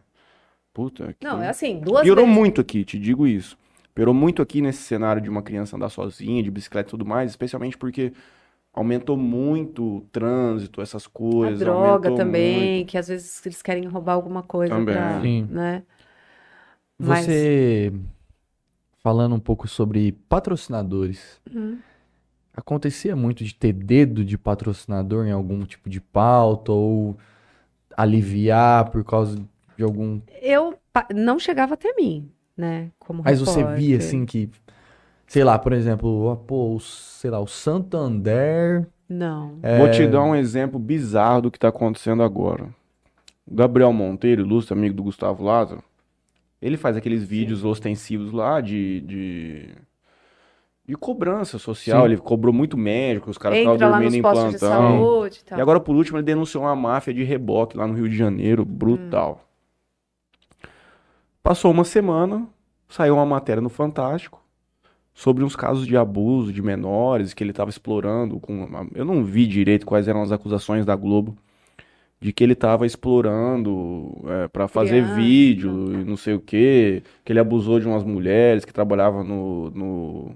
Puta, que... Não, é assim, duas Piorou vezes. muito aqui, te digo isso. Piorou muito aqui nesse cenário de uma criança andar sozinha, de bicicleta e tudo mais, especialmente porque aumentou muito o trânsito, essas A coisas. droga aumentou também, muito. que às vezes eles querem roubar alguma coisa Também. pra, Sim. né? Mas- Você, falando um pouco sobre patrocinadores, Uhum. acontecia muito de ter dedo de patrocinador em algum tipo de pauta ou aliviar por causa de algum. Eu não chegava até mim, né? Como Mas você via repórter. assim que, sei lá, por exemplo, pô, o- sei lá, o Santander. Não. é, Vou te dar um exemplo bizarro do que tá acontecendo agora. O Gabriel Monteiro, ilustre amigo do Gustavo Lázaro, ele faz aqueles vídeos ostensivos lá de, de, de cobrança social. Sim. Ele cobrou muito médico, os caras lá dormindo em plantão. saúde e tal. E agora, por último, ele denunciou uma máfia de reboque lá no Rio de Janeiro, brutal. Passou uma semana, saiu uma matéria no Fantástico sobre uns casos de abuso de menores que ele estava explorando. Com Eu não vi direito quais eram as acusações da Globo de que ele estava explorando é, para fazer Criança. vídeo e não sei o quê, que ele abusou de umas mulheres que trabalhavam no, no,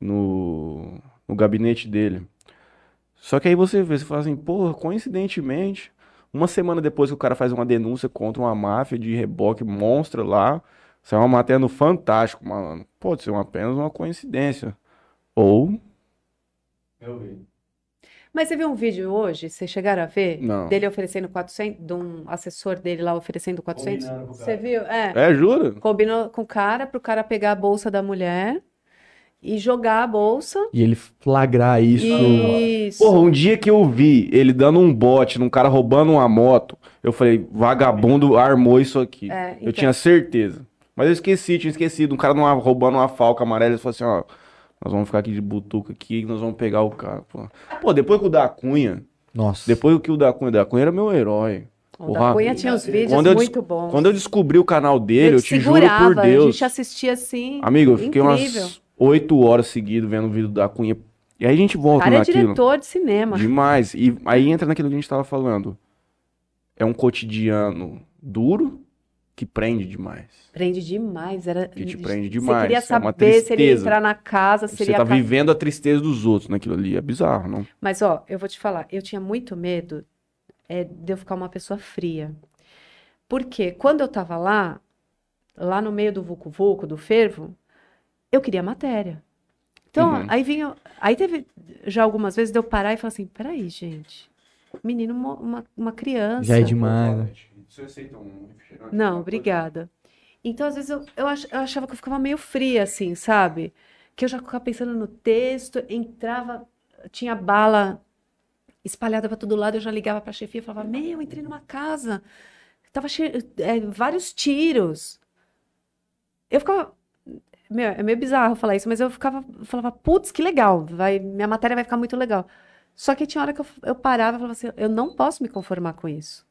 no, no gabinete dele. Só que aí você vê, você fala assim, porra, coincidentemente, uma semana depois que o cara faz uma denúncia contra uma máfia de reboque monstra lá, saiu uma matéria no Fantástico, mano. Pode ser uma- apenas uma coincidência. Ou, Mas você viu um vídeo hoje, vocês chegaram a ver? Não. Dele oferecendo 400, de um assessor dele lá oferecendo 400? Combinando com o Você viu? É. é, jura? Combinou com o cara, pro cara pegar a bolsa da mulher e jogar a bolsa. E ele flagrar isso. Isso. Porra, um dia que eu vi ele dando um bote num cara roubando uma moto, eu falei, vagabundo armou isso aqui. É, Eu então- tinha certeza. Mas eu esqueci, tinha esquecido. Um cara numa, roubando uma falca amarela, ele falou assim, ó, nós vamos ficar aqui de butuca aqui, nós vamos pegar o cara. Pô, Pô, depois que o da Cunha, Nossa. depois que o da Cunha, da Cunha era meu herói. O Porra, da Cunha tinha uns vídeos quando eu des- muito bons. Quando eu descobri o canal dele, Ele eu te juro segurava, por Deus. A gente assistia assim. Amigo, eu fiquei incrível. umas oito horas seguidas vendo o vídeo da Cunha. E aí a gente volta cara é naquilo. diretor de cinema. Demais. E aí entra naquilo que a gente tava falando. É um cotidiano duro que prende demais. Prende demais. Era... Que te prende Você demais, queria é uma saber se ele entrar na casa, se Você tá ca- vivendo a tristeza dos outros naquilo ali. É bizarro, não? Mas, ó, eu vou te falar, eu tinha muito medo é, de eu ficar uma pessoa fria. Porque quando eu tava lá, lá no meio do vucu-vucu, do fervo, eu queria matéria. Então, Uhum. aí vinha. Aí teve já algumas vezes de eu parar e falar assim: peraí, gente. Menino, uma, uma, uma criança. Já é demais, né? Você aceita um refrigerante? Não, obrigada. Então, às vezes, eu, eu, ach- eu achava que eu ficava meio fria, assim, sabe? Que eu já ficava pensando no texto, entrava, tinha bala espalhada para todo lado, eu já ligava para a chefia e falava: Meu, entrei numa casa, tava cheio, é, vários tiros. Eu ficava. Meu, é meio bizarro falar isso, mas eu ficava, eu falava, putz, que legal, vai, minha matéria vai ficar muito legal. Só que tinha hora que eu, eu parava e falava assim, eu não posso me conformar com isso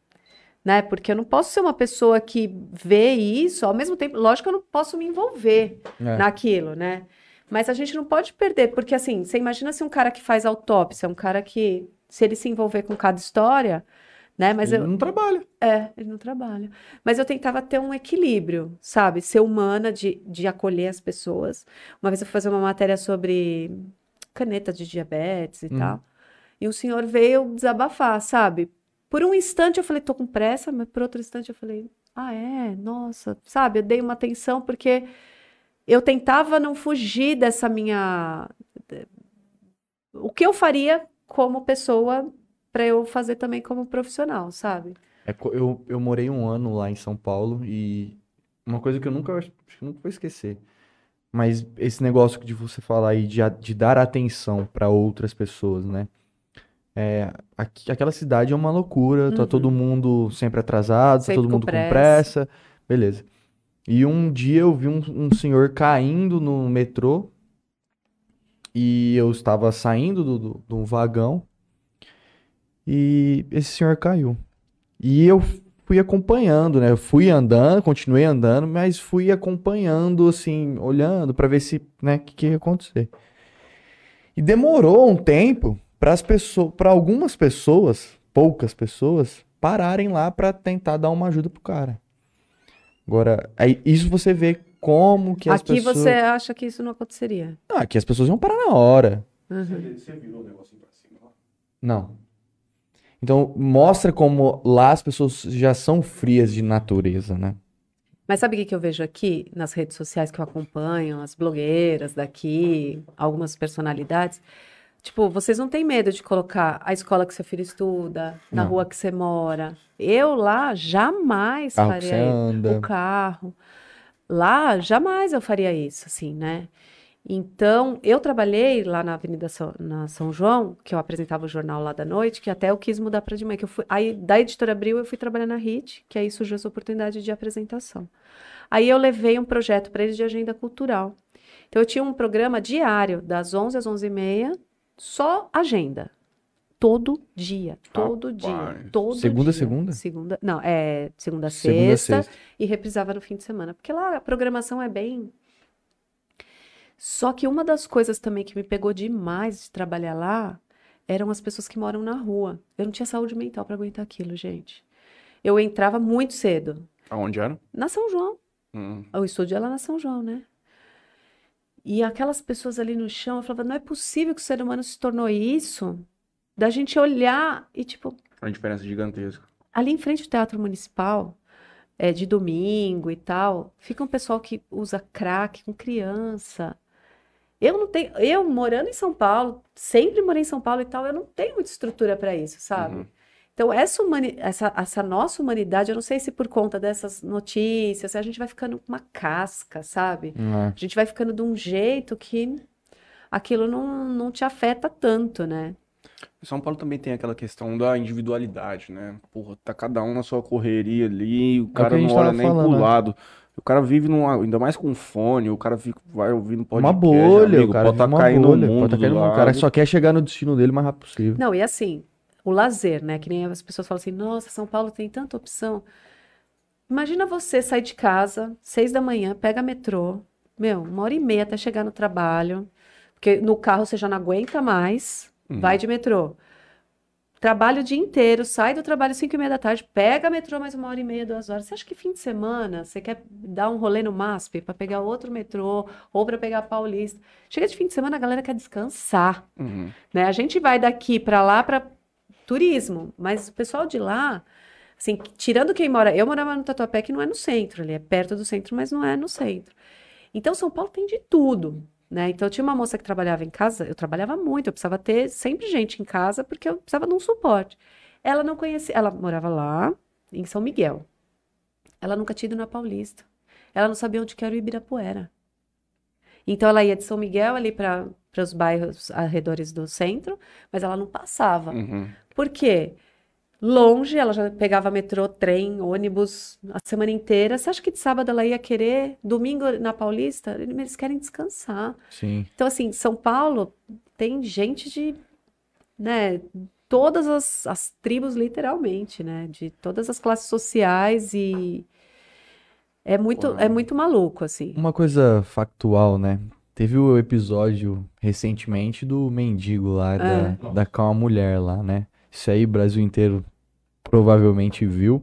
né? Porque eu não posso ser uma pessoa que vê isso, ao mesmo tempo, lógico que eu não posso me envolver É. naquilo, né? Mas a gente não pode perder, porque assim, você imagina se um cara que faz autópsia, um cara que, se ele se envolver com cada história, né? Mas Ele eu, não trabalha. é, ele não trabalha. Mas eu tentava ter um equilíbrio, sabe? Ser humana de, de acolher as pessoas. Uma vez eu fui fazer uma matéria sobre caneta de diabetes e Hum. tal. E um senhor veio desabafar, sabe? Por um instante eu falei, tô com pressa, mas por outro instante eu falei, ah, é? Nossa, sabe? Eu dei uma atenção porque eu tentava não fugir dessa minha. O que eu faria como pessoa para eu fazer também como profissional, sabe? É eu, eu morei um ano lá em São Paulo e uma coisa que eu nunca, acho que nunca vou esquecer. Mas esse negócio de você falar aí de, de dar atenção para outras pessoas, né? É, aqui- aquela cidade é uma loucura, tá Uhum. todo mundo sempre atrasado, tá Sempre todo com mundo com pressa. pressa, beleza. E um dia eu vi um, um senhor caindo no metrô e eu estava saindo do, do, do vagão e esse senhor caiu. E eu fui acompanhando, né? Eu fui andando, continuei andando, mas fui acompanhando, assim, olhando pra ver se, né, o que, que ia acontecer. E demorou um tempo para as pessoas, para algumas pessoas, poucas pessoas, pararem lá pra tentar dar uma ajuda pro cara. Agora, aí isso você vê como que as Aqui pessoas. você acha que isso não aconteceria. Ah, aqui as pessoas iam parar na hora. Uhum. Você virou o negocinho pra cima lá? Não. Então, mostra como lá as pessoas já são frias de natureza, né? Mas sabe o que que eu vejo aqui nas redes sociais que eu acompanho, as blogueiras daqui, algumas personalidades? Tipo, vocês não têm medo de colocar a escola que seu filho estuda, na Não. rua que você mora. Eu lá jamais Carro faria anda. o carro. Lá jamais eu faria isso, assim, né? Então, eu trabalhei lá na Avenida São, na São João, que eu apresentava o jornal lá da noite, que até eu quis mudar para de manhã, que eu fui, aí da Editora Abril eu fui trabalhar na RIT, que aí surgiu essa oportunidade de apresentação. Aí eu levei um projeto para eles de agenda cultural. Então eu tinha um programa diário, das 11 às 11h30, só agenda. Todo dia, todo dia, Rapaz. todo Segunda a dia. segunda? Segunda, não, é segunda a Segunda a sexta, sexta. e reprisava no fim de semana. Porque lá a programação é bem. Só que uma das coisas também que me pegou demais de trabalhar lá eram as pessoas que moram na rua. Eu não tinha saúde mental para aguentar aquilo, gente. Eu entrava muito cedo. Aonde era? Na São João. Hum. O estúdio é lá na São João, né? E aquelas pessoas ali no chão, eu falava, não é possível que o ser humano se tornou isso. Da gente olhar e, tipo, Uma diferença gigantesca. ali em frente ao Teatro Municipal, é, de domingo e tal, fica um pessoal que usa crack com criança. Eu não tenho, eu morando em São Paulo, sempre morei em São Paulo e tal, eu não tenho muita estrutura para isso, sabe? Uhum. Então, essa, humani- essa, essa nossa humanidade, eu não sei se por conta dessas notícias, a gente vai ficando com uma casca, sabe? É. A gente vai ficando de um jeito que aquilo não, não te afeta tanto, né? São Paulo também tem aquela questão da individualidade, né? Porra, tá cada um na sua correria ali, o É cara gente não olha nem falando, pro né? O cara vive num, ainda mais com fone, o cara fica, vai ouvindo Uma podcast, bolha, amigo, o cara pode vive tá uma caindo bolha, o mundo pode tá do caindo no mundo. O cara só quer chegar no destino dele o mais rápido possível. Não, e assim, o lazer, né? Que nem as pessoas falam assim, nossa, São Paulo tem tanta opção. Imagina você sair de casa, seis da manhã, pega metrô, meu, uma hora e meia até chegar no trabalho, porque no carro você já não aguenta mais, Uhum. vai de metrô. Trabalha o dia inteiro, sai do trabalho às cinco e meia da tarde, pega metrô mais uma hora e meia, duas horas. Você acha que fim de semana você quer dar um rolê no MASP para pegar outro metrô ou para pegar a Paulista? Chega de fim de semana, a galera quer descansar Uhum. né? A gente vai daqui para lá para turismo, mas o pessoal de lá, assim, tirando quem mora, eu morava no Tatuapé, que não é no centro, ele é perto do centro, mas não é no centro. Então São Paulo tem de tudo, né? Então tinha uma moça que trabalhava em casa, eu trabalhava muito, eu precisava ter sempre gente em casa porque eu precisava de um suporte. Ela não conhecia, ela morava lá em São Miguel. Ela nunca tinha ido na Paulista. Ela não sabia onde que era o Ibirapuera. Então ela ia de São Miguel ali para os bairros arredores do centro, mas ela não passava. Uhum. Por quê? Longe, ela já pegava metrô, trem, ônibus a semana inteira. Você acha que de sábado ela ia querer? Domingo na Paulista? Eles querem descansar. Sim. Então, assim, São Paulo tem gente de, né, todas as, as tribos, literalmente, né? De todas as classes sociais e é muito, Uau. é muito maluco, assim. Uma coisa factual, né? Teve o episódio recentemente do mendigo lá, da, da com a mulher lá, né? Isso aí o Brasil inteiro provavelmente viu.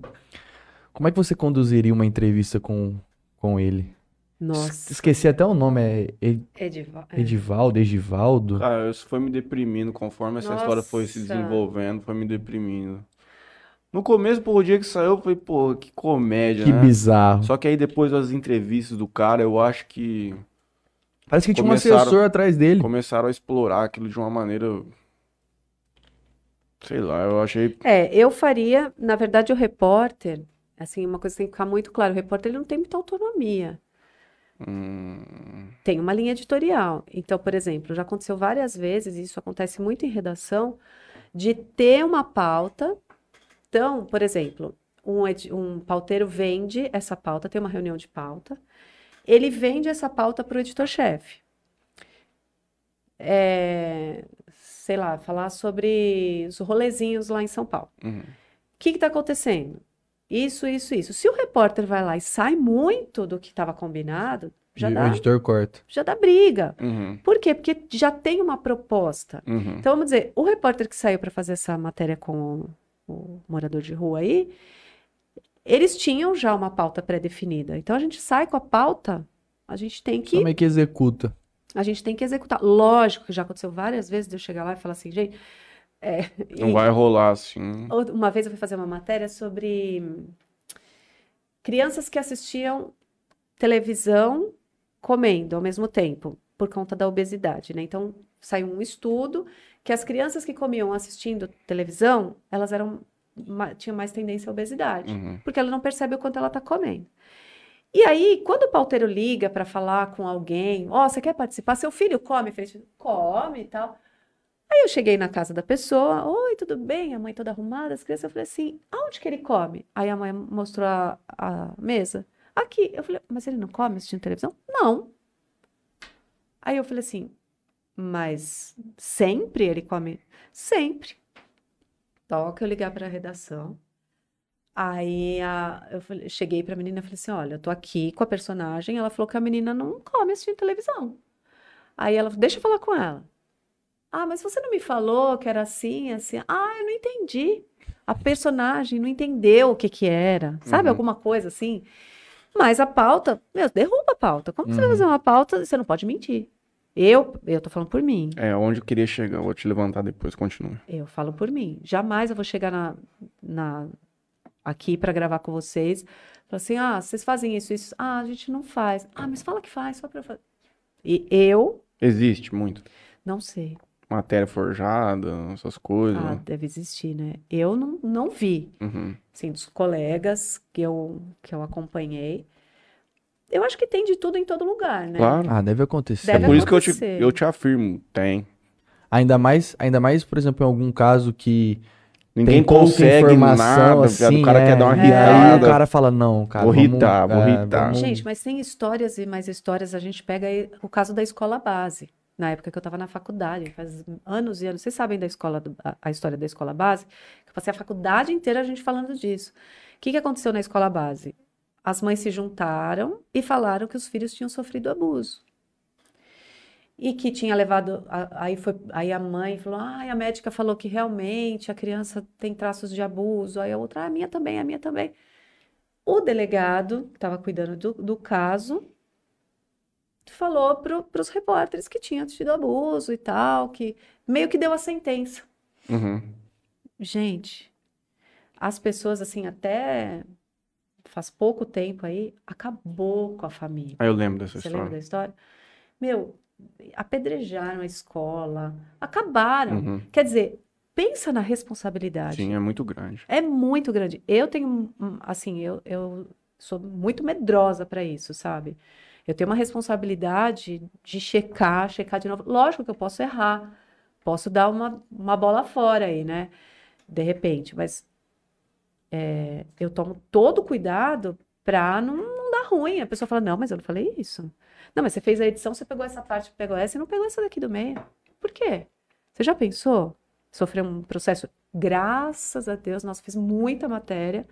Como é que você conduziria uma entrevista com, com ele? Nossa. Esqueci até o nome, é Ed- Edival. é. Edivaldo, Egivaldo? Cara, isso foi me deprimindo conforme essa história foi se Nossa. desenvolvendo, foi me deprimindo. No começo, por dia que saiu, eu falei, pô, que comédia, Que né? bizarro. Só que aí depois das entrevistas do cara, eu acho que Parece que tinha um assessor atrás dele. começaram a explorar aquilo de uma maneira. Sei lá, eu achei. É, eu faria, na verdade, o repórter, assim, uma coisa que tem que ficar muito claro, o repórter ele não tem muita autonomia. hum, Tem uma linha editorial. Então, por exemplo, já aconteceu várias vezes, e isso acontece muito em redação, de ter uma pauta. Então, por exemplo, um, um pauteiro vende essa pauta, tem uma reunião de pauta, ele vende essa pauta para o editor-chefe. É, sei lá, falar sobre os rolezinhos lá em São Paulo. uhum. O que está acontecendo? Isso, isso, isso. Se o repórter vai lá e sai muito do que estava combinado, já o dá, editor corta. já dá briga. Uhum, Por quê? Porque já tem uma proposta. uhum. Então, vamos dizer, o repórter que saiu para fazer essa matéria com o, o morador de rua aí, eles tinham já uma pauta pré-definida. Então, a gente sai com a pauta, a gente tem que Só meio que executa. A gente tem que executar. Lógico que já aconteceu várias vezes de eu chegar lá e falar assim, gente. é, Não e- vai rolar assim. Uma vez eu fui fazer uma matéria sobre crianças que assistiam televisão comendo ao mesmo tempo, por conta da obesidade, né? Então, saiu um estudo que as crianças que comiam assistindo televisão, elas eram, tinham mais tendência à obesidade Uhum. porque ela não percebe o quanto ela está comendo. E aí, quando o pauteiro liga para falar com alguém, ó, você quer participar? Seu filho come? Eu falei, come e tal. Aí eu cheguei na casa da pessoa, oi, tudo bem? A mãe toda arrumada, as crianças, eu falei assim, aonde que ele come? Aí a mãe mostrou a, a mesa. Aqui. Eu falei, mas ele não come assistindo televisão? Não. Aí eu falei assim, mas sempre ele come? Sempre. Toca eu ligar para a redação. Aí a- eu falei- cheguei pra menina e falei assim: olha, eu tô aqui com a personagem. Ela falou que a menina não come assistindo televisão. Aí ela deixa eu falar com ela. Ah, mas você não me falou que era assim, assim. Ah, eu não entendi. A personagem não entendeu o que que era. Sabe, Uhum. alguma coisa assim? Mas a pauta, meu, derruba a pauta. Como que você vai Uhum. fazer uma pauta? Você não pode mentir. Eu, eu tô falando por mim. É, onde eu queria chegar, eu vou te levantar depois, continua. Eu falo por mim. Jamais eu vou chegar na, na- aqui para gravar com vocês. Falar assim, ah, vocês fazem isso, isso. Ah, a gente não faz. Ah, mas fala que faz, só para eu fazer. E eu Existe muito. não sei. Matéria forjada, essas coisas. Ah, deve existir, né? Eu não, não vi. Uhum. Assim, dos colegas que eu, que eu acompanhei. Eu acho que tem de tudo em todo lugar, né? Claro. Ah, deve acontecer. Deve É por isso que eu te, acontecer. eu te afirmo, tem. Ainda mais, ainda mais, por exemplo, em algum caso que Ninguém tem consegue nada, viado. assim, o cara é. quer dar uma E aí o cara fala, não, cara, Vou vamos- irritar, vou é, vamos- Gente, mas tem histórias e mais histórias. A gente pega aí o caso da escola base. Na época que eu estava na faculdade, faz anos e anos. Vocês sabem da escola, do- a, a história da escola base? Eu passei a faculdade inteira a gente falando disso. O que que aconteceu na escola base? As mães se juntaram e falaram que os filhos tinham sofrido abuso. E que tinha levado. a- Aí, foi, aí a mãe falou: ah, a médica falou que realmente a criança tem traços de abuso. Aí a outra, ah, a minha também, a minha também. O delegado, que estava cuidando do, do caso, falou para os repórteres que tinha tido abuso e tal, que meio que deu a sentença. Uhum. Gente, as pessoas, assim, até faz pouco tempo aí, acabou com a família. Aí eu lembro dessa Você lembra história. da história? Meu, apedrejaram a escola, acabaram. Uhum. Quer dizer, pensa na responsabilidade. Sim, é muito grande. É muito grande. Eu tenho, assim, eu, eu sou muito medrosa para isso, sabe? Eu tenho uma responsabilidade de checar, checar de novo. Lógico que eu posso errar, posso dar uma, uma bola fora aí, né? De repente, mas é, eu tomo todo o cuidado para não, dar ruim. A pessoa fala, não, mas eu não falei isso. Não, mas você fez a edição, você pegou essa parte, pegou essa e não pegou essa daqui do meio. Por quê? Você já pensou? Sofrer um processo? Graças a Deus, nossa, fiz muita matéria.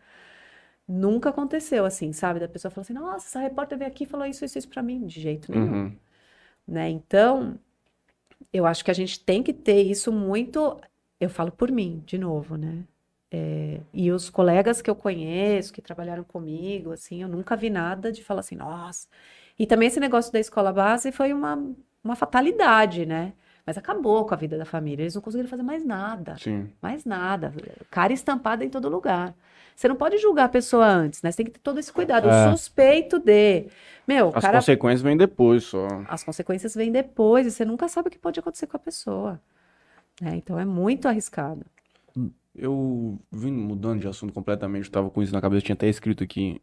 Nunca aconteceu assim, sabe? Da pessoa falar assim, nossa, essa repórter veio aqui e falou isso, isso, isso pra mim. De jeito nenhum. Uhum. né? Então, eu acho que a gente tem que ter isso muito. Eu falo por mim, de novo, né? É, e os colegas que eu conheço, que trabalharam comigo, assim, eu nunca vi nada de falar assim, nossa. E também esse negócio da escola base foi uma, uma fatalidade, né? Mas acabou com a vida da família. Eles não conseguiram fazer mais nada. Sim. Mais nada. Cara estampada em todo lugar. Você não pode julgar a pessoa antes, né? Você tem que ter todo esse cuidado. É. O suspeito de. Meu, As cara. consequências vêm depois só. As consequências vêm depois e você nunca sabe o que pode acontecer com a pessoa. né? Então é muito arriscado. Eu vim mudando de assunto completamente, eu tava com isso na cabeça, tinha até escrito aqui.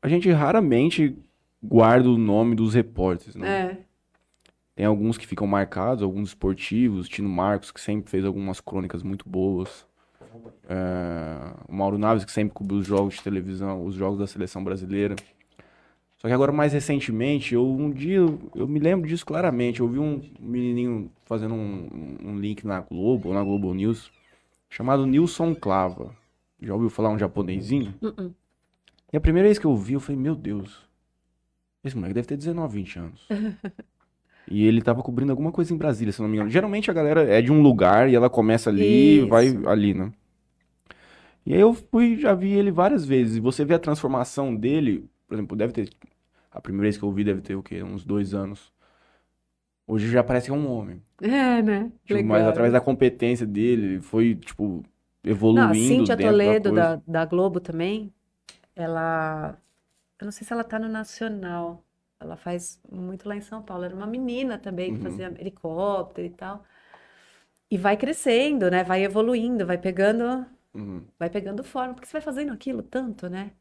A gente raramente guarda o nome dos repórteres, né? É. Tem alguns que ficam marcados, alguns esportivos, Tino Marcos, que sempre fez algumas crônicas muito boas. É, o Mauro Naves, que sempre cobriu os jogos de televisão, os jogos da seleção brasileira. Só que agora, mais recentemente, eu um dia, eu, eu me lembro disso claramente. Eu vi um menininho fazendo um, um link na Globo, ou na Globo News, chamado Nilson Clava. Já ouviu falar um japonesinho? Uh-uh. E a primeira vez que eu vi, eu falei, meu Deus, esse moleque deve ter 19, 20 anos. e ele tava cobrindo alguma coisa em Brasília, se não me engano. Geralmente a galera é de um lugar e ela começa ali e Isso. vai ali, né? E aí eu fui, já vi ele várias vezes. E você vê a transformação dele, por exemplo, deve ter. A primeira vez que eu vi deve ter o quê? Uns dois anos. Hoje já parece que é um homem. É, né? Tipo, mas Legal. através da competência dele, ele foi, tipo, Não, a evoluindo Cíntia da Toledo, coisa. da, da Globo também, ela. Eu não sei se ela tá no Nacional. Ela faz muito lá em São Paulo. Era uma menina também que Uhum. fazia helicóptero e tal. E vai crescendo, né? Vai evoluindo, vai pegando, Uhum. vai pegando forma, porque você vai fazendo aquilo tanto, né?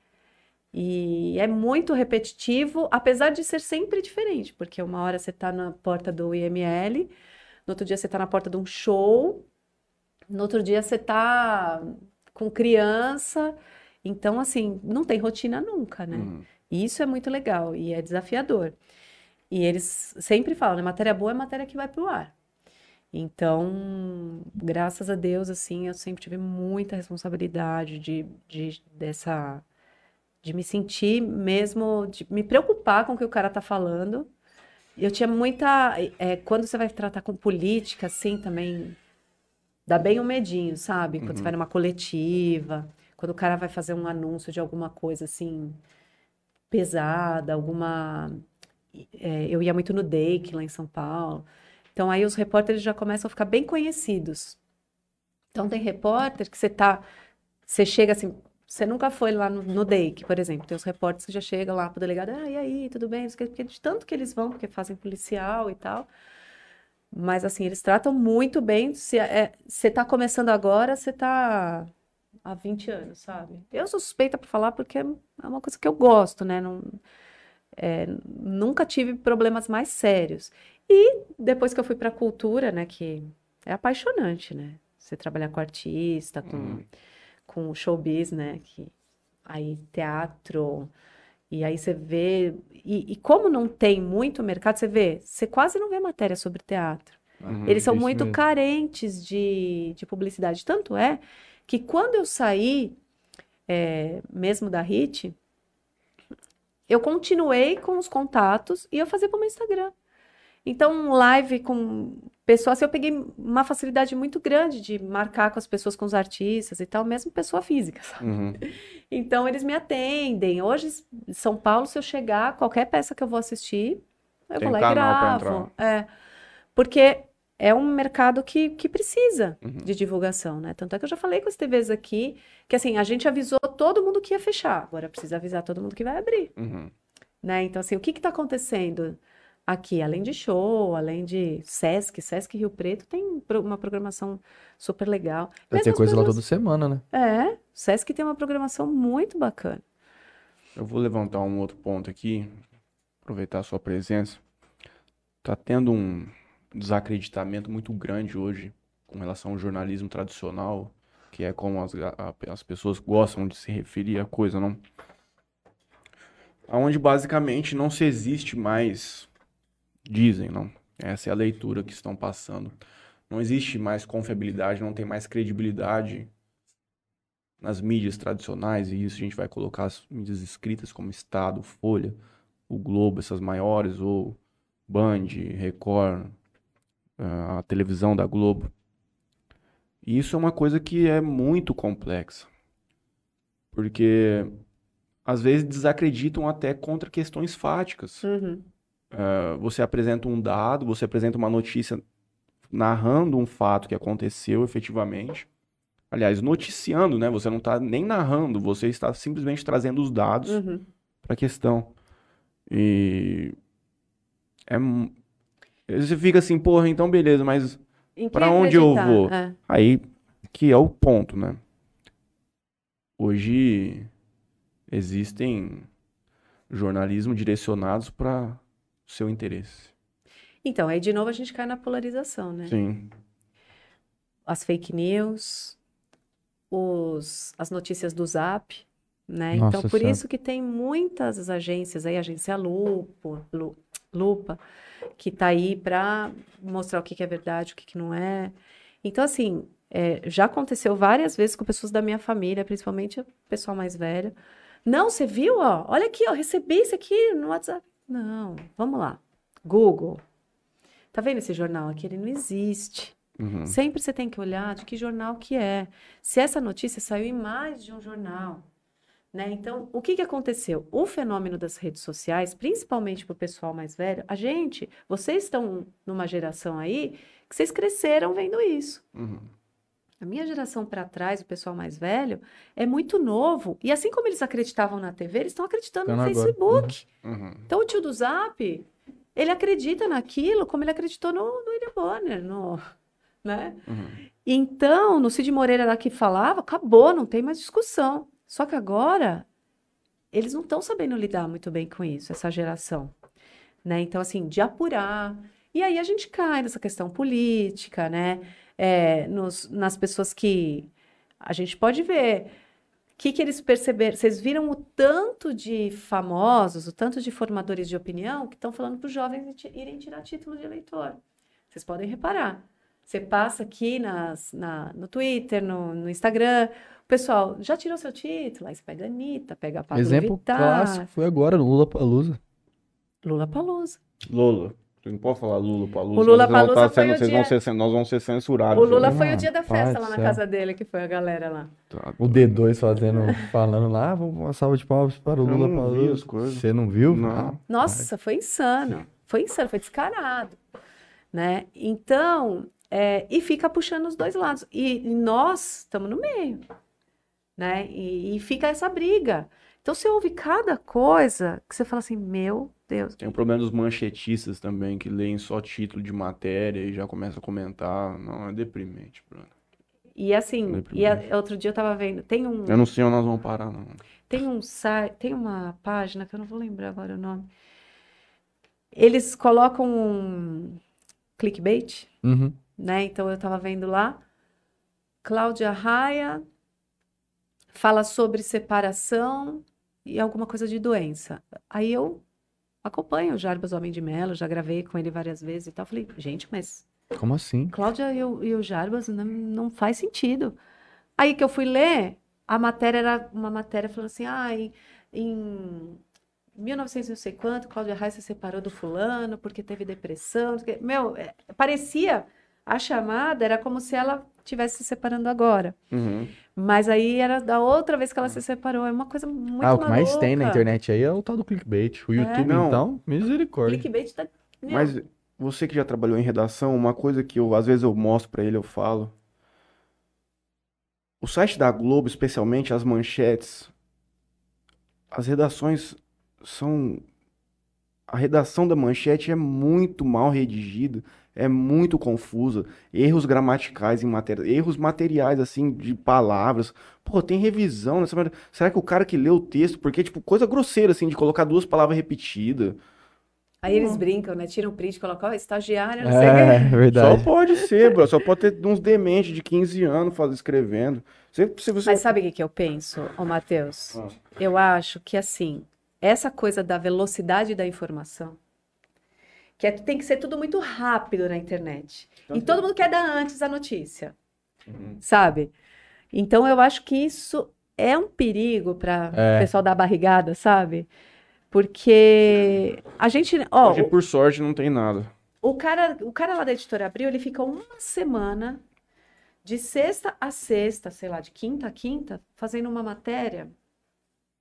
E é muito repetitivo, apesar de ser sempre diferente, porque uma hora você tá na porta do IML, no outro dia você tá na porta de um show, no outro dia você tá com criança. Então, assim, não tem rotina nunca, né? Uhum. E isso é muito legal e é desafiador. E eles sempre falam, né? Matéria boa é matéria que vai pro ar. Então, graças a Deus, assim, eu sempre tive muita responsabilidade de, de, dessa, de me sentir mesmo, de me preocupar com o que o cara tá falando. Eu tinha muita, é, quando você vai tratar com política, assim, também dá bem um medinho, sabe? Quando você vai numa coletiva, quando o cara vai fazer um anúncio de alguma coisa, assim, pesada, alguma. é, eu ia muito no Dake lá em São Paulo. Então aí os repórteres já começam a ficar bem conhecidos. Então tem repórter que você tá. Você chega assim. Você nunca foi lá no, no Dake, por exemplo. Tem os repórteres que já chegam lá pro delegado. Ah, e aí, tudo bem? Porque de tanto que eles vão, porque fazem policial e tal. Mas assim, eles tratam muito bem. Se é, você tá começando agora, você tá há 20 anos, sabe? Eu sou suspeita para falar porque é uma coisa que eu gosto, né? Não, é, nunca tive problemas mais sérios. E depois que eu fui para cultura, né, que é apaixonante, né? Você trabalhar com artista, com, Uhum. Com showbiz, né? Que, aí teatro, e aí você vê. E, e como não tem muito mercado, você vê, você quase não vê matéria sobre teatro. Uhum. Eles são muito mesmo. carentes de, de publicidade. Tanto é que quando eu saí, é, mesmo da HIT, eu continuei com os contatos e eu fazia para o meu Instagram. Então, live com pessoas, assim, eu peguei uma facilidade muito grande de marcar com as pessoas, com os artistas e tal, mesmo pessoa física. sabe? Uhum. Então, eles me atendem. Hoje, em São Paulo, se eu chegar, qualquer peça que eu vou assistir, eu Tem vou lá e gravo. É, porque é um mercado que, que precisa Uhum. de divulgação, né? Tanto é que eu já falei com as TVs aqui, que assim, a gente avisou todo mundo que ia fechar, agora precisa avisar todo mundo que vai abrir, Uhum. né? Então, assim, o que que tá acontecendo aqui? Além de show, além de Sesc, Sesc Rio Preto tem uma programação super legal. Vai ter coisa lá programa- toda semana, né? É, Sesc tem uma programação muito bacana. Eu vou levantar um outro ponto aqui, aproveitar a sua presença. Tá tendo um desacreditamento muito grande hoje com relação ao jornalismo tradicional, que é como as, as pessoas gostam de se referir à coisa, não? Onde basicamente não se existe mais, dizem, não? Essa é a leitura que estão passando. Não existe mais confiabilidade, não tem mais credibilidade nas mídias tradicionais, e isso a gente vai colocar as mídias escritas como Estado, Folha, o Globo, essas maiores, ou Band, Record, a televisão da Globo. E isso é uma coisa que é muito complexa. Porque às vezes desacreditam até contra questões fáticas. Uhum. Uh, você apresenta um dado, você apresenta uma notícia narrando um fato que aconteceu efetivamente. Aliás, noticiando, né? Você não está nem narrando, você está simplesmente trazendo os dados Uhum. para a questão. E é você fica assim, porra, então beleza, mas Pra onde eu vou? É. aí que é o ponto, né? Hoje existem jornalismo direcionados para seu interesse. Então, aí de novo a gente cai na polarização, né? Sim. As fake news, os, as notícias do Zap, né? Nossa Então, por isso que tem muitas agências aí, agência Lupo, Lu- Lupa, que tá aí para mostrar o que que é verdade, o que que não é. Então, assim, é, já aconteceu várias vezes com pessoas da minha família, principalmente o pessoal mais velho. Não, você viu, ó? Olha aqui, ó, recebi isso aqui no WhatsApp. Não, vamos lá. Google. Tá vendo esse jornal aqui? Ele não existe. Uhum. Sempre você tem que olhar de que jornal que é. Se essa notícia saiu em mais de um jornal, né? Então, o que que aconteceu? O fenômeno das redes sociais, principalmente para o pessoal mais velho, a gente, vocês estão numa geração aí que vocês cresceram vendo isso. Uhum. A minha geração para trás, o pessoal mais velho, é muito novo. E assim como eles acreditavam na TV, eles estão acreditando no Acreditando agora. Facebook. Uhum. Então, o tio do Zap, ele acredita naquilo como ele acreditou no, no William Bonner, no, né? Uhum. Então, no Cid Moreira lá que falava, acabou, não tem mais discussão. Só que agora, eles não estão sabendo lidar muito bem com isso, essa geração. Né? Então, assim, de apurar. E aí a gente cai nessa questão política, né? É, nos- nas pessoas que a gente pode ver. O que, que eles perceberam? Vocês viram o tanto de famosos, o tanto de formadores de opinião que estão falando para os jovens irem tirar título de eleitor. Vocês podem reparar. Você passa aqui nas, na- no Twitter, no, no Instagram, o pessoal já tirou seu título, aí você pega a Anitta, pega a Pablo Exemplo Vittar, clássico foi agora no Lula Palusa. Lula Palusa. Lula. Não pode falar Lula pra Lula. O Lula vão Palusa tá foi sendo- vocês vão dia- ser nós vamos ser censurados. O Lula foi Ah, o dia da festa lá na casa dele, que foi a galera lá. Tá O D2 fazendo, falando lá, vamos uma salva de palmas para o Eu Lula as coisas. Você não viu? Não. Ah, Nossa, foi insano. Foi insano, foi descarado. Né? Então, é, e fica puxando os dois lados. E, e nós estamos no meio. Né? E, e fica essa briga. Então, você ouve cada coisa que você fala assim, meu Deus. Tem o problema dos manchetistas também, que leem só título de matéria e já começam a comentar. Não, é deprimente, Bruno. E assim, Lembro e a- outro dia eu tava vendo, tem um, Eu não sei onde nós vamos parar, não. tem um site, tem uma página que eu não vou lembrar agora o nome. Eles colocam um clickbait, Uhum. né? Então eu tava vendo lá, Cláudia Raia fala sobre separação e alguma coisa de doença. Aí eu acompanho o Jarbas Homem de Mello, já gravei com ele várias vezes e tal. Falei, gente, mas Como assim? Cláudia e o, e o Jarbas não, não faz sentido. Aí que eu fui ler, a matéria era uma matéria falando assim, ah, em, em 1900 não sei quanto, Cláudia Raia se separou do fulano porque teve depressão. Meu, é, parecia, a chamada era como se ela estivesse se separando agora. Uhum. Mas aí era da outra vez que ela se separou. É uma coisa muito ah, o que mais tem na internet aí é o tal do clickbait. O YouTube, Não. então, misericórdia. Clickbait tá... meu, Mas você que já trabalhou em redação, uma coisa que eu, às vezes eu mostro pra ele, eu falo. O site da Globo, especialmente as manchetes, as redações são. A redação da manchete é muito mal redigida, é muito confusa. Erros gramaticais em matéria, erros materiais, assim, de palavras. Pô, tem revisão nessa matéria. Será que o cara que leu o texto, porque, tipo, coisa grosseira, assim, de colocar duas palavras repetidas. Aí eles brincam, né? Tiram print, colocam, ó, estagiário, não sei o É, quê. Só verdade. pode ser, bro. Só pode ter uns dementes de 15 anos faz, escrevendo. Se, se você... Mas sabe o que que eu penso, ô Matheus? Ah. Eu acho que, assim, essa coisa da velocidade da informação, que é- tem que ser tudo muito rápido na internet. E todo mundo quer dar antes a notícia, Uhum. sabe? Então, eu acho que isso é um perigo para o É. pessoal da barrigada, sabe? Porque a gente, ó, Hoje, por sorte, não tem nada. o cara, o cara lá da editora Abril, ele fica uma semana, de sexta a sexta, sei lá, de quinta a quinta, fazendo uma matéria.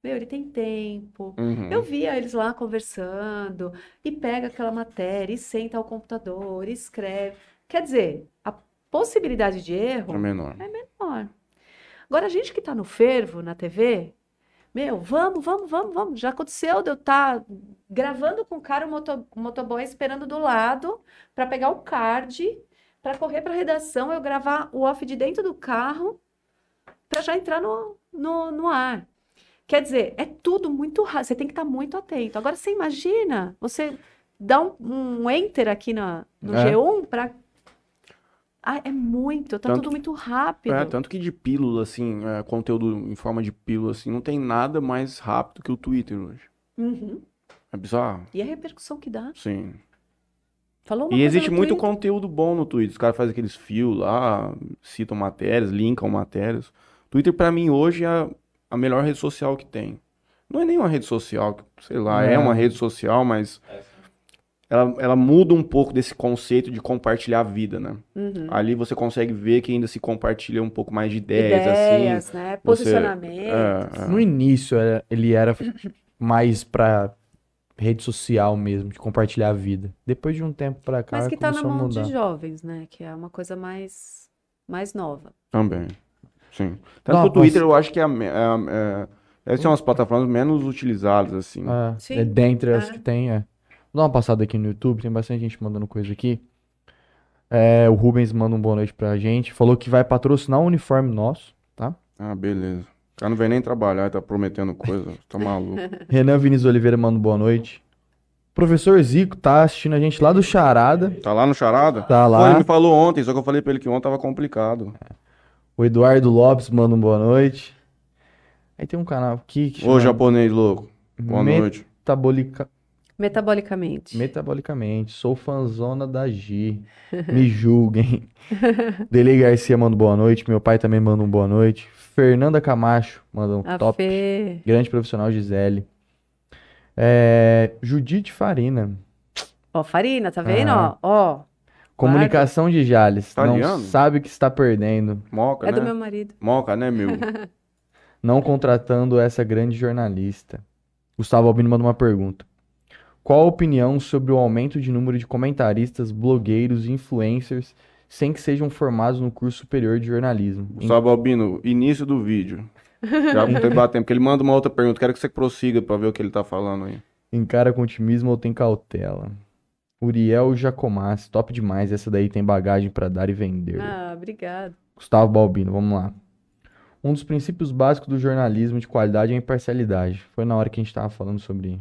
Meu, ele tem tempo. Uhum. Eu via eles lá conversando, e pega aquela matéria, e senta ao computador, e escreve. Quer dizer, a possibilidade de erro É menor. menor. Agora, a gente que tá no fervo, na TV, meu, vamos, vamos, vamos, vamos. Já aconteceu de eu estar gravando com o cara, o moto, o motoboy esperando do lado para pegar o card, para correr para redação, eu gravar o off de dentro do carro para já entrar no, no, no ar. Quer dizer, é tudo muito rápido, você tem que estar muito atento. Agora, você imagina, você dá um, um enter aqui na, no É. G1 para. Ah, é muito, tá Tanto- tudo muito rápido. É, tanto que de pílula, assim, é, conteúdo em forma de pílula, assim, não tem nada mais rápido que o Twitter hoje. Uhum. É bizarro? E a repercussão que dá. Sim. Falou uma E existe muito Twitter, conteúdo bom no Twitter. Os caras fazem aqueles fios lá, citam matérias, linkam matérias. Twitter, pra mim, hoje é a, melhor rede social que tem. Não é nem uma rede social, sei lá, é, É. uma rede social, mas ela, ela muda um pouco desse conceito de compartilhar a vida, né? Uhum. Ali você consegue ver que ainda se compartilha um pouco mais de ideias, Ideias, assim. né? você- Posicionamento. É, é. No início, ele era mais pra rede social mesmo, de compartilhar a vida. Depois de um tempo pra cá, Mas que tá na mão de jovens, né? Que é uma coisa mais, mais nova. Também. Sim. Tanto que o Twitter mas- eu acho que é, a me- é, a- é, deve ser umas plataformas menos utilizadas, assim. É, Sim. é dentre as É. que tem, é. Vou dar uma passada aqui no YouTube, tem bastante gente mandando coisa aqui. É, o Rubens manda um boa noite pra gente. Falou que vai patrocinar o uniforme nosso, tá? Ah, beleza. O cara não vem nem trabalhar, tá prometendo coisa. Tá maluco. Renan Vinícius Oliveira manda um boa noite. Professor Zico tá assistindo a gente lá do Charada. Tá lá no Charada? Tá Pô, lá. ele me falou ontem, só que eu falei pra ele que ontem tava complicado. O Eduardo Lopes manda um boa noite. Aí tem um canal aqui que Ô, chama japonês louco. Boa noite. Metabolica... Metabolicamente. Metabolicamente. Sou fanzona da G. Me julguem. Dele Garcia manda um boa noite. Meu pai também manda um boa noite. Fernanda Camacho manda um A top. Fê. Grande profissional Gisele. É, Judite Farina. Ó, Farina, tá vendo? Aham. Ó, ó. Comunicação de Jales. Não Italiano? sabe que está perdendo. Moca, É né? do meu marido. Moca, né, meu? Não contratando essa grande jornalista. Gustavo Albino manda uma pergunta. Qual a opinião sobre o aumento de número de comentaristas, blogueiros e influencers sem que sejam formados no curso superior de jornalismo? Em- Gustavo Albino, início do vídeo. Já não tem batendo, porque ele manda uma outra pergunta. Quero que você prossiga pra ver o que ele tá falando aí. Encara com otimismo ou tem cautela? Uriel Jacomassi, top demais. Essa daí tem bagagem pra dar e vender. Ah, obrigado. Gustavo Balbino, vamos lá. Um dos princípios básicos do jornalismo de qualidade é a imparcialidade. Foi na hora que a gente estava falando sobre.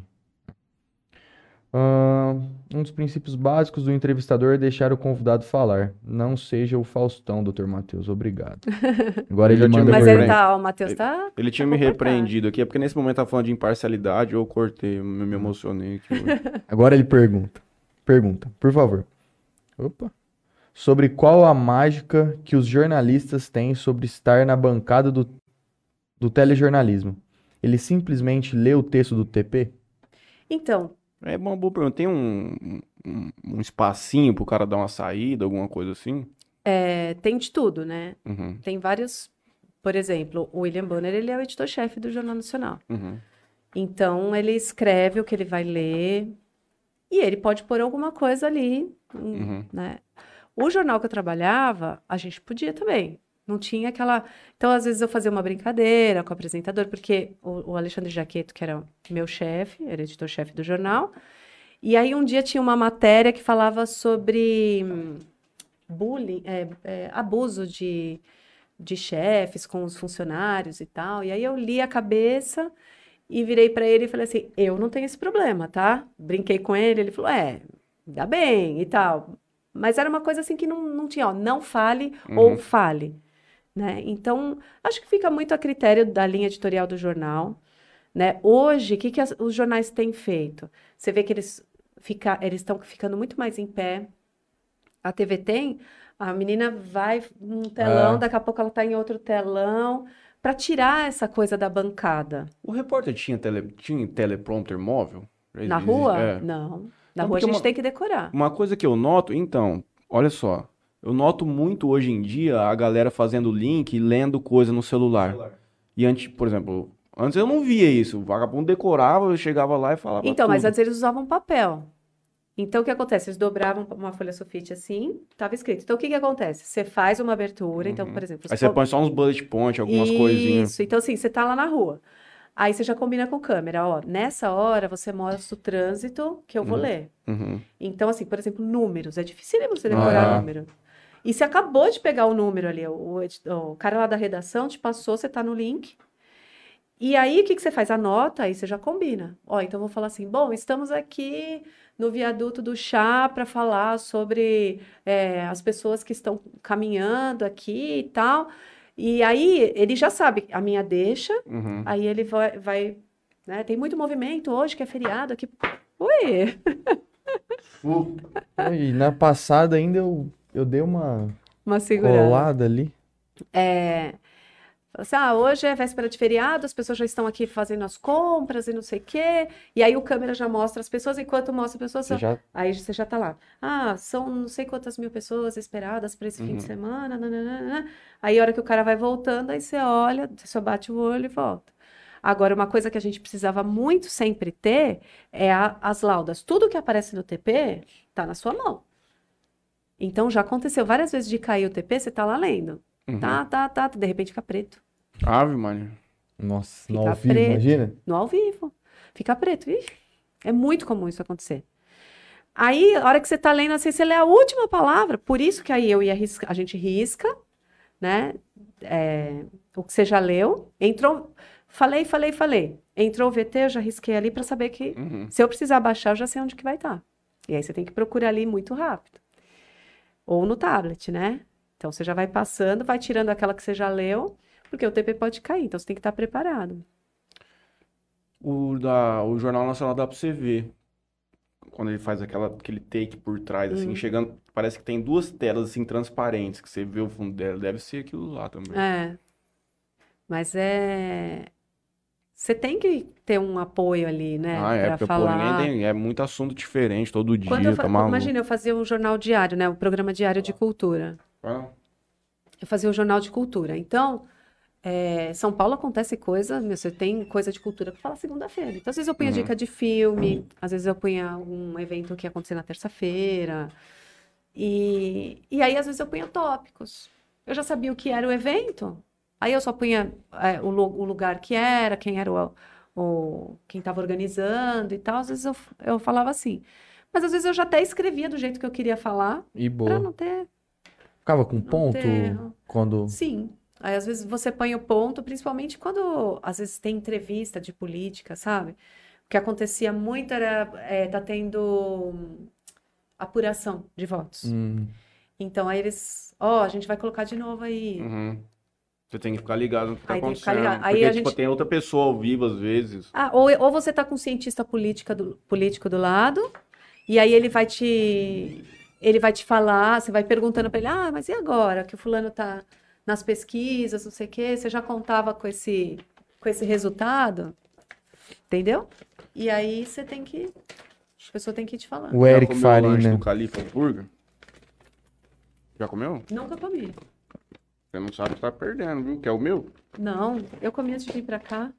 Ah, um dos princípios básicos do entrevistador é deixar o convidado falar. Não seja o Faustão, Dr. Matheus. Obrigado. Agora ele já tinha manda Mas ele tá, o Matheus tá. Ele tinha tá me comportado. repreendido aqui, é porque nesse momento tá falando de imparcialidade, eu cortei, me, me emocionei aqui. Agora ele pergunta. Pergunta, por favor. Opa. Sobre qual a mágica que os jornalistas têm sobre estar na bancada do, do telejornalismo? Ele simplesmente lê o texto do TP? Então, É uma boa pergunta. Tem um, um, um espacinho pro cara dar uma saída, alguma coisa assim? é, tem de tudo, né? Uhum, Tem vários. Por exemplo, o William Bonner, ele é o editor-chefe do Jornal Nacional. uhum. Então, ele escreve o que ele vai ler e ele pode pôr alguma coisa ali, hum, Uhum. né? O jornal que eu trabalhava, a gente podia também. Não tinha aquela. Então, às vezes, eu fazia uma brincadeira com o apresentador, porque o, o Alexandre Jaqueto, que era meu chefe, era editor-chefe do jornal, e aí um dia tinha uma matéria que falava sobre hum, bullying, é, é, abuso de, de chefes com os funcionários e tal. E aí eu li a cabeça e virei para ele e falei assim: eu não tenho esse problema, tá? Brinquei com ele, ele falou: é, ainda bem e tal. Mas era uma coisa assim que não, não tinha, ó, não fale ou Uhum. fale, né? Então, acho que fica muito a critério da linha editorial do jornal, né? Hoje, o que que as- os jornais têm feito? Você vê que eles fica, eles estão ficando muito mais em pé. A TV tem, a menina vai num telão, É. daqui a pouco ela está em outro telão, para tirar essa coisa da bancada. O repórter tinha, tele, tinha teleprompter móvel? Na Existe- rua? é. Não. Na Não, rua a gente uma- tem que decorar. Uma coisa que eu noto, então, olha só. Eu noto muito hoje em dia a galera fazendo link e lendo coisa no celular. E antes, por exemplo, antes eu não via isso. O vagabundo decorava, eu chegava lá e falava Então, mas tudo. antes eles usavam papel. Então, o que acontece? Eles dobravam uma folha sulfite assim, estava escrito. Então, o que que acontece? Você faz uma abertura, então, por exemplo... Uhum. Aí você põe só uns bullet point, algumas coisinhas. Isso, então assim, você tá lá na rua. Aí você já combina com câmera, ó, nessa hora você mostra o trânsito que eu vou Uhum. ler. Uhum. Então, assim, por exemplo, números. É difícil você decorar Ah. número. E você acabou de pegar o número ali, o, edi- o cara lá da redação te passou, você tá no link. E aí, o que que você faz? Anota, aí você já combina. Ó, então eu vou falar assim, bom, estamos aqui no viaduto do chá para falar sobre é, as pessoas que estão caminhando aqui e tal. E aí, ele já sabe a minha deixa, Uhum. aí ele vai, vai né, tem muito movimento hoje, que é feriado aqui. Ui! E na passada ainda eu, eu dei uma Uma segurada. colada ali. É, assim, ah, hoje é véspera de feriado, as pessoas já estão aqui fazendo as compras e não sei o quê. E aí o câmera já mostra as pessoas, enquanto mostra as pessoas, Você já aí você já tá lá. Ah, são não sei quantas mil pessoas esperadas para esse fim de Uhum. semana. nananana. Aí a hora que o cara vai voltando, aí você olha, você só bate o olho e volta. Agora, uma coisa que a gente precisava muito sempre ter é a- as laudas. Tudo que aparece no TP tá na sua mão. Então já aconteceu várias vezes de cair o TP, você tá lá lendo. Uhum. Tá, tá, tá. De repente fica preto. Ave, mano. Nossa, no ao vivo, preto. imagina? No ao vivo. Fica preto. Ixi, é muito comum isso acontecer. Aí, a hora que você tá lendo assim, você lê a última palavra. Por isso que aí eu ia riscar, a gente risca, né? É, o que você já leu. Entrou. Falei, falei, falei. Entrou o VT, eu já risquei ali para saber que Uhum. se eu precisar baixar, eu já sei onde que vai estar. E aí você tem que procurar ali muito rápido. Ou no tablet, né? Então você já vai passando, vai tirando aquela que você já leu, porque o TP pode cair, então você tem que estar preparado. O, da, o Jornal Nacional dá pra você ver. Quando ele faz aquela, aquele take por trás, assim, Hum. chegando. Parece que tem duas telas, assim, transparentes, que você vê o fundo dela. Deve ser aquilo lá também. É. Mas é. Você tem que ter um apoio ali, né? Ah, é, porque, pô, falar. ninguém tem. É muito assunto diferente todo dia, Quando eu tá. Imagina, eu fazia um jornal diário, né? O programa diário de cultura. Ah, Eu fazia o jornal de cultura. Então, é, São Paulo acontece coisa, meu, você tem coisa de cultura que fala segunda-feira. Então, às vezes eu punha Uhum. dica de filme, às vezes eu punha algum evento que ia acontecer na terça-feira. E, e aí, às vezes, eu punha tópicos. Eu já sabia o que era o evento, aí eu só punha é, o, o lugar que era, quem era o, o- quem estava organizando e tal. Às vezes eu, eu falava assim. Mas às vezes eu já até escrevia do jeito que eu queria falar, E para boa. não ter Ficava com ponto ter- quando. Sim. Aí às vezes você põe o ponto, principalmente quando às vezes tem entrevista de política, sabe? O que acontecia muito era é, tá tendo apuração de votos. Hum, Então aí eles, ó, a gente vai colocar de novo aí. uhum. Você tem que ficar ligado no que tá que ficar acontecendo. ligado. Aí Porque, a tipo, gente- tem outra pessoa ao vivo, às vezes. Ah, ou, ou você tá com um cientista política do, político do lado, e aí ele vai te ele vai te falar, você vai perguntando para ele, ah, mas e agora que o fulano tá nas pesquisas, não sei o quê, você já contava com esse com esse resultado? Entendeu? E aí você tem que a pessoa tem que ir te falando. o Eric Farina. do Califa Burger? Já comeu? Nunca comi. Você não sabe que tá perdendo, viu? Que é o meu? Não, eu comi antes de vir para cá.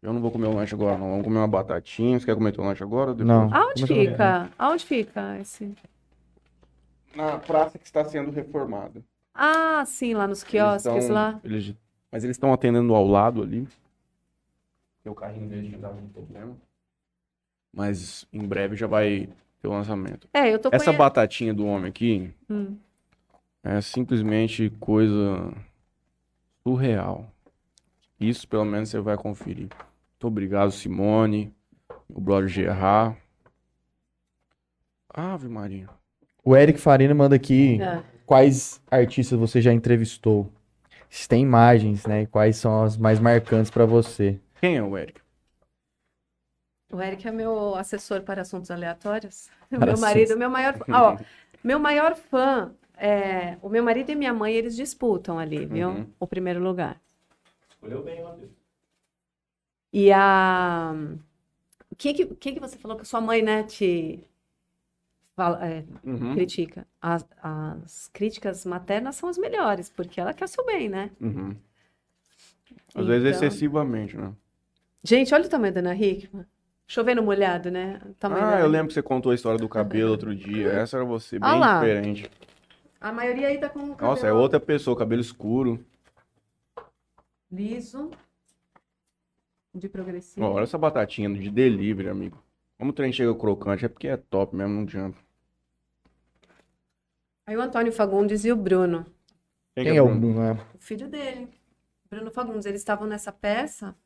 Eu não vou comer o lanche agora, não. Vamos comer uma batatinha. Você quer comer teu lanche agora? depois? Não. Aonde fica? Aonde fica esse? Na praça que está sendo reformada. Ah, sim, lá nos Eles quiosques tão- lá. eles- Mas eles estão atendendo ao lado ali. Porque o carrinho deles já dava um problema. Mas em breve já vai ter o lançamento. É, eu tô Essa conhe- batatinha do homem aqui Hum. é simplesmente coisa surreal. Isso pelo menos você vai conferir. Muito obrigado, Simone. O brother Gerard. Ave Maria. O Eric Farina manda aqui É. quais artistas você já entrevistou. Se tem imagens, né? E quais são as mais marcantes pra você. Quem é o Eric? O Eric é meu assessor para assuntos aleatórios. Para meu marido, meu maior, ó, meu maior fã é, o meu marido e minha mãe, eles disputam ali, viu? Uhum. O primeiro lugar. Escolheu bem, Matheus. E a. Quem que, quem que você falou que sua mãe, né, te fala, é, Uhum. critica? As, as críticas maternas são as melhores, porque ela quer o seu bem, né? Uhum. Às vezes Então- excessivamente, né? Gente, olha o tamanho da Ana Hickman. Chovendo molhado, né? Tamanho Ah, eu lembro que você contou a história do cabelo outro dia. Essa era você, bem Ah lá. diferente. A maioria aí tá com o cabelo Nossa, é outra pessoa, cabelo escuro. liso, de progressivo. Ó, olha essa batatinha de delivery, amigo. Como o trem chega crocante, é porque é top mesmo, não adianta. Aí o Antônio Fagundes e o Bruno, Quem, Quem que é o Bruno? Bruno? né? o filho dele, Bruno Fagundes, eles estavam nessa peça,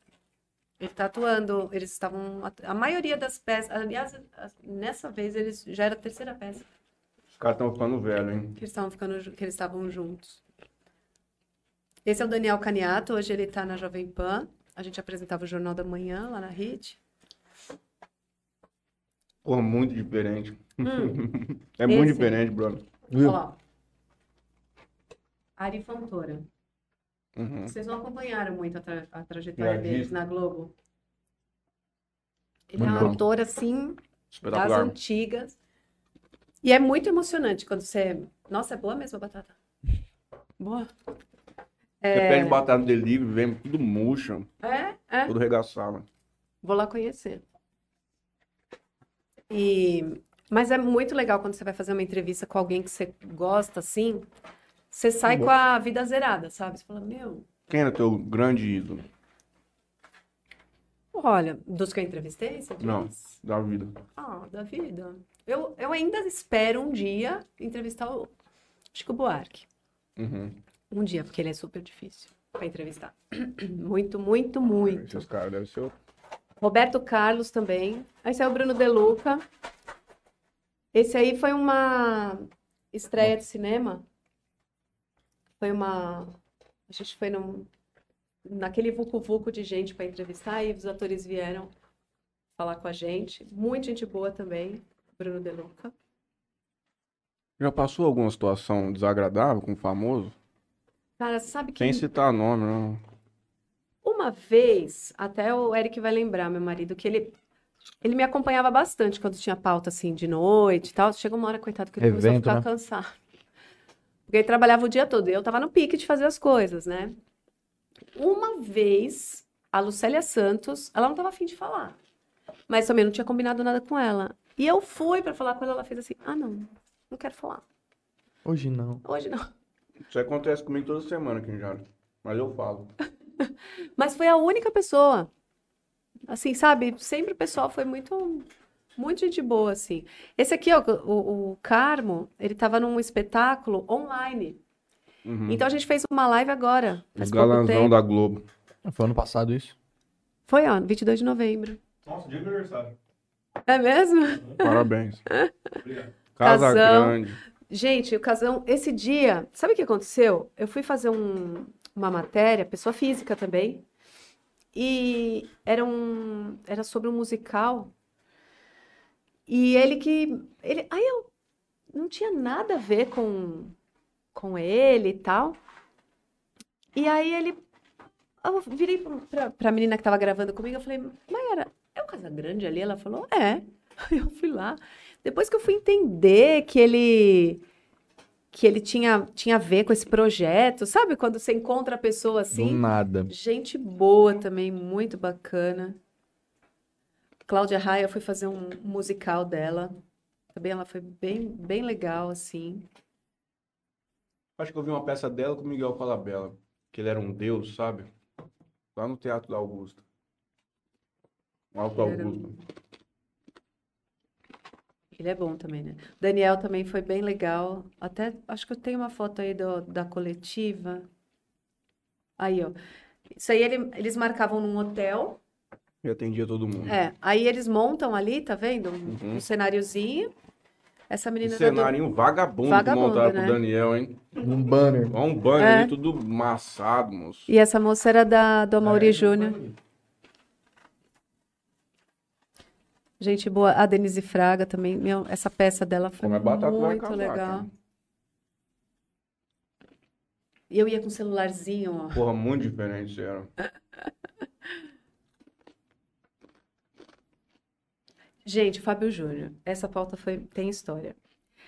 ele tá atuando, eles estavam, a maioria das peças, aliás, nessa vez eles já era a terceira peça Os caras estão ficando velhos, hein? que eles estavam ficando, que eles estavam juntos. Esse é o Daniel Caniato, hoje ele tá na Jovem Pan, a gente apresentava o Jornal da Manhã lá na HIT. Porra, muito diferente. Hum, É muito Esse. diferente, brother. Viu? ó. Ari Fontoura. Uhum. Vocês não acompanharam muito a, tra- a trajetória deles na Globo? Ele é um bom. ator, assim, das antigas. E é muito emocionante quando você... Nossa, é boa mesmo a batata. Boa. Você pede batata no delivery, vem tudo murcho, É, é. tudo regaçado. Vou lá conhecer. E... Mas é muito legal quando você vai fazer uma entrevista com alguém que você gosta, assim. Você sai Bom. com a vida zerada, sabe? Você fala, meu... Quem era teu grande ídolo? Olha, dos que eu entrevistei, você Não. diz? Da vida. Ah, da vida. Eu, eu ainda espero um dia entrevistar o Chico Buarque. Uhum. Um dia, porque ele é super difícil para entrevistar. Muito, muito, muito. Esses caras devem ser. Roberto Carlos também. Esse é o Bruno De Luca. Esse aí foi uma estreia de cinema. Foi uma. A gente foi num, naquele vucu-vucu de gente para entrevistar e os atores vieram falar com a gente. Muita gente boa também, Bruno De Luca. Já passou alguma situação desagradável com o famoso? Cara, sabe que Sem citar nome, não. uma vez, até o Eric vai lembrar, meu marido, que ele, ele me acompanhava bastante quando tinha pauta assim de noite e tal. Chegou uma hora, coitado, que ele começou a Evento, ficar né? cansado. Porque ele trabalhava o dia todo e eu tava no pique de fazer as coisas, né? Uma vez, a Lucélia Santos, ela não tava afim de falar. Mas também não tinha combinado nada com ela. E eu fui pra falar com ela, ela fez assim: ah, não, não quero falar. Hoje não. Hoje não. Isso acontece comigo toda semana aqui em Jara. Mas eu falo. Mas foi a única pessoa. Assim, sabe? Sempre o pessoal foi muito, muito gente boa, assim. Esse aqui, ó, o, o Carmo, ele tava num espetáculo online. Uhum. Então a gente fez uma live agora. Faz pouco galanzão da Globo. Foi ano passado isso? Foi, ó, 22 de novembro. Nossa, dia do aniversário. É mesmo? Parabéns. Obrigado. Casa Casão. Grande. Gente, o casão, esse dia, sabe o que aconteceu? Eu fui fazer um- uma matéria, pessoa física também, e era um, era sobre um musical. E ele que, ele, aí eu não tinha nada a ver com com ele e tal. E aí ele, eu virei pra, pra menina que tava gravando comigo, eu falei, Mayara, é o Casagrande ali? Ela falou, é. Eu fui lá. Depois que eu fui entender que ele que ele tinha, tinha a ver com esse projeto, sabe? Quando você encontra a pessoa Do assim, nada. gente boa também, muito bacana. Cláudia Raia foi fazer um musical dela. Também ela foi bem, bem legal, assim. Acho que eu vi uma peça dela com o Miguel Falabella. Que ele era um deus, sabe? Lá no Teatro da Augusta. No Alto Augusta. Ele é bom também, né? Daniel também foi bem legal. Até acho que eu tenho uma foto aí do- da coletiva. Aí, ó. Isso aí ele- eles marcavam num hotel. E atendia todo mundo. É, aí eles montam ali, tá vendo? Um, Uhum. um cenáriozinho. Essa Um menina era do- cenarinho vagabundo, Vagabundo, que montaram né? pro Daniel, hein? Um banner. Olha um banho É. ali, tudo maçado, moço. E essa moça era da, do Amaury É, Júnior. Gente boa. A Denise Fraga também. Meu, essa peça dela foi Come batata, vai muito legal. cara. E eu ia com celularzinho, ó. Porra, muito diferente, sério. Gente, Fábio Júnior, essa pauta foi, tem história.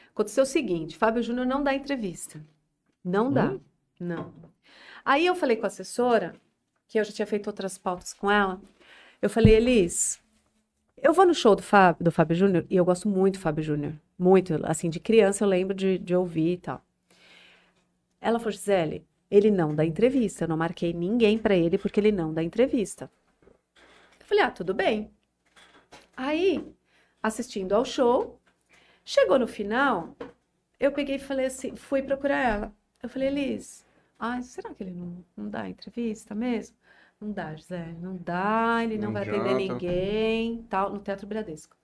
Aconteceu o seguinte, Fábio Júnior não dá entrevista. Não dá. Não. Aí eu falei com a assessora, que eu já tinha feito outras pautas com ela. Eu falei, Elis, eu vou no show do Fábio, do Fábio Júnior, e eu gosto muito do Fábio Júnior. Muito. Assim, de criança eu lembro de, de ouvir e tal. Ela falou, Gisele, ele não dá entrevista. Eu não marquei ninguém pra ele porque ele não dá entrevista. Eu falei, ah, tudo bem. Aí, assistindo ao show, chegou no final, eu peguei e falei assim, fui procurar ela. Eu falei, Elis, ai, será que ele não, não dá entrevista mesmo? Não dá, Gisele, não dá, ele não, Não vai atender adianta. ninguém, tal, no Teatro Bradesco.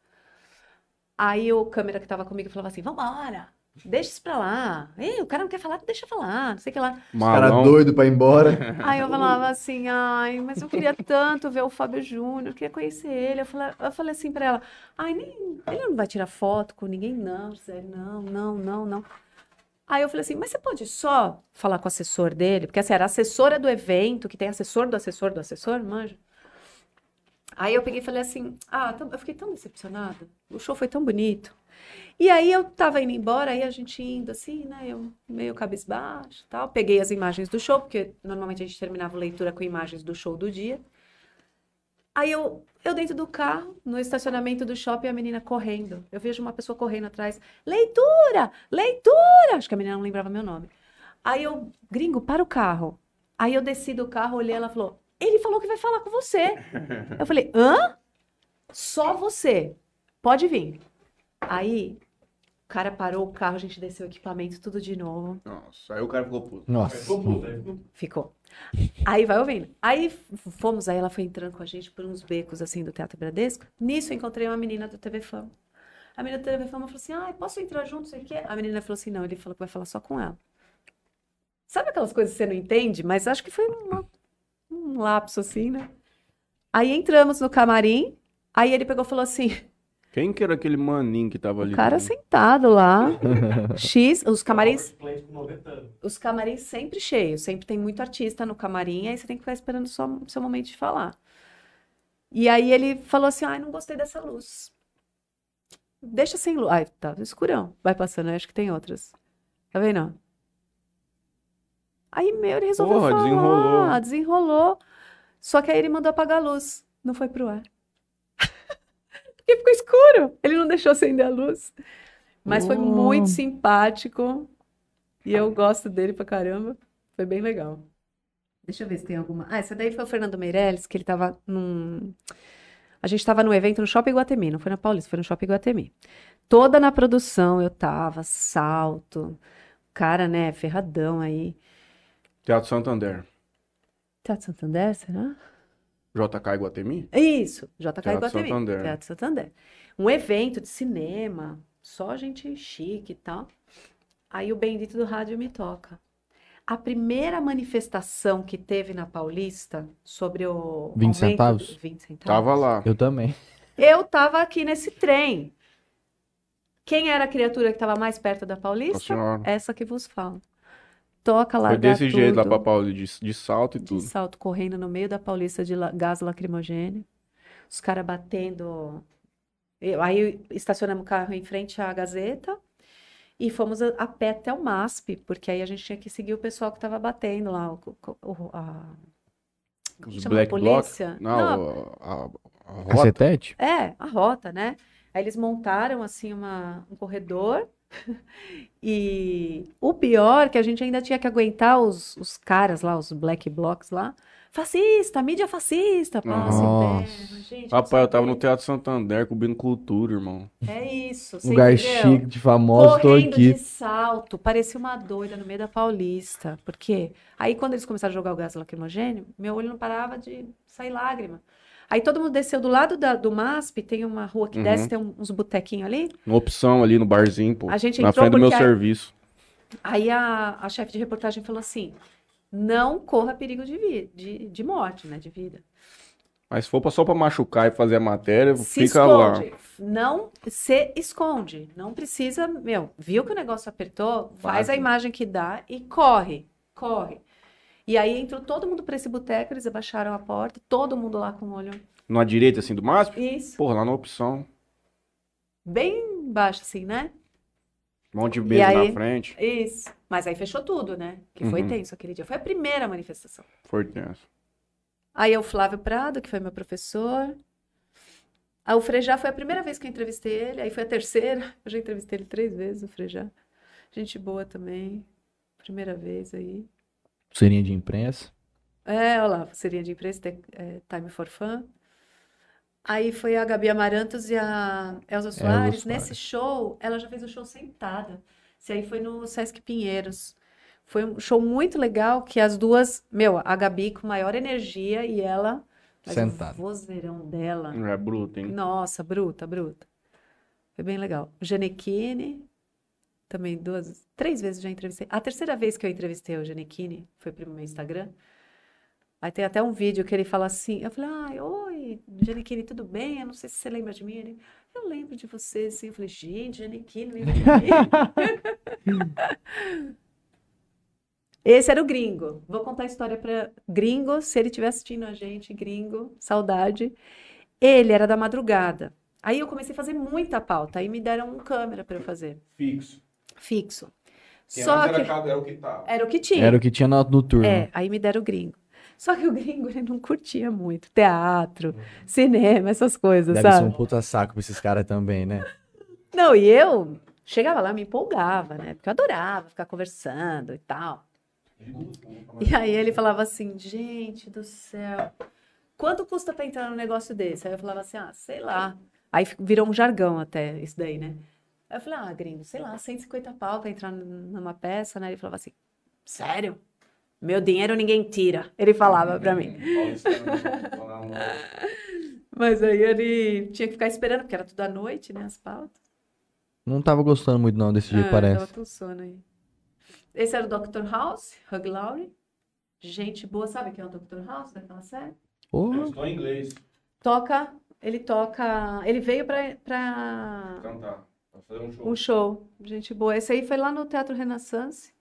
Aí o câmera que tava comigo falava assim, vambora, deixa isso pra lá. Ei, o cara não quer falar, deixa falar, não sei o que lá. Cara Malão. doido pra ir embora. Aí eu falava assim, ai, mas eu queria tanto ver o Fábio Júnior, eu queria conhecer ele. Eu falei, eu falei assim pra ela, ai, nem, ele não vai tirar foto com ninguém, não, Gisele, não, não, não, não. Aí eu falei assim, mas você pode só falar com o assessor dele? Porque assim, era assessora do evento, que tem assessor do assessor do assessor, manja. Aí eu peguei e falei assim, ah, tão- eu fiquei tão decepcionada, o show foi tão bonito. E aí eu tava indo embora, aí a gente indo assim, né, eu meio cabisbaixo tal, peguei as imagens do show, porque normalmente a gente terminava a leitura com imagens do show do dia. Aí eu, eu dentro do carro, no estacionamento do shopping, a menina correndo. Eu vejo uma pessoa correndo atrás. Leitura! Leitura! Acho que a menina não lembrava meu nome. Aí eu, gringo, para o carro. Aí eu desci do carro, olhei, ela falou: Ele falou que vai falar com você. Eu falei: Hã? Só você. Pode vir. Aí cara parou o carro, a gente desceu o equipamento, tudo de novo. Nossa, aí o cara ficou puto. Nossa. Ficou puto, aí ficou Ficou. Aí vai ouvindo. Aí fomos, aí ela foi entrando com a gente por uns becos assim do Teatro Bradesco. Nisso eu encontrei uma menina do TV Fama. A menina do TV Fama falou assim: ai, posso entrar junto? Sei o quê. A menina falou assim: não, ele falou que vai falar só com ela. Sabe aquelas coisas que você não entende? Mas acho que foi uma- um lapso assim, né? Aí entramos no camarim. Aí ele pegou e falou assim: Quem que era aquele maninho que tava ali? o cara também? sentado lá, X, os camarins cliente com 90 anos. os camarins sempre cheios, sempre tem muito artista no camarim, aí você tem que ficar esperando só o seu momento de falar. E aí ele falou assim: ai, não gostei dessa luz. Deixa sem luz. Ai, tá escurão. Vai passando, eu acho que tem outras. Tá vendo? Aí, meu, ele resolveu Porra, falar, desenrolou. desenrolou. Só que aí ele mandou apagar a luz. Não foi pro ar. Porque ficou escuro. Ele não deixou acender a luz. Mas foi Oh. muito simpático. E eu gosto dele pra caramba. Foi bem legal. Deixa eu ver se tem alguma. Ah, essa daí foi o Fernando Meirelles, que ele tava num. A gente tava no evento no Shopping Guatemi, não foi na Paulista, foi no Shopping Guatemi. Toda na produção eu tava, salto, cara, né, ferradão aí. Teatro Santander. Teatro Santander, será? JK Iguatemi? Isso, JK Teatro Iguatemi. Santander. Teatro Santander. Um evento de cinema, só gente chique e tal. Aí o bendito do rádio me toca. A primeira manifestação que teve na Paulista sobre o 20 aumento centavos? do- 20 centavos. Tava lá. Eu também. Eu tava aqui nesse trem. Quem era a criatura que estava mais perto da Paulista? Essa que vos falo. Toca lá, Foi desse jeito lá pra Pauli, de, de salto e de tudo. salto correndo no meio da Paulista de la- gás lacrimogêneo. Os caras batendo. Eu- Aí estacionamos o carro em frente à Gazeta e fomos a, a pé até o MASP, porque aí a gente tinha que seguir o pessoal que estava batendo lá. O, o- a, como Os chama? Black a polícia? Bloc? Não, a, a, a rota. Cacetete? É, a rota, né? Aí eles montaram assim uma, um corredor e o pior é que a gente ainda tinha que aguentar os, os caras lá, os black blocs lá. Fascista, mídia fascista, passe Nossa. gente, Rapaz, eu tava no Teatro Santander cobrindo cultura, irmão. É isso, você Lugar entendeu? chique de famoso, tô Correndo aqui. de salto, parecia uma doida no meio da Paulista. Por quê? Aí quando eles começaram a jogar o gás lacrimogêneo, meu olho não parava de sair lágrima. Aí todo mundo desceu do lado da- do MASP, tem uma rua que Uhum. desce, tem um- uns botequinhos ali. Uma opção ali no barzinho, pô. A gente na entrou frente do meu a- serviço. Aí a, a chefe de reportagem falou assim: não corra perigo de, vi- de, de morte, né? De vida. Mas se for só pra machucar e fazer a matéria, Se fica lá. esconde. Não se esconde. Não precisa, meu, viu que o negócio apertou? Faz a imagem que dá e corre. corre. E aí entrou todo mundo pra esse boteco, eles abaixaram a porta, todo mundo lá com o olho. Na direita, assim, do máximo? Isso. Porra, lá na opção. Bem baixo, assim, né? Um monte de beijo na frente. Isso. Mas aí fechou tudo, né? Que foi Uhum. tenso aquele dia. Foi a primeira manifestação. Foi tenso. Aí é o Flávio Prado, que foi meu professor. Aí o Frejá foi a primeira vez que eu entrevistei ele, aí foi a terceira. Eu já entrevistei ele três vezes, o Frejá. Gente boa também. Primeira vez aí. Serinha de imprensa. É, olha lá, seria de imprensa, é, Time for Fun. Aí foi a Gabi Amarantos e a Elza Soares. Soares. Nesse show, ela já fez o show sentada. Esse aí foi no Sesc Pinheiros. Foi um show muito legal que as duas, meu, a Gabi com maior energia e ela, Sentada. o vozeirão dela. É bruto, hein? Nossa, bruta, bruta. Foi bem legal. Gianecchini, também duas, três vezes já entrevistei. A terceira vez que eu entrevistei o Gianecchini foi pro meu Instagram. Aí tem até um vídeo que ele fala assim, eu falei, ai, oi, Gianecchini, tudo bem? Eu não sei se você lembra de mim. Ele, eu lembro de você, sim. Eu falei, gente, Gianecchini, lembra de mim? Esse era o gringo. Vou contar a história para gringo, se ele estiver assistindo a gente, gringo, saudade. Ele era da madrugada. Aí eu comecei a fazer muita pauta. Aí me deram um câmera para eu fazer, Fixo. fixo. Que Só que era, cada- era o que tava. era o que tinha. Era o que tinha no, no turno. É, aí me deram o gringo. Só que o gringo, ele não curtia muito teatro, cinema, essas coisas, Deve ser sabe? um puta saco pra esses caras também, né? Não, e eu chegava lá, me empolgava, né? Porque eu adorava ficar conversando e tal. E aí ele falava assim, gente do céu, quanto custa pra entrar num negócio desse? Aí eu falava assim, ah, sei lá. Aí virou um jargão até isso daí, né? Aí eu falei, ah, gringo, sei lá, 150 pau pra entrar numa peça, né? Ele falava assim, sério? Meu dinheiro ninguém tira. Ele falava pra mim. Mas aí ele tinha que ficar esperando, porque era tudo à noite, né? As pautas. Não tava gostando muito não desse jeito, Ah, parece. Tava com sono aí. Esse era o Dr. House, Hug Laurie. Gente boa, sabe quem é o Dr. House daquela série? Ô, Eu estou em inglês. Toca, ele toca. Ele veio pra, pra Cantar. Pra fazer um show. um show. Gente boa. Esse aí foi lá no Teatro Renaissance.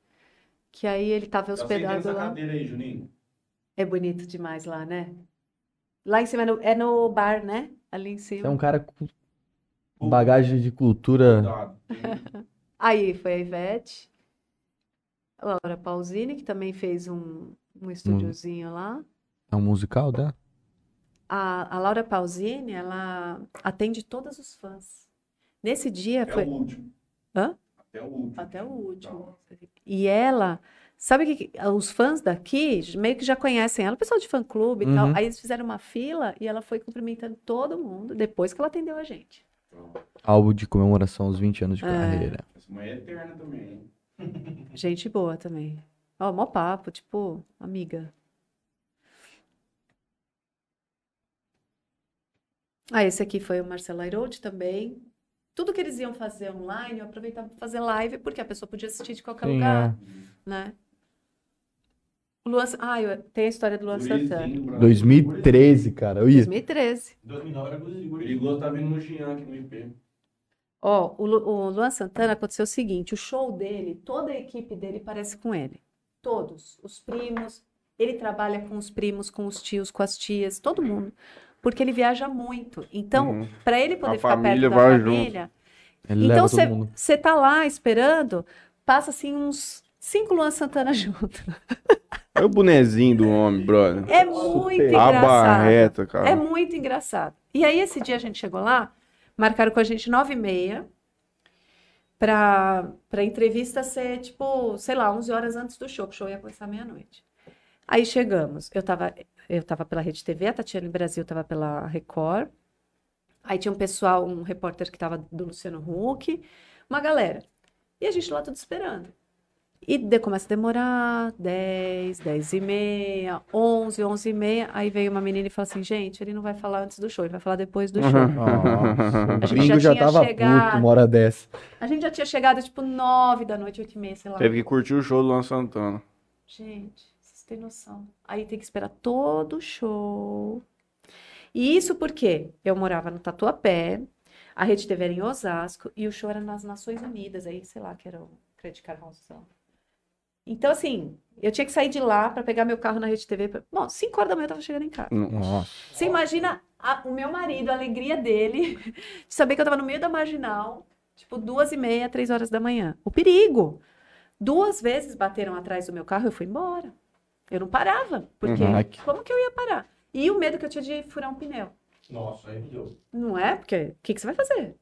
Que aí ele tava sentei hospedado lá. cadeira aí, Juninho. É bonito demais lá, né? Lá em cima é no, é no bar, né? Ali em você é cima. um cara com bagagem de cultura. Aí foi a Ivete, a Laura Pausini, que também fez um, um estúdiozinho lá. É um musical, né? A, a Laura Pausini, ela atende todos os fãs. Nesse dia Até foi o último. Hã? Até o último. até o último. E ela, sabe que que- os fãs daqui meio que já conhecem ela, o pessoal de fã-clube e tal. Uhum. Aí eles fizeram uma fila e ela foi cumprimentando todo mundo depois que ela atendeu a gente. Álbum de comemoração aos 20 anos de É. carreira. Essa mulher é eterna também, hein? Gente boa também. Ó, mó papo, tipo, amiga. Ah, esse aqui foi o Marcelo Airoldi também. Tudo que eles iam fazer online, eu aproveitava para fazer live, porque a pessoa podia assistir de qualquer Sim, lugar, é. né? O Luan, ah, eu- tem a história do Luan Santana. Gurizinho, Brasil. 2013, cara. Eu ia. 2013. 2009 era gurizinho. Perigoso tá vindo no Jean aqui no IP. Ó, o, Lu- o Luan Santana aconteceu o seguinte: o show dele, toda a equipe dele parece com ele. Todos. Os primos. Ele trabalha com os primos, com os tios, com as tias, todo mundo. Porque ele viaja muito. Então, Uhum. para ele poder A ficar perto da junto. família. Ele Então, você tá lá esperando, passa assim uns cinco Luan Santana junto. É o bonezinho do homem, brother. É muito A engraçado. barreta, cara. É muito engraçado. E aí, esse dia a gente chegou lá, marcaram com a gente nove e meia pra, pra entrevista ser, tipo, sei lá, 11 horas antes do show, que o show ia começar meia-noite. Aí chegamos, eu tava, eu tava pela Rede TV, a Tatiana Brasil tava pela Record, aí tinha um pessoal, um repórter que tava do Luciano Huck, uma galera. E a gente lá tudo esperando. E de- começa a demorar 10, 10 e meia, 11, 11 e meia. Aí veio uma menina e falou assim: gente, ele não vai falar antes do show, ele vai falar depois do show. Nossa, A gente já já tinha tava chegado. puto uma hora dessa. A gente já tinha chegado tipo 9 da noite, 8 e meia, sei lá. Teve que curtir o show do Luan Santana. Gente, têm noção. Aí tem que esperar todo o show. E isso porque eu morava no Tatuapé, a Rede TV era em Osasco e o show era nas Nações Unidas, aí sei lá que era o Credit Carvalho. Então, assim, eu tinha que sair de lá pra pegar meu carro na Rede TV. pra- Bom, 5 horas da manhã eu tava chegando em casa. Nossa. Você imagina a- o meu marido, a alegria dele, de saber que eu tava no meio da marginal, tipo, duas e meia, três horas da manhã. O perigo. Duas vezes bateram atrás do meu carro, eu fui embora. Eu não parava, porque Uhum. Como que eu ia parar? E o medo que eu tinha de furar um pneu. Nossa, aí deu. Não é? Porque o que, que você vai fazer?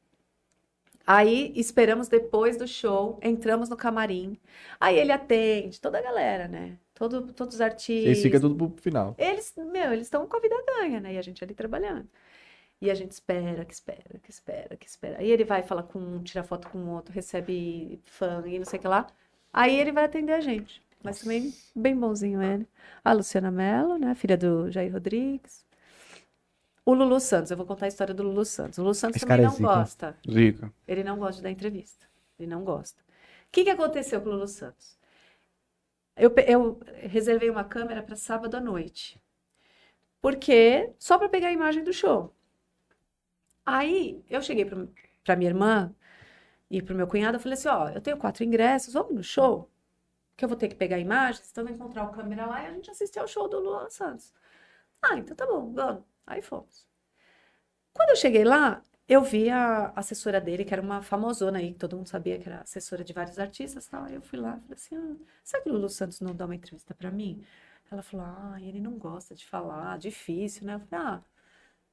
Aí esperamos depois do show, entramos no camarim. Aí ele atende, toda a galera, né? Todo, todos os artistas. Vocês ficam tudo pro final. Eles, meu, eles estão com a vida ganha, né? E a gente ali trabalhando. E a gente espera, que espera, que espera, que espera. Aí ele vai falar com um, tira foto com o outro, recebe fã e não sei o que lá. Aí ele vai atender a gente. Mas também bem bonzinho ele. A Luciana Mello, né? Filha do Jair Rodrigues. O Lulu Santos, eu vou contar a história do Lulu Santos. O Lulu Santos Esse também é não zica. gosta. Zica. Ele não gosta de dar entrevista. Ele não gosta. O que, que aconteceu com o Lulu Santos? Eu, eu reservei uma câmera para sábado à noite. Porque só para pegar a imagem do show. Aí eu cheguei para minha irmã e para o meu cunhado, eu falei assim: ó, eu tenho quatro ingressos, vamos no show? Que eu vou ter que pegar imagens, então eu vou encontrar o câmera lá e a gente assistir ao show do Lulu Santos. Ah, então tá bom, vamos. Aí fomos. Quando eu cheguei lá, eu vi a assessora dele, que era uma famosona aí, todo mundo sabia que era assessora de vários artistas e tal. Aí eu fui lá e falei assim: ah, será que o Lulu Santos não dá uma entrevista pra mim? Ela falou: ah, ele não gosta de falar, difícil, né? Eu falei: ah,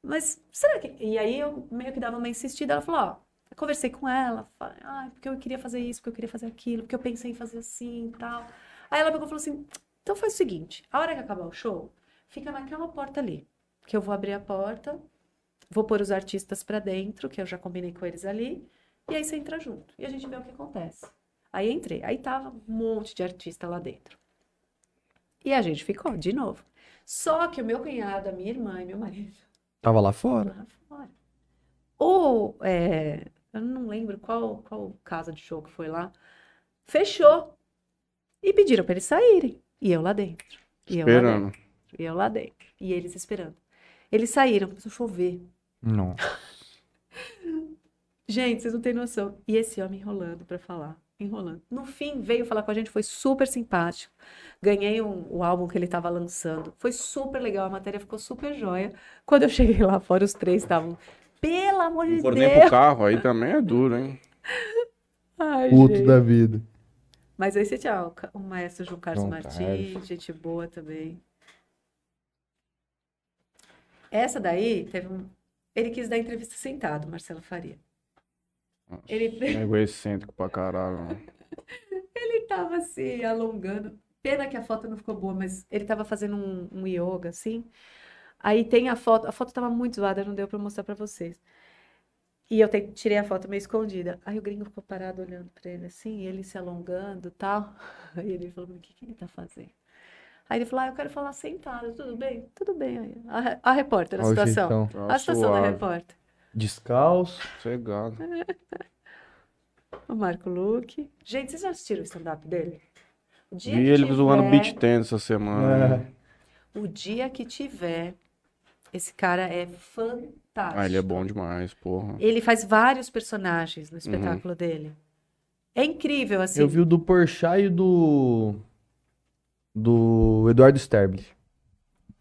mas será que. E aí eu meio que dava uma insistida. Ela falou: ó, conversei com ela, falei: ah, porque eu queria fazer isso, porque eu queria fazer aquilo, porque eu pensei em fazer assim e tal. Aí ela pegou e falou assim: então faz o seguinte, a hora que acabar o show, fica naquela porta ali, que eu vou abrir a porta. Vou pôr os artistas pra dentro, que eu já combinei com eles ali, e aí você entra junto. E a gente vê o que acontece. Aí entrei, aí tava um monte de artista lá dentro. E a gente ficou, de novo. Só que o meu cunhado, a minha irmã e meu marido Tava lá fora. lá fora. Ou, é, eu não lembro qual, qual casa de show que foi lá, fechou. E pediram pra eles saírem. E eu lá dentro. E eu lá Esperando. dentro. E eu lá dentro. E eles esperando. Eles saíram, começou a chover. Não. Gente, vocês não têm noção. E esse homem enrolando pra falar, enrolando. No fim, veio falar com a gente, foi super simpático. Ganhei um- o álbum que ele estava lançando. Foi super legal, a matéria ficou super joia. Quando eu cheguei lá fora, os três estavam. Pelo amor de Não foram Deus! nem pro carro, aí também é duro, hein? Ai, Puto gente. da vida. Mas aí você tinha o, maestro João Carlos João Martins, Carlos. gente boa também. Essa daí teve um. Ele quis dar entrevista sentado, Marcelo Faria. Ele, Nego excêntrico pra caralho. mano. ele tava se alongando. Pena que a foto não ficou boa, mas ele tava fazendo um, um yoga, assim. Aí tem a foto, a foto tava muito zoada, não deu pra mostrar pra vocês. E eu te- tirei a foto meio escondida. Aí o gringo ficou parado olhando pra ele assim, ele se alongando e tal. Aí ele falou, o que que ele tá fazendo? Aí ele falou, ah, eu quero falar sentado, tudo bem? Tudo bem. Aí, a, a repórter, a Olha situação. jeitão. Tá A situação da suave, repórter. Descalço. Cegado. O Marco Luque. Gente, vocês já assistiram o stand-up dele? O dia Vi ele zoando tiver- beat tennis essa semana. É. O dia que tiver, esse cara é fantástico. Ah, ele é bom demais, porra. Ele faz vários personagens Uhum. no espetáculo dele. É incrível, assim. Eu vi o do Porchat e o do. Do Eduardo Sterblich.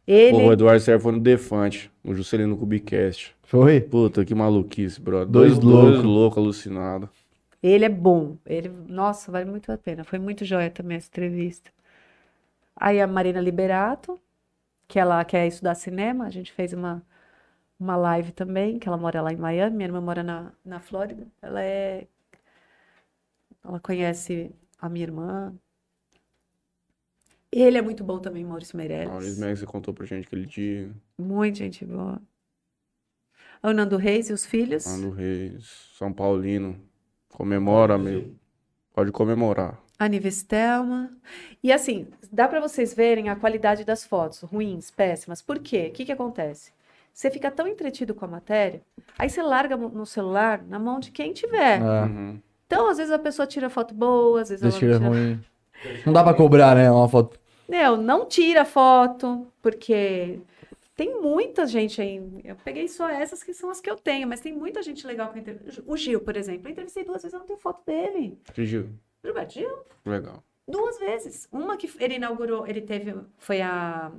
Ele, Porra, o Eduardo Serra foi no Defante, no Juscelino Kubicast. Foi? Puta, que maluquice, brother. Dois Dois, loucos. dois loucos alucinados. ele é bom. Ele, nossa, vale muito a pena. Foi muito joia também essa entrevista. Aí a Marina Liberato, que ela quer estudar cinema, a gente fez uma, uma live também, que ela mora lá em Miami, minha irmã mora na, na Flórida. Ela é. Ela conhece a minha irmã. Ele é muito bom também, Maurício Meirelles. Maurício Max você contou pra gente aquele dia. Muito gente boa. O Nando Reis e os filhos. No Reis, São Paulino. Comemora, meu. Pode comemorar. A Nive Stelma. E assim, dá pra vocês verem a qualidade das fotos, ruins, péssimas. Por quê? O que que acontece? Você fica tão entretido com a matéria, aí você larga no celular na mão de quem tiver. É. Uhum. Então, às vezes a pessoa tira foto boa, às vezes ela Deixa não ele tira. ruim. Não dá pra cobrar, né? Uma foto. Não, não tira foto, porque tem muita gente aí. Eu peguei só essas que são as que eu tenho, mas tem muita gente legal que eu entrevistei. O Gil, por exemplo, eu entrevistei duas vezes, eu não tenho foto dele. Que Gil? Gilberto Gil. Legal. Duas vezes. Uma que ele inaugurou, ele teve, foi a,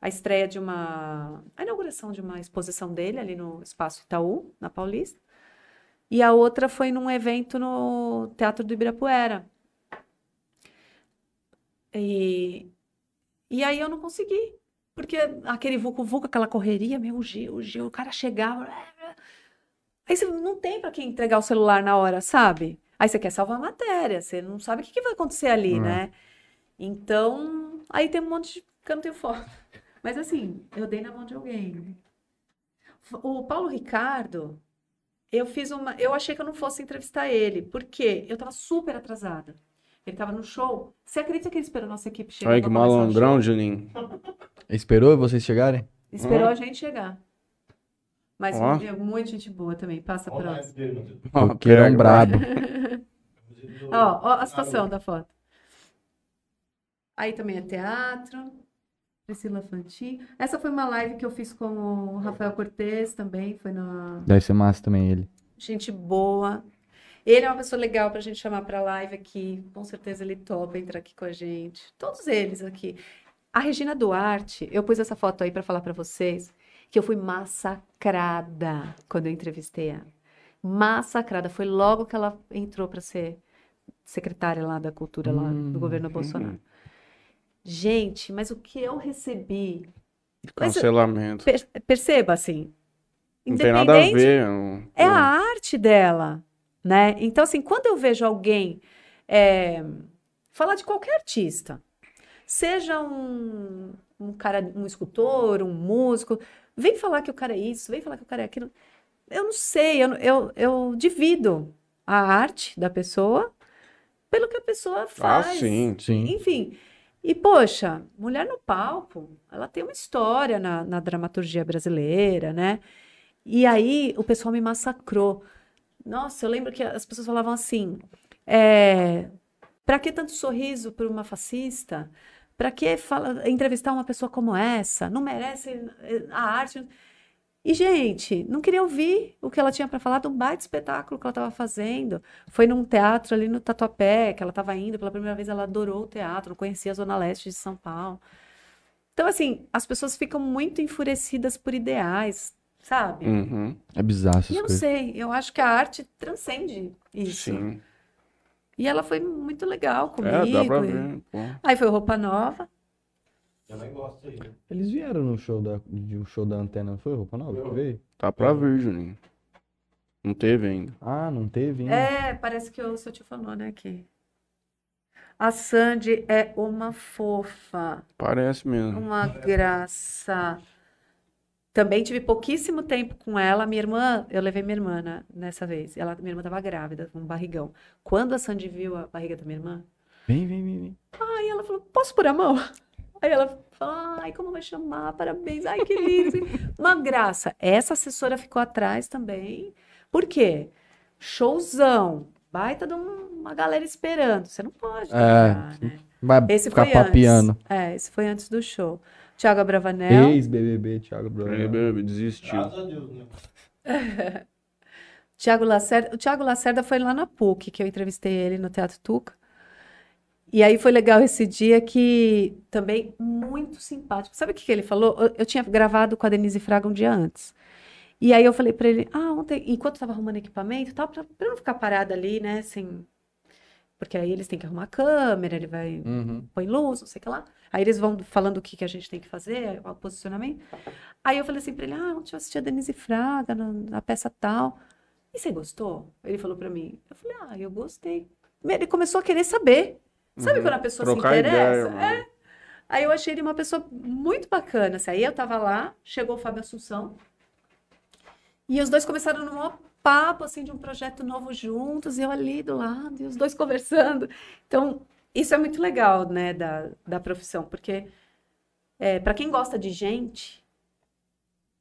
a estreia de uma, a inauguração de uma exposição dele ali no Espaço Itaú, na Paulista. E a outra foi num evento no Teatro do Ibirapuera. E, e aí eu não consegui. Porque aquele vucu-vucu, aquela correria, meu, o Gil, o Gil, o cara chegava. Aí você não tem para quem entregar o celular na hora, sabe? Aí você quer salvar a matéria, você não sabe o que, que vai acontecer ali, É. né? Então, aí tem um monte de que eu não tenho foto. Mas assim, eu dei na mão de alguém. O Paulo Ricardo, eu fiz uma. Eu achei que eu não fosse entrevistar ele, porque eu tava super atrasada. Ele tava no show. Você acredita que ele esperou nossa equipe chegar? Olha que malandrão? Juninho. Esperou vocês chegarem? Esperou Hum. a gente chegar. Mas Ó. é muita gente boa também. Passa o nós. Ó, Coqueirão pega, brabo. Ó, ó a situação da foto. Aí também é teatro. Priscila Fantin. Essa foi uma live que eu fiz com o Rafael Cortez também. Foi na. Deve ser massa também ele. Gente boa. Ele é uma pessoa legal pra gente chamar pra live aqui. Com certeza ele topa entrar aqui com a gente. Todos eles aqui. A Regina Duarte, eu pus essa foto aí pra falar pra vocês que eu fui massacrada quando eu entrevistei ela. Massacrada. Foi logo que ela entrou pra ser secretária lá da cultura lá Hum, do governo Bolsonaro. Gente, mas o que eu recebi Mas- Cancelamento. Per- perceba assim. Não tem nada a independente- ver. não- É a arte dela, né? Então, assim, quando eu vejo alguém é, falar de qualquer artista, seja um, um cara, um escultor, um músico, vem falar que o cara é isso, vem falar que o cara é aquilo. Eu não sei, eu, eu, eu divido a arte da pessoa pelo que a pessoa Ah, faz. sim. Sim. Enfim. E, poxa, mulher no palco, ela tem uma história na, na dramaturgia brasileira, né? E aí o pessoal me massacrou. Nossa, eu lembro que as pessoas falavam assim: é, para que tanto sorriso para uma fascista? Para que fala, entrevistar uma pessoa como essa? Não merece eh, a arte. E, gente, não queria ouvir o que ela tinha para falar de um baita espetáculo que ela estava fazendo. Foi num teatro ali no Tatuapé, que ela estava indo pela primeira vez, ela adorou o teatro, não conhecia a Zona Leste de São Paulo. Então, assim, as pessoas ficam muito enfurecidas por ideais, sabe? Uhum. É bizarro E eu não coisas. sei, eu acho que a arte transcende isso. Sim. E ela foi muito legal comigo. É, dá pra ver. pô. Aí foi roupa nova. Também gosto aí. Eles vieram no show da, de um show da antena, não foi roupa nova? que veio? Tá pra vir, Juninho. Não teve ainda. Ah, não teve ainda. É, parece que o seu tio falou, né, aqui. A Sandy é uma fofa, Parece mesmo. uma graça. Também tive pouquíssimo tempo com ela. Minha irmã, eu levei minha irmã né, nessa vez. Ela, minha irmã estava grávida, com um barrigão. Quando a Sandy viu a barriga da minha irmã, Vem, vem, vem, vem. Aí ela falou, posso pôr a mão? Aí ela falou, ai, como vai chamar? Parabéns, ai, que lindo. Uma graça. Essa assessora ficou atrás também. Por quê? Showzão. Baita de um- uma galera esperando. Você não pode É, né? Vai Esse ficar foi papiando. antes. É, esse foi antes do show. Tiago Abravanel. Ex-BBB, Thiago Ele Bruno. bebe, desistiu. Graças a Deus, né? Tiago Lacerda. O Tiago Lacerda foi lá na PUC, que eu entrevistei ele no Teatro Tuca. E aí foi legal esse dia que também muito simpático. Sabe o que que ele falou? Eu, eu tinha gravado com a Denise Fraga um dia antes. E aí eu falei pra ele, ah, ontem, enquanto eu tava arrumando equipamento e tal, pra, pra eu não ficar parada ali, né, sem... Porque aí eles têm que arrumar a câmera, ele vai Uhum. põe luz, não sei o que lá. Aí eles vão falando o que, que a gente tem que fazer, o posicionamento. Aí eu falei assim pra ele, ah, ontem eu assisti a Denise Fraga na, na peça tal. E você gostou? Ele falou pra mim. Eu falei, ah, eu gostei. Ele começou a querer saber. Sabe Uhum. quando a pessoa Trocar se ideia, interessa? mano. é. Aí eu achei ele uma pessoa muito bacana. assim. Aí eu tava lá, chegou o Fábio Assunção. E os dois começaram num maior papo, assim, de um projeto novo juntos. E eu ali do lado, e os dois conversando. Então, isso é muito legal, né, da, da profissão. Porque, é, para quem gosta de gente,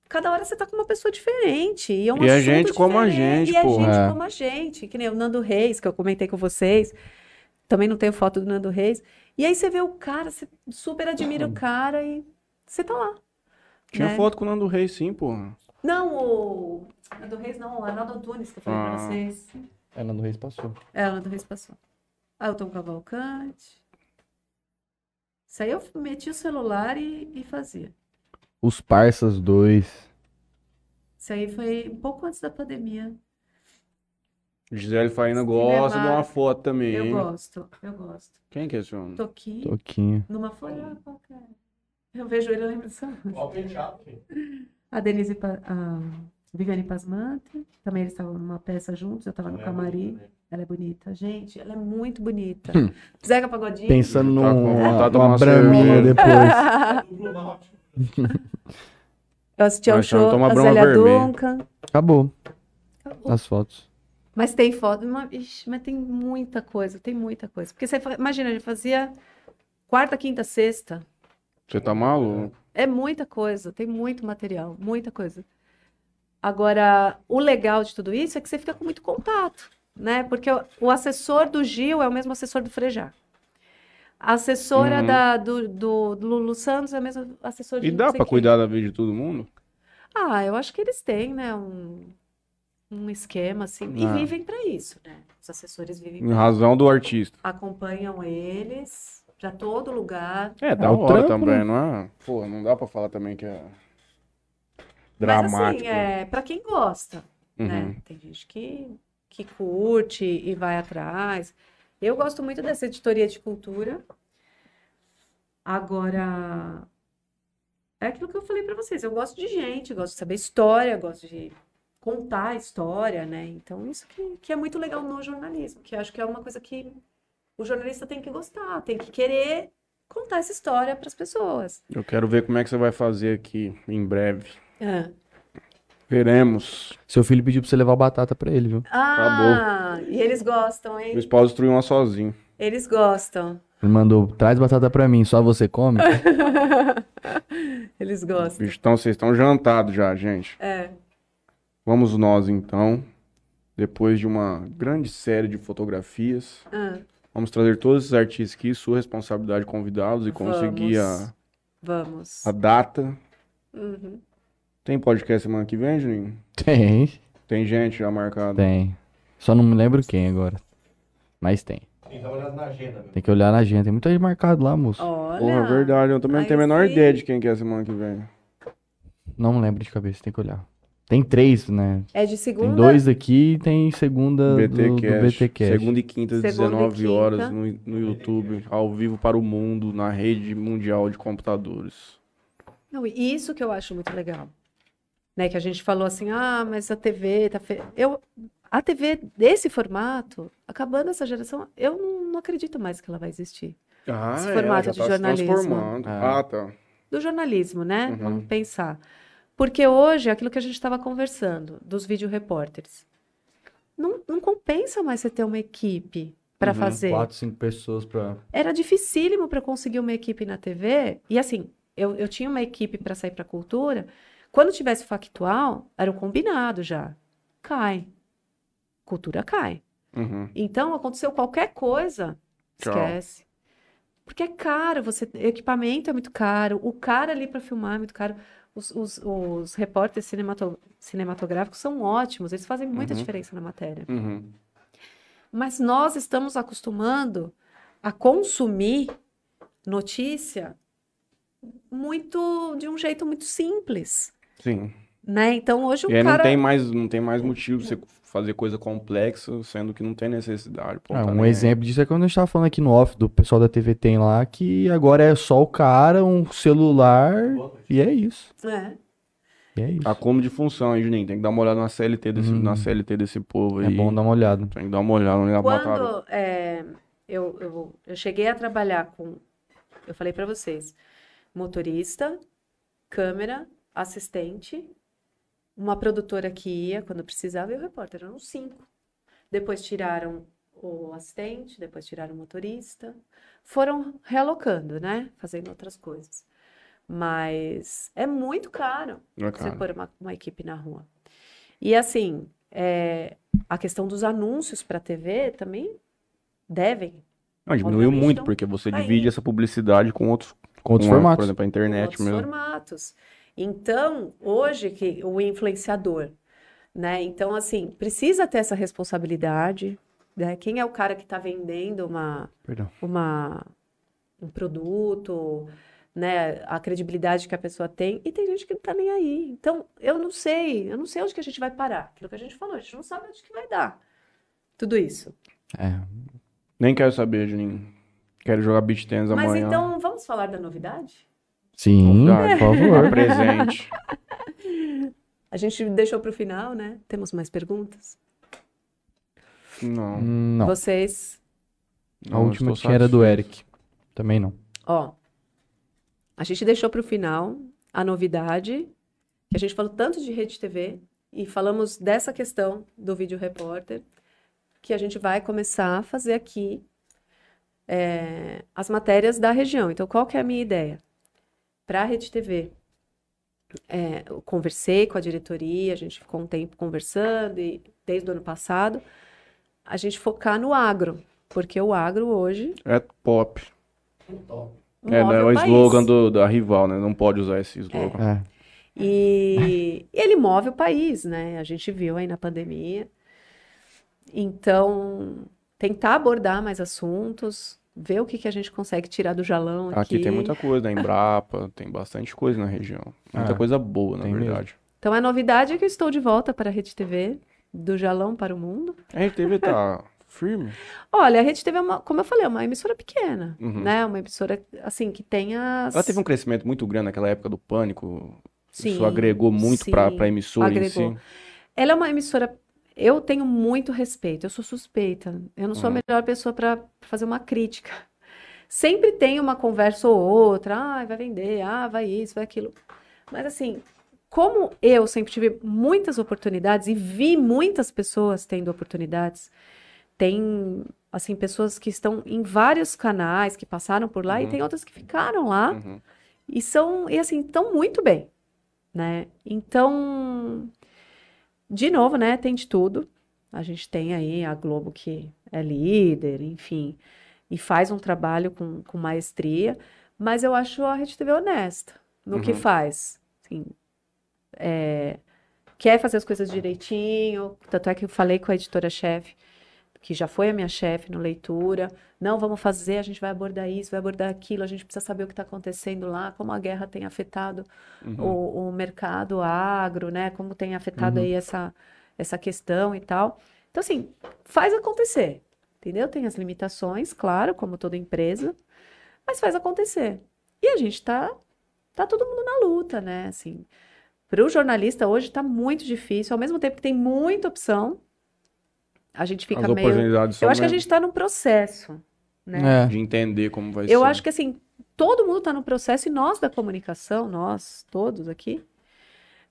cada hora você tá com uma pessoa diferente. E é um E assunto gente como a gente, E é pô. gente como a gente. Que nem o Nando Reis, que eu comentei com vocês. Também não tenho foto do Nando Reis. E aí você vê o cara, você super admira o cara e você tá lá. Tinha né? foto com o Nando Reis, sim, porra. Não, o Nando Reis não, o Arnaldo Antunes, que eu falei pra Ah. vocês. É, Nando Reis passou. É, o Nando Reis passou. Ah, o Tom Cavalcante. Isso aí eu metia o celular e, e fazia. Os Parsas 2. Isso aí foi um pouco antes da pandemia. Gisele Faina Cinema- gosta de uma foto também. Eu hein? gosto, eu gosto. Quem que é esse homem? Toquinho, Toquinho. numa folha qualquer. Eu vejo ele, eu lembro o penteado, filho. A Denise, a Viviane Pasmante, também eles estavam numa peça juntos, eu estava no é camarim. bonita, né? Ela é bonita. Gente, ela é muito bonita. Hum. Zeca Pagodinho. Pensando Tá numa vontade de uma braminha depois. Eu assisti ao Mas show, Toma a Brahma Zélia Vermelha. Duncan. Acabou as fotos. Mas tem foto, ixi, mas tem muita coisa, tem muita coisa. Porque você imagina, a gente fazia quarta, quinta, sexta. Você tá maluco? É muita coisa, tem muito material, muita coisa. Agora, o legal de tudo isso é que você fica com muito contato, né? Porque o, assessor do Gil é o mesmo assessor do Frejá. A assessora Uhum. da, do, do, do Lulu Santos é a mesma assessora de E dá quem. cuidar da vida de todo mundo? Ah, eu acho que eles têm, né? Um, um esquema assim. E Ah. vivem para isso, né? Os assessores vivem Em razão do artista. acompanham eles para todo lugar. É, da É o trampo, também, né? não é? Pô, não dá pra falar também que é Mas dramático. assim, é para quem gosta, né? Uhum. Tem gente que, que curte e vai atrás. Eu gosto muito dessa editoria de cultura. Agora, é aquilo que eu falei para vocês. Eu gosto de gente, gosto de saber história, gosto de contar a história, né? Então, isso que, que é muito legal no jornalismo, que acho que é uma coisa que o jornalista tem que gostar, tem que querer contar essa história para as pessoas. Eu quero ver como é que você vai fazer aqui em breve. Ah, Veremos. Seu filho pediu pra você levar batata pra ele, viu? Ah, e eles gostam, O hein? Spawn destruiu uma sozinho. Eles gostam. Ele mandou, traz batata pra mim, só você come? Eles gostam. Bicho, Então vocês estão jantados já, gente. É. Vamos nós então. Depois de uma grande série de fotografias, Ah, vamos trazer todos esses artistas aqui, sua responsabilidade convidá-los e conseguir a, Vamos. a data. Uhum. Tem podcast semana que vem, Juninho? Tem, Tem gente já marcada. tem. Só não me lembro quem agora. Mas tem. Tem que olhada na agenda, meu. Tem que olhar na agenda. Tem muita gente marcado lá, moço. Olha. Porra, é verdade. Eu também não tenho a menor sim. ideia de quem que é semana que vem. Não me lembro de cabeça, tem que olhar. Tem três, né? É de segunda. Tem dois aqui e tem segunda do, do BTcast. BTcast. Segunda e quinta, às Segunda e 19 quinta. horas no, no YouTube, ao vivo para o mundo, na rede mundial de computadores. Não, e isso que eu acho muito legal. Né, que a gente falou assim, ah, mas a TV tá fe... eu A TV desse formato, acabando essa geração, eu não, não acredito mais que ela vai existir. Ah, Esse é, formato de tá se jornalismo. transformando. Ah. Ah, tá. Do jornalismo, né? Uhum. Vamos pensar. Porque hoje, aquilo que a gente estava conversando, dos videorepórteres, não, não compensa mais você ter uma equipe para Uhum, fazer. Quatro, cinco pessoas pra. Era dificílimo para conseguir uma equipe na TV. E assim, eu, eu tinha uma equipe para sair para cultura. Quando tivesse factual, era o combinado já. Cai. Cultura cai. Uhum. Então, aconteceu qualquer coisa, Tchau. esquece. Porque é caro, você, equipamento é muito caro, o cara ali para filmar é muito caro. Os, os, os repórteres cinemato- cinematográficos são ótimos, eles fazem muita Uhum. diferença na matéria. Uhum. Mas nós estamos acostumando a consumir notícia muito de um jeito muito simples, Sim. né? Então hoje o E cara não tem mais, não tem mais motivo você fazer coisa complexa, sendo que não tem necessidade. Pô, Ah, tá um aí. exemplo disso é quando a gente tava falando aqui no off do pessoal da TV Tem lá, que agora é só o cara, um celular, e é isso. é, E é isso. Acúmulo de função, hein, Juninho? Tem que dar uma olhada na CLT desse, Hum. na CLT desse povo aí. É bom dar uma olhada. Tem que dar uma olhada, onde botaram. quando é, eu, eu, eu cheguei a trabalhar com, eu falei para vocês, motorista, câmera, assistente, uma produtora que ia quando precisava e o repórter, eram cinco. Depois tiraram o assistente, depois tiraram o motorista, foram realocando, né? Fazendo outras coisas. Mas é muito caro é você caro. pôr uma, uma equipe na rua. E assim, é, a questão dos anúncios para a TV também devem. Não, diminuiu Obviamente muito, porque você divide essa publicidade com outros, Com outros com a- formatos. por exemplo, a internet outros mesmo. formatos. Então, hoje que o influenciador, né? Então, assim, precisa ter essa responsabilidade, né? Quem é o cara que está vendendo uma, Perdão. uma, um produto, né, a credibilidade que a pessoa tem, e tem gente que não tá nem aí. Então, eu não sei, eu não sei onde que a gente vai parar. Aquilo que a gente falou, a gente não sabe onde que vai dar. Tudo isso. É. Nem quero saber, Juninho. Quero jogar beach tennis Mas amanhã. então, vamos falar da novidade? Sim, por favor. Presente. A gente deixou para o final, né? Temos mais perguntas? Não. Não. Vocês, A não, última que era do. Eric. Também não. ó, a gente deixou para o final a novidade, que a gente falou tanto de Rede TV e falamos dessa questão do vídeo repórter, que a gente vai começar a fazer aqui é, as matérias da região. Então, qual que é a minha ideia? Para a Rede TV, é, eu conversei com a diretoria, a gente ficou um tempo conversando, e desde o ano passado, a gente focar no agro, porque o agro hoje É pop. É, né, o o país. slogan do, da rival, né? Não pode usar esse slogan. É. E ele move o país, né? A gente viu aí na pandemia. Então, tentar abordar mais assuntos, ver o que que a gente consegue tirar do jalão aqui. Aqui tem muita coisa, na Embrapa, tem bastante coisa na região. Muita É, coisa boa, na tem mesmo. verdade. Então, a novidade é que eu estou de volta para a Rede TV, do jalão para o mundo. A Rede TV tá firme. Olha, a Rede TV é uma, como eu falei, é uma emissora pequena, Uhum. né? Uma emissora, assim, que tem as... Ela teve um crescimento muito grande naquela época do pânico. Isso Sim, agregou muito sim, pra emissora em agregou. si. Ela é uma emissora. Eu tenho muito respeito, eu sou suspeita. Eu não sou Uhum. a melhor pessoa para fazer uma crítica. Sempre tem uma conversa ou outra, ah, vai vender, ah, vai isso, vai aquilo. Mas assim, como eu sempre tive muitas oportunidades e vi muitas pessoas tendo oportunidades, tem assim pessoas que estão em vários canais, que passaram por lá e Uhum. tem outras que ficaram lá Uhum. e são, e assim, estão muito bem, né? Então, de novo, né, tem de tudo. A gente tem aí a Globo que é líder, enfim, e faz um trabalho com, com maestria, mas eu acho a Rede TV honesta no que Uhum. faz. Assim, é, quer fazer as coisas direitinho, tanto é que eu falei com a editora-chefe, que já foi a minha chefe no leitura, não, vamos fazer, a gente vai abordar isso, vai abordar aquilo, a gente precisa saber o que está acontecendo lá, como a guerra tem afetado Uhum. o, o mercado agro, né? Como tem afetado Uhum. aí essa, essa questão e tal. Então, assim, faz acontecer, entendeu? Tem as limitações, claro, como toda empresa, mas faz acontecer. E a gente tá, tá todo mundo na luta, né? Assim, para o jornalista hoje tá muito difícil, ao mesmo tempo que tem muita opção, a gente fica As meio... oportunidades Eu acho que a gente está num processo, né? É. de entender como vai ser. Eu acho que assim, todo mundo está no processo, e nós da comunicação, nós todos aqui,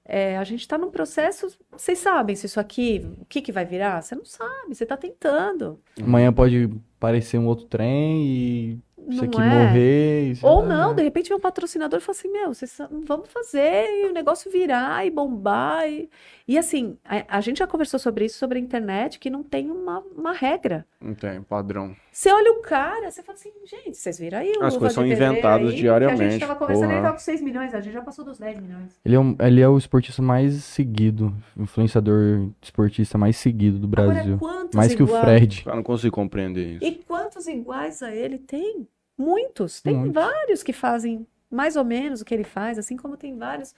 é, a gente está num processo. Vocês sabem se isso aqui, o que, que vai virar? Você não sabe, você está tentando. Amanhã pode parecer um outro trem e isso Não aqui é? morrer. e- Ou não, de repente vem um patrocinador e fala assim: Meu, vocês vamos fazer e o negócio virar e bombar. E, e assim, a, a gente já conversou sobre isso, sobre a internet, que não tem uma, uma regra. Não tem padrão. Você olha o cara, você fala assim, gente, vocês viram aí o As coisas são inventadas aí, que A diariamente, gente tava conversando, porra. ele tava com 6 milhões, a gente já passou dos 10 milhões. Ele é, um- ele é o esportista mais seguido, influenciador esportista mais seguido do Agora, Brasil. quantos Mais que o iguais? Fred. Eu não consigo compreender isso. E quantos iguais a ele tem? Muitos. Tem Muitos. vários que fazem mais ou menos o que ele faz, assim como tem vários.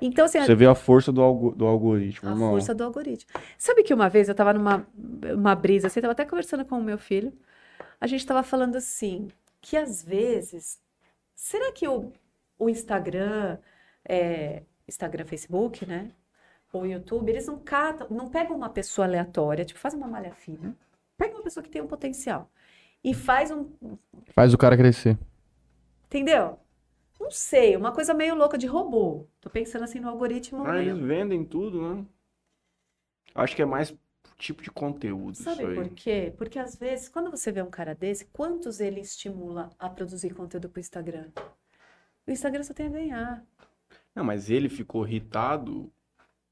Então, assim, a- Você vê a força do, algo- do algoritmo, a irmão. força do algoritmo. Sabe que uma vez eu tava numa uma brisa, assim, eu tava até conversando com o meu filho, a gente tava falando assim, que às vezes, será que o, o Instagram, é, Instagram, Facebook, né? Ou YouTube, eles não catam, não pegam uma pessoa aleatória, tipo, faz uma malha fina, pega uma pessoa que tem um potencial e faz um, Faz o cara crescer. entendeu? Não sei, uma coisa meio louca de robô. Tô pensando assim no algoritmo Ah, meio- eles vendem tudo, né? Acho que é mais tipo de conteúdo Sabe isso aí. por quê? Porque às vezes, quando você vê um cara desse, quantos ele estimula a produzir conteúdo pro Instagram? O Instagram só tem a ganhar. Não, mas ele ficou irritado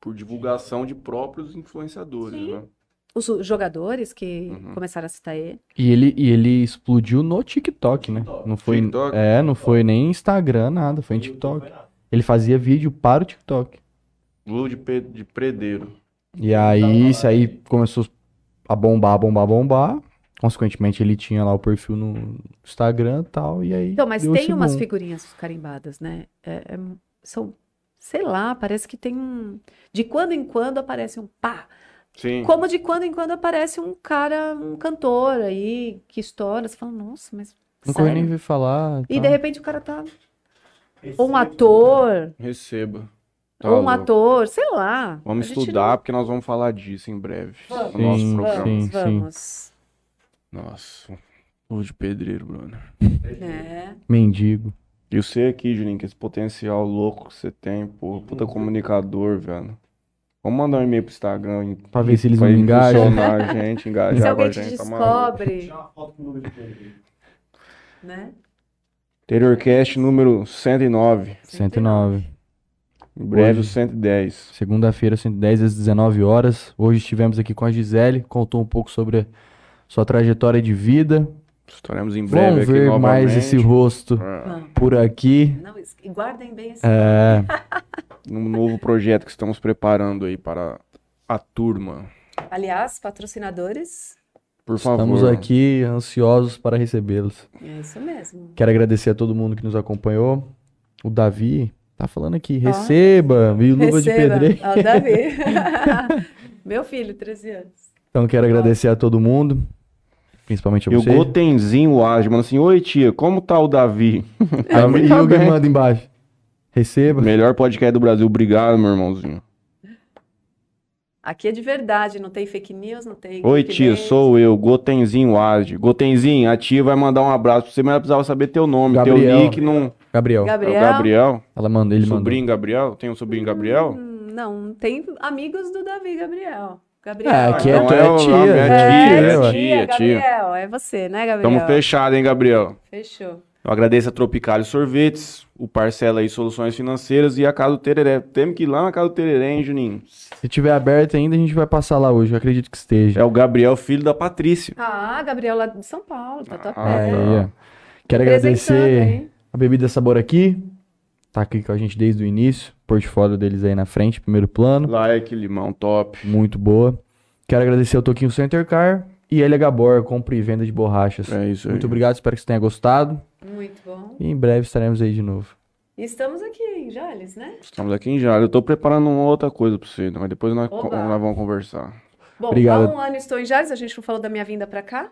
por divulgação de próprios influenciadores, Sim. né? Os jogadores que Uhum. começaram a citar ele. E ele, e ele explodiu no TikTok, né? Não foi, TikTok? é, não foi nem Instagram, nada, foi em TikTok. Ele fazia vídeo para o TikTok. Lula de, de predeiro. E aí, isso aí começou a bombar, bombar, bombar. Consequentemente, ele tinha lá o perfil no Instagram e tal, e aí. Então, mas tem umas figurinhas carimbadas, né? É- é- são, sei lá, parece que tem um. De quando em quando aparece um pá. Sim. Como de quando em quando aparece um cara, um cantor aí, que estoura. Você fala, nossa, mas. Nunca eu nem vi falar. E tal. de repente o cara tá. Ou um ator, Receba. Tá ou um louco. ator, sei lá. Vamos estudar, porque nós vamos falar disso em breve. Vamos. No nosso Sim, programa. Vamos, sim. vamos. Nossa. Luva de pedreiro, Bruno. É. Mendigo. E você aqui, Julinho, com esse potencial louco que você tem, pô. Puta comunicador, velho. Vamos mandar um e-mail pro Instagram. Pra ver se eles não engajam. a gente, engajar Se a alguém te gente. tá descobre, Tirar uma foto com o número de pedreiro. né? Interiorcast número 109. 109. Em breve Hoje. 110. Segunda-feira, 110 às 19 horas. Hoje estivemos aqui com a Gisele, contou um pouco sobre a sua trajetória de vida. Estaremos em breve Vamos aqui ver novamente. mais esse rosto É, por aqui. Não, e guardem bem esse. É, num novo projeto que estamos preparando aí para a turma. Aliás, patrocinadores, Por favor. estamos aqui ansiosos para recebê-los. é isso mesmo. Quero agradecer a todo mundo que nos acompanhou. O Davi tá falando aqui, receba, e luva de Receba. pedreiro. Ó, o Davi. Meu filho, 13 anos. Então quero agradecer a todo mundo, principalmente a E o você. Gotenzinho Age, mano assim, oi tia, como tá o Davi? Davi e tá o bem. manda embaixo. Receba. Melhor podcast do Brasil, obrigado, meu irmãozinho. Aqui é de verdade, não tem fake news, não tem. Oi tia, clickbait. sou eu, Gotenzinho Age. Gotenzinho, a tia vai mandar um abraço pra você, mas ela precisava saber teu nome, teu Gabriel. nick não... Gabriel. É o Gabriel. Gabriel? Ela manda, ele mandou. sobrinho Gabriel? Tem um sobrinho Gabriel? Hum, não, tem amigos do Davi Gabriel. Gabriel. É, aqui é, Então tu é é o- tia. é é tia, tia, é ué. tia. Gabriel, é você, né, Gabriel? Tamo fechado, hein, Gabriel? Fechou. Eu agradeço a Tropicália Sorvetes, o Parcela aí Soluções Financeiras e a Casa do Tereré. Temos que ir lá na Casa do Tereré, hein, Juninho? Se tiver aberto ainda, a gente vai passar lá hoje. Eu acredito que esteja. É o Gabriel, filho da Patrícia. Ah, Gabriel lá de São Paulo, tá top. Ah, Aí, tá. ó. Quero agradecer hein? a Bebida Sabor aqui. Tá aqui com a gente desde o início. Portfólio deles aí na frente, primeiro plano. Like, limão, top. Muito boa. Quero agradecer ao Toquinho Center Car e a LH Bor, compra e venda de borrachas. É isso aí. Muito obrigado, espero que você tenha gostado. Muito bom. E em breve estaremos aí de novo. E estamos aqui em Jales, né? Estamos aqui em Jales. Eu tô preparando uma outra coisa pra você, mas depois nós, nós vamos conversar. Bom, Obrigado. há um ano estou em Jales, a gente não falou da minha vinda pra cá,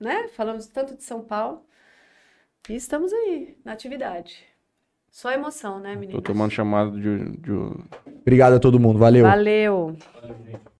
né? Falamos tanto de São Paulo. E estamos aí, na atividade. Só emoção, né, Tô meninas? tomando chamada de, de, Obrigado a todo mundo. Valeu. Valeu.